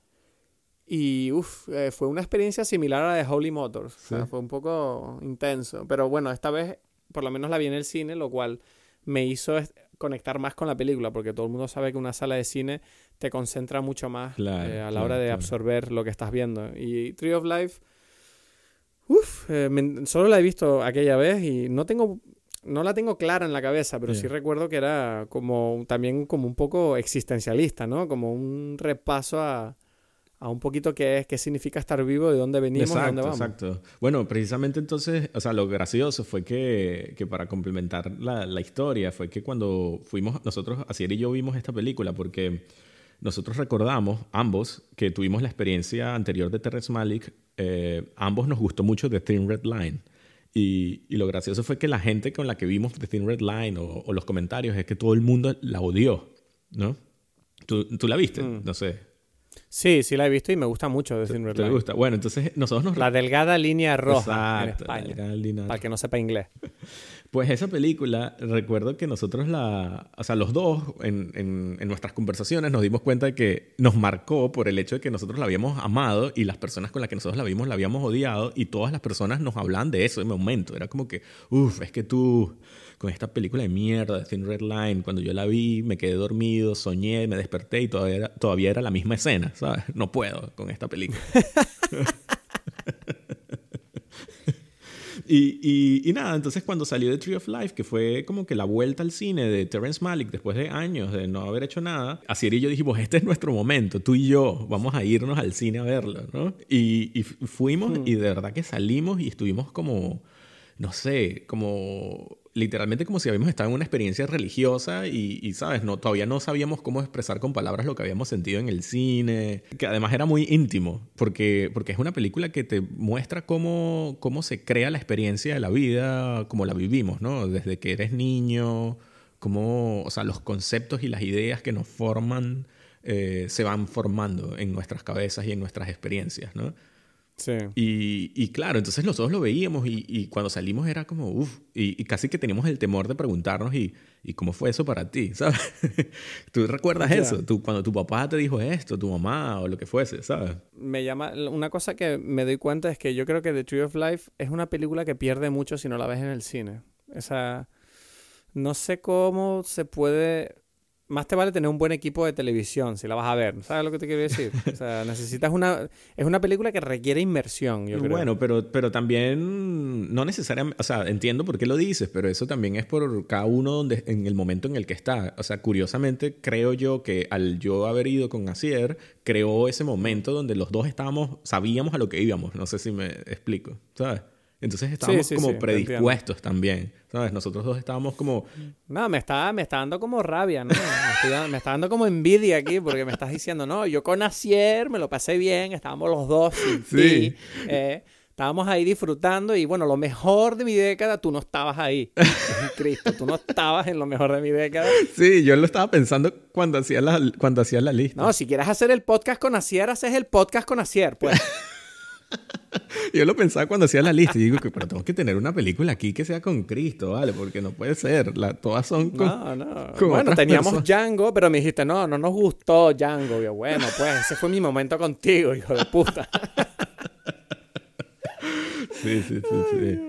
Y uff, eh, fue una experiencia similar a la de Holy Motors. O sea, fue un poco intenso. Pero bueno, esta vez por lo menos la vi en el cine, lo cual me hizo conectar más con la película, porque todo el mundo sabe que una sala de cine te concentra mucho más eh, a la hora de absorber lo que estás viendo. Y Tree of Life, uff, eh, solo la he visto aquella vez y no tengo... no la tengo clara en la cabeza, pero sí recuerdo que era como también como un poco existencialista, ¿no? Como un repaso a, a un poquito qué es, qué significa estar vivo, de dónde venimos, exacto, dónde vamos. Exacto. Bueno, precisamente entonces, o sea, lo gracioso fue que, que para complementar la, la, historia, fue que cuando fuimos, nosotros, Asier y yo vimos esta película, porque nosotros recordamos, ambos, que tuvimos la experiencia anterior de Terrence Malick, eh, ambos nos gustó mucho The Thin Red Line. Y, y, lo gracioso fue que la gente con la que vimos The Thin Red Line o, o los comentarios es que todo el mundo la odió, ¿no? ¿Tú, tú la viste? Mm. No sé. Sí, sí la he visto y me gusta mucho The Thin Red ¿Te Line. gusta? Bueno, entonces nosotros nos... La delgada línea roja Exacto, en España. línea Para el que no sepa inglés. Pues esa película, recuerdo que nosotros la, o sea, los dos en, en, en, nuestras conversaciones nos dimos cuenta de que nos marcó por el hecho de que nosotros la habíamos amado y las personas con las que nosotros la vimos la habíamos odiado y todas las personas nos hablaban de eso en momento. Era como que, uff, es que tú con esta película de mierda de Thin Red Line, cuando yo la vi, me quedé dormido, soñé, me desperté y todavía era, todavía era la misma escena, ¿sabes? No puedo con esta película. Y, y, y, nada, entonces cuando salió The Tree of Life, que fue como que la vuelta al cine de Terrence Malick después de años de no haber hecho nada, Asier y yo dijimos, este es nuestro momento, tú y yo, vamos a irnos al cine a verlo, ¿no? Y, y fuimos Hmm. y de verdad que salimos y estuvimos como, no sé, como literalmente como si habíamos estado en una experiencia religiosa y, y, ¿sabes? No, todavía no sabíamos cómo expresar con palabras lo que habíamos sentido en el cine, que además era muy íntimo, porque, porque es una película que te muestra cómo, cómo se crea la experiencia de la vida, como la vivimos, ¿no? Desde que eres niño, cómo, o sea, los conceptos y las ideas que nos forman eh, se van formando en nuestras cabezas y en nuestras experiencias, ¿no? Sí. Y, y, claro, entonces nosotros lo veíamos y, y cuando salimos era como, uff, y, y, casi que teníamos el temor de preguntarnos, ¿y, y cómo fue eso para ti? ¿Sabes? ¿Tú recuerdas yeah. eso? Tú, cuando tu papá te dijo esto, tu mamá o lo que fuese, ¿sabes? Me llama, una cosa que me doy cuenta es que yo creo que The Tree of Life es una película que pierde mucho si no la ves en el cine. Esa, no sé cómo se puede más te vale tener un buen equipo de televisión si la vas a ver. ¿Sabes lo que te quiero decir? O sea, necesitas una... Es una película que requiere inmersión, yo creo. Bueno, pero, pero también no necesariamente... O sea, entiendo por qué lo dices, pero eso también es por cada uno donde, en el momento en el que está. O sea, curiosamente, creo yo que al yo haber ido con Asier, creó ese momento donde los dos estábamos... Sabíamos a lo que íbamos. No sé si me explico, ¿sabes? Entonces estábamos sí, sí, como sí, predispuestos también, ¿sabes? Nosotros dos estábamos como... No, me está, me está dando como rabia, ¿no? Me, estoy, me, está dando como envidia aquí porque me estás diciendo, no, yo con Asier me lo pasé bien, estábamos los dos sin sí. ti, eh, estábamos ahí disfrutando y bueno, lo mejor de mi década, tú no estabas ahí. Cristo, tú no estabas en lo mejor de mi década. Sí, yo lo estaba pensando cuando hacías la, cuando hacía la lista. No, si quieres hacer el podcast con Asier, haces el podcast con Asier, pues. Yo lo pensaba cuando hacía la lista y digo que pero tengo que tener una película aquí que sea con Cristo, ¿vale? Porque no puede ser, la, todas son con No, no. Con bueno, teníamos personas. Django, pero me dijiste, "No, no nos gustó Django." Y yo, "Bueno, pues ese fue mi momento contigo, hijo de puta." sí, sí, sí, sí.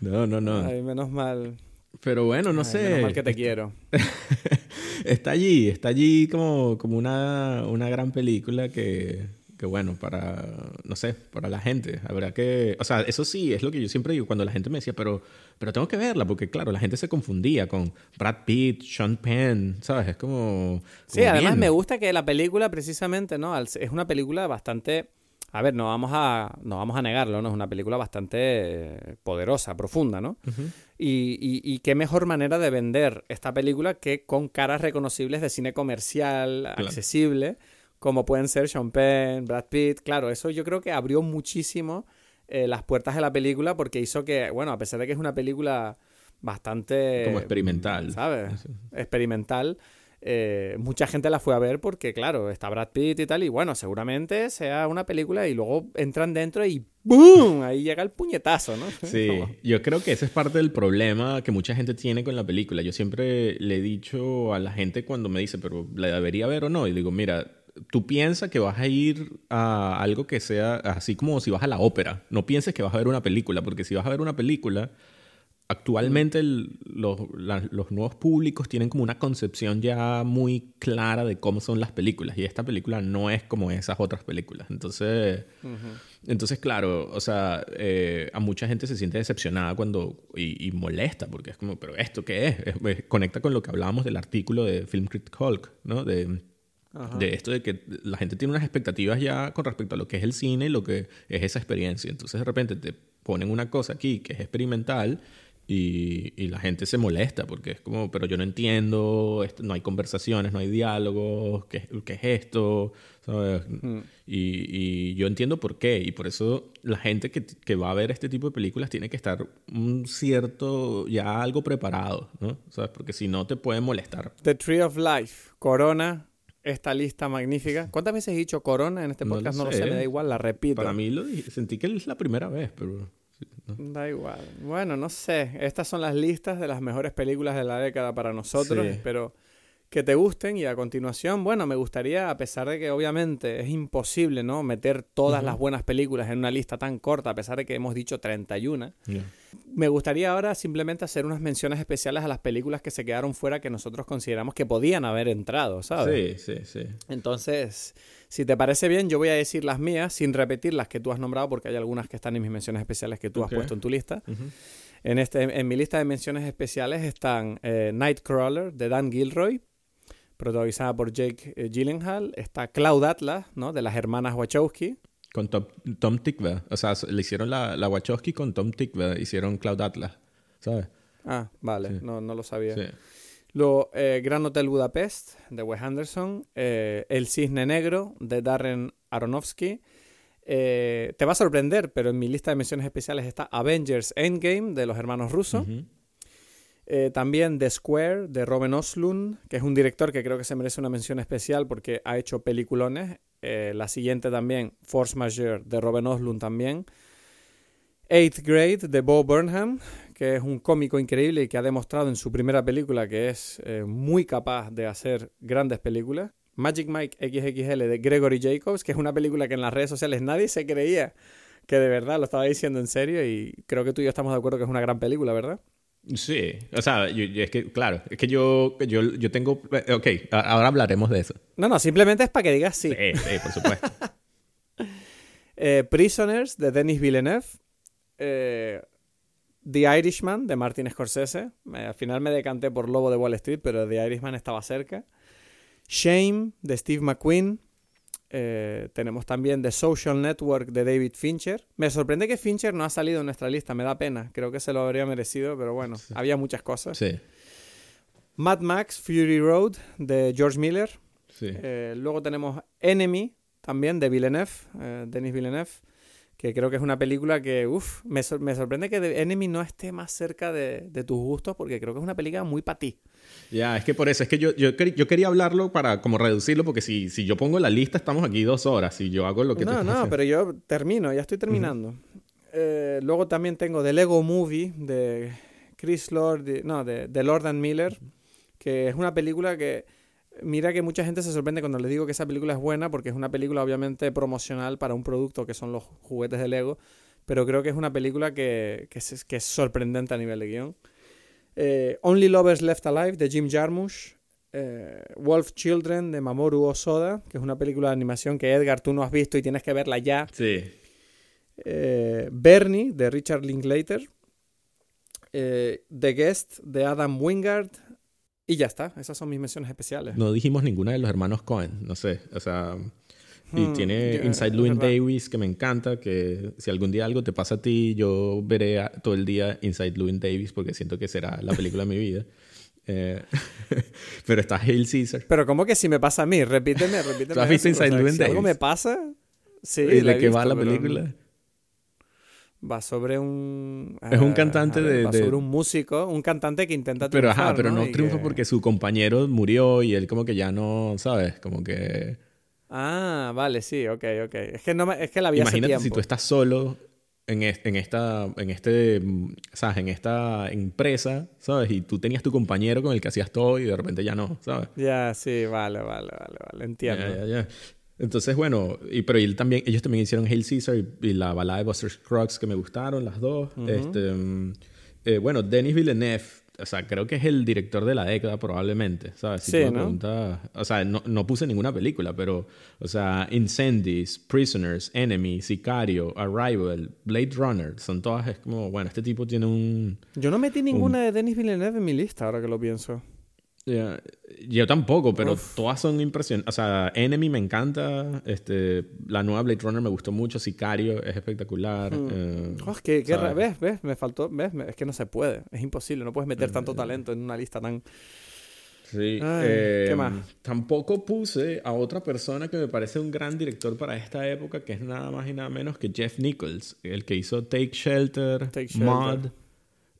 No, no, no. Ay, menos mal. Pero bueno, no Ay, sé. Menos mal que te quiero. está allí, está allí como, como una, una gran película que que bueno, para, no sé, para la gente. Habrá que, o sea, eso sí, es lo que yo siempre digo cuando la gente me decía, pero, pero tengo que verla, porque claro, la gente se confundía con Brad Pitt, Sean Penn, ¿sabes? Es como... como sí, además bien. me gusta que la película precisamente, ¿no? Es una película bastante... A ver, no vamos a, no vamos a negarlo, ¿no? Es una película bastante poderosa, profunda, ¿no? Uh -huh. y, y, y, qué mejor manera de vender esta película que con caras reconocibles de cine comercial, claro. accesible como pueden ser Sean Penn, Brad Pitt. Claro, eso yo creo que abrió muchísimo eh, las puertas de la película porque hizo que, bueno, a pesar de que es una película bastante... Como experimental. ¿Sabes? Experimental. Eh, mucha gente la fue a ver porque, claro, está Brad Pitt y tal, y bueno, seguramente sea una película y luego entran dentro y ¡boom! Ahí llega el puñetazo, ¿no? Sí, yo creo que ese es parte del problema que mucha gente tiene con la película. Yo siempre le he dicho a la gente cuando me dice, pero ¿la debería ver o no? Y digo, mira, tú piensas que vas a ir a algo que sea así como si vas a la ópera. No pienses que vas a ver una película, porque si vas a ver una película, actualmente los, los, nuevos públicos tienen como una concepción ya muy clara de cómo son las películas y esta película no es como esas otras películas. Entonces, entonces claro, o sea, eh, a mucha gente se siente decepcionada cuando y, molesta porque es como, pero ¿esto qué es? Conecta con lo que hablábamos del artículo de Film Critic Hulk, ¿no? De, de esto de que la gente tiene unas expectativas ya con respecto a lo que es el cine y lo que es esa experiencia. Entonces de repente te ponen una cosa aquí que es experimental y, y, la gente se molesta porque es como, pero yo no entiendo, no hay conversaciones, no hay diálogos, ¿qué, qué es esto? Mm. Y, y, yo entiendo por qué, y por eso la gente que, que, va a ver este tipo de películas tiene que estar un cierto, ya algo preparado, ¿no? ¿Sabes? Porque si no te puede molestar. The Tree of Life, Corona, esta lista magnífica. ¿Cuántas veces he dicho Corona en este podcast? No lo, sé, me da igual, la repito. Para mí lo sentí que es la primera vez, pero... Da igual. Bueno, no sé. Estas son las listas de las mejores películas de la década para nosotros. Pero que te gusten y a continuación, bueno, me gustaría, a pesar de que obviamente es imposible, ¿no? Meter todas las buenas películas en una lista tan corta, a pesar de que hemos dicho 31, me gustaría ahora simplemente hacer unas menciones especiales a las películas que se quedaron fuera que nosotros consideramos que podían haber entrado, ¿sabes? Sí, sí, sí. Entonces, si te parece bien, yo voy a decir las mías sin repetir las que tú has nombrado, porque hay algunas que están en mis menciones especiales que tú has puesto en tu lista. En, este, en mi lista de menciones especiales están eh, Nightcrawler de Dan Gilroy, protagonizada por Jake eh, Gyllenhaal. Está Cloud Atlas, ¿no? De las hermanas Wachowski. Con Tom, Tom O sea, le hicieron la, la Wachowski con Tom Tickver. Hicieron Cloud Atlas, ¿sabes? Ah, vale. No, no lo sabía. Sí. Luego, eh, Gran Hotel Budapest, de Wes Anderson. Eh, El Cisne Negro, de Darren Aronofsky. te va a sorprender, pero en mi lista de menciones especiales está Avengers Endgame, de los hermanos rusos. Eh, también The Square de Robin Oslund, que es un director que creo que se merece una mención especial porque ha hecho peliculones. Eh, la siguiente también, Force Majeure de Robin Oslund también. Eighth Grade de Bo Burnham, que es un cómico increíble y que ha demostrado en su primera película que es eh, muy capaz de hacer grandes películas. Magic Mike XXL de Gregory Jacobs, que es una película que en las redes sociales nadie se creía que de verdad lo estaba diciendo en serio y creo que tú y yo estamos de acuerdo que es una gran película, ¿verdad? Sí, o sea, es que, claro, es que yo, yo, yo tengo... Ok, ahora hablaremos de eso. No, no, simplemente es para que digas sí. Sí, sí, por supuesto. Eh, Prisoners, de Denis Villeneuve. Eh, The Irishman, de Martin Scorsese. al final me decanté por Lobo de Wall Street, pero The Irishman estaba cerca. Shame, de Steve McQueen. Eh, tenemos también The Social Network de David Fincher. Me sorprende que Fincher no ha salido en nuestra lista, me da pena. Creo que se lo habría merecido, pero bueno, había muchas cosas. Sí. Mad Max Fury Road de George Miller. Eh, luego tenemos Enemy también de Villeneuve, eh, Denis Villeneuve que creo que es una película que, uff, me, me, sorprende que Enemy no esté más cerca de, de, tus gustos, porque creo que es una película muy para ti. Ya, es que por eso, es que yo, yo, yo, quería hablarlo para como reducirlo, porque si, si yo pongo la lista, estamos aquí dos horas y yo hago lo que No, no, pero yo termino, ya estoy terminando. Eh, luego también tengo The Lego Movie de Chris Lord, no, de, de Lord and Miller, que es una película que Mira que mucha gente se sorprende cuando les digo que esa película es buena porque es una película obviamente promocional para un producto que son los juguetes de Lego, pero creo que es una película que, que, es, que es, sorprendente a nivel de guion. Eh, Only Lovers Left Alive de Jim Jarmusch. Eh, Wolf Children de Mamoru Osoda, que es una película de animación que Edgar tú no has visto y tienes que verla ya. Sí. Eh, Bernie de Richard Linklater. The Guest de Adam Wingard. Y ya está, esas son mis menciones especiales. No dijimos ninguna de los hermanos Cohen, no sé, o sea... Y hmm, tiene Inside Louis Davis, que me encanta, que si algún día algo te pasa a ti, yo veré todo el día Inside Louis Davis porque siento que será la película de mi vida. Eh, pero está Hail Caesar. Pero ¿cómo que si me pasa a mí? Repíteme, repíteme. ¿Tú has visto Inside Louis Davis? algo me pasa? Sí. ¿Y de qué va la película? Va sobre un... Es un cantante de... Va sobre un músico, un cantante que intenta Pero ajá, pero no, triunfa porque su compañero murió y él como que ya no, ¿sabes? Como que... Ah, vale, sí, ok, ok. Es que, no es que la vida Imagínate si tú estás solo en, en esta, en este, ¿sabes? En esta empresa, ¿sabes? Y tú tenías tu compañero con el que hacías todo y de repente ya no, ¿sabes? Ya, sí, vale, vale, vale, vale, entiendo. Ya, ya. Entonces, bueno, y, pero él también, ellos también hicieron Hail Caesar y, la balada de Buster Scruggs que me gustaron, las dos. este, eh, bueno, Denis Villeneuve, o sea, creo que es el director de la década probablemente, ¿sabes? Si Sí, ¿no? preguntas- o sea, no, no puse ninguna película, pero, o sea, Incendies, Prisoners, Enemy, Sicario, Arrival, Blade Runner, son todas, es como, bueno, este tipo tiene un... Yo no metí ninguna de Denis Villeneuve en mi lista, ahora que lo pienso. Ya, yo tampoco, pero Uf. todas son impresionantes. O sea, Enemy me encanta, este, la nueva Blade Runner me gustó mucho, Sicario es espectacular. Mm. eh, Oh, es que, ves, ves, me faltó, ves, es que no se puede, es imposible, no puedes meter tanto talento en una lista tan... Sí. Ay, eh, ¿qué más? Tampoco puse a otra persona que me parece un gran director para esta época, que es nada más y nada menos que Jeff Nichols, el que hizo Take Shelter, Take Shelter. Mod,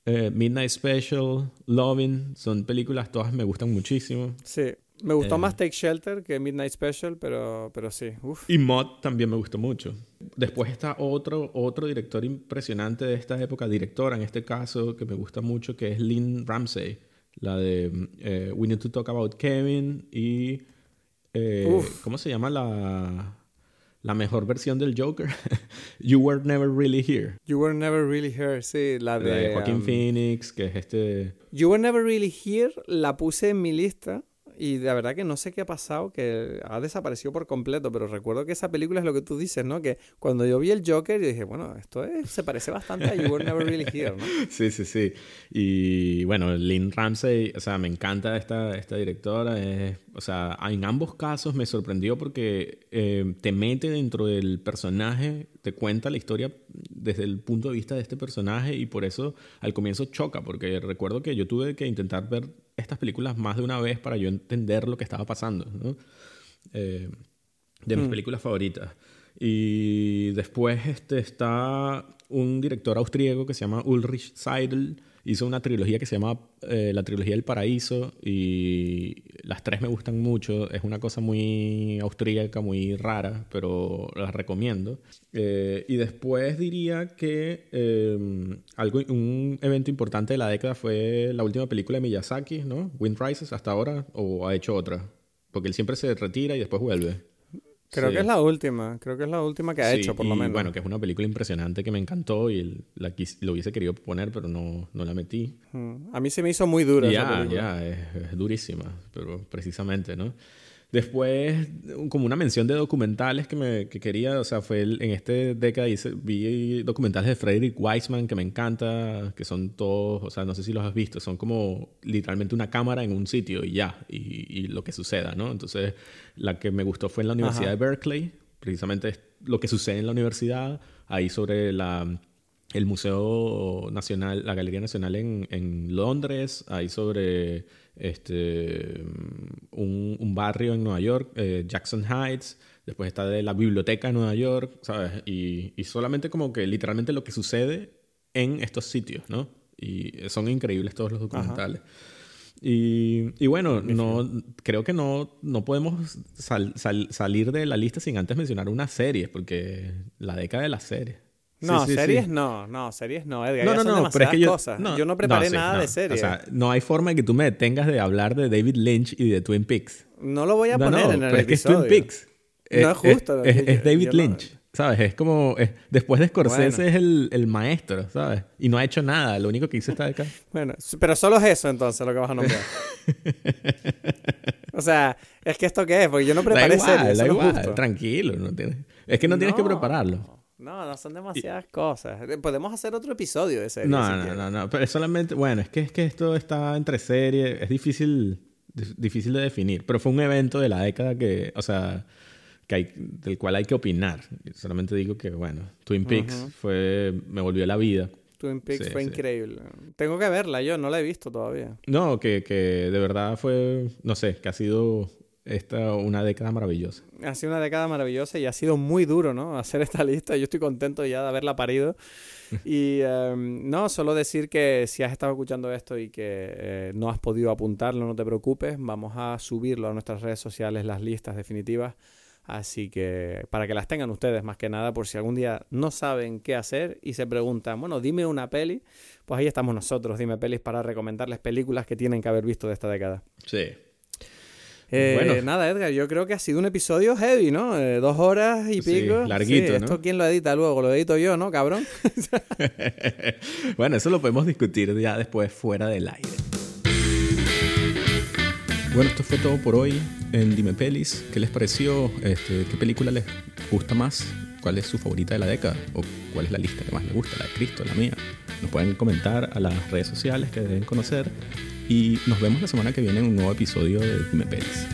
eh, Midnight Special, Loving. Son películas, todas me gustan muchísimo. Sí, me gustó Eh. más Take Shelter que Midnight Special, pero, pero sí, uf. Y Mod también me gustó mucho. Después está otro, otro director impresionante de esta época, directora en este caso, que me gusta mucho, que es Lynn Ramsey. La de eh, We Need to Talk About Kevin y... Uf. ¿Cómo se llama la, la mejor versión del Joker? you Were Never Really Here. You Were Never Really Here, sí, la de Joaquin um, Phoenix, que es este... You Were Never Really Here la puse en mi lista y la verdad que no sé qué ha pasado, que ha desaparecido por completo, pero recuerdo que esa película es lo que tú dices, ¿no? Que cuando yo vi el Joker, yo dije, bueno, esto es- se parece bastante a You Were Never Really Here, ¿no? Sí, sí, sí. Y bueno, Lynn Ramsey, o sea, me encanta esta, esta directora. o sea, en ambos casos me sorprendió porque eh, te mete dentro del personaje, te cuenta la historia desde el punto de vista de este personaje y por eso al comienzo choca, porque recuerdo que yo tuve que intentar ver estas películas más de una vez para yo entender lo que estaba pasando, ¿no? Eh, de mis Hmm. películas favoritas. Y después este, está un director austríaco que se llama Ulrich Seidel. Hizo una trilogía que se llama eh, La Trilogía del Paraíso y las tres me gustan mucho. Es una cosa muy austríaca, muy rara, pero las recomiendo. Eh, y después diría que eh, algo, un evento importante de la década fue la última película de Miyazaki, ¿no? Wind Rises hasta ahora, o ha hecho otra. Porque él siempre se retira y después vuelve. Creo Sí. que es la última, creo que es la última que ha Sí, hecho, por y lo menos. Bueno, que es una película impresionante que me encantó y la lo hubiese querido poner, pero no, no la metí. Mm. A mí se me hizo muy dura Ya, película. ya, es, es durísima, pero precisamente, ¿no? Después, como una mención de documentales que, me, que quería, o sea, fue el- en este década hice, vi documentales de Frederick Weissman que me encanta, que son todos, o sea, no sé si los has visto, son como literalmente una cámara en un sitio y ya, y, y lo que suceda, ¿no? Entonces, la que me gustó fue en la Universidad Ajá. de Berkeley, precisamente es lo que sucede en la universidad, ahí sobre la, el Museo Nacional, la Galería Nacional en, en Londres, ahí sobre este, un, un barrio en Nueva York, eh, Jackson Heights, después está de la Biblioteca de Nueva York, ¿sabes? Y, y solamente como que literalmente lo que sucede en estos sitios, ¿no? Y son increíbles todos los documentales. Y, y bueno, no, creo que no, no podemos sal- sal- salir de la lista sin antes mencionar una serie, porque la década de las series. No, sí, sí. series no, no, series no, Edgar. No, no, no, pero es que yo cosas. yo no preparé sí, nada no. de series. O sea, no hay forma de que tú me detengas de hablar de David Lynch y de Twin Peaks. no lo voy a no, poner no, en el pero es que es episodio. Twin Peaks. No es justo, Es, es David no- Lynch, ¿sabes? Es como... es- después de Scorsese Bueno. es el, el maestro, ¿sabes? Y no ha hecho nada. Lo único que hizo está acá. Bueno, pero solo es eso entonces lo que vas a nombrar. o sea, es que esto qué es, porque yo no Da preparé igual, series, da eso no es igual. justo. Tranquilo. No tienes, es que no tienes que prepararlo. No, no son demasiadas cosas. Eh, Podemos hacer otro episodio de series. No, si no, no, no, pero es solamente, bueno, es que, es que esto está entre series, es difícil, dif- difícil de definir, pero fue un evento de la década que, o sea, que hay, del cual hay que opinar. Solamente digo que, bueno, Twin Peaks fue, me volvió la vida. Twin Peaks Sí, fue sí. increíble. Tengo que verla, yo no la he visto todavía. No, que, que de verdad fue, no sé, que ha sido esta una década maravillosa. Ha sido una década maravillosa y ha sido muy duro, ¿no? Hacer esta lista. Yo estoy contento ya de haberla parido. Y em, no, solo decir que si has estado escuchando esto y que eh, no has podido apuntarlo, no te preocupes. Vamos a subirlo a nuestras redes sociales, las listas definitivas. Así que para que las tengan ustedes más que nada, por si algún día no saben qué hacer y se preguntan, bueno, dime una peli, pues ahí estamos nosotros, dime pelis para recomendarles películas que tienen que haber visto de esta década. Sí. Eh, bueno. Nada, Edgar, yo creo que ha sido un episodio heavy, ¿no? Eh, dos horas y pico. larguito, sí, ¿Esto quién lo edita luego? Lo edito yo, ¿no, cabrón? bueno, eso lo podemos discutir ya después fuera del aire. Bueno, esto fue todo por hoy en Dime Pelis. ¿Qué les pareció? Este, ¿Qué película les gusta más? ¿Cuál es su favorita de la década? ¿O cuál es la lista que más les gusta? ¿La de Cristo, la mía? Nos pueden comentar a las redes sociales que deben conocer y nos vemos la semana que viene en un nuevo episodio de Dime Pérez.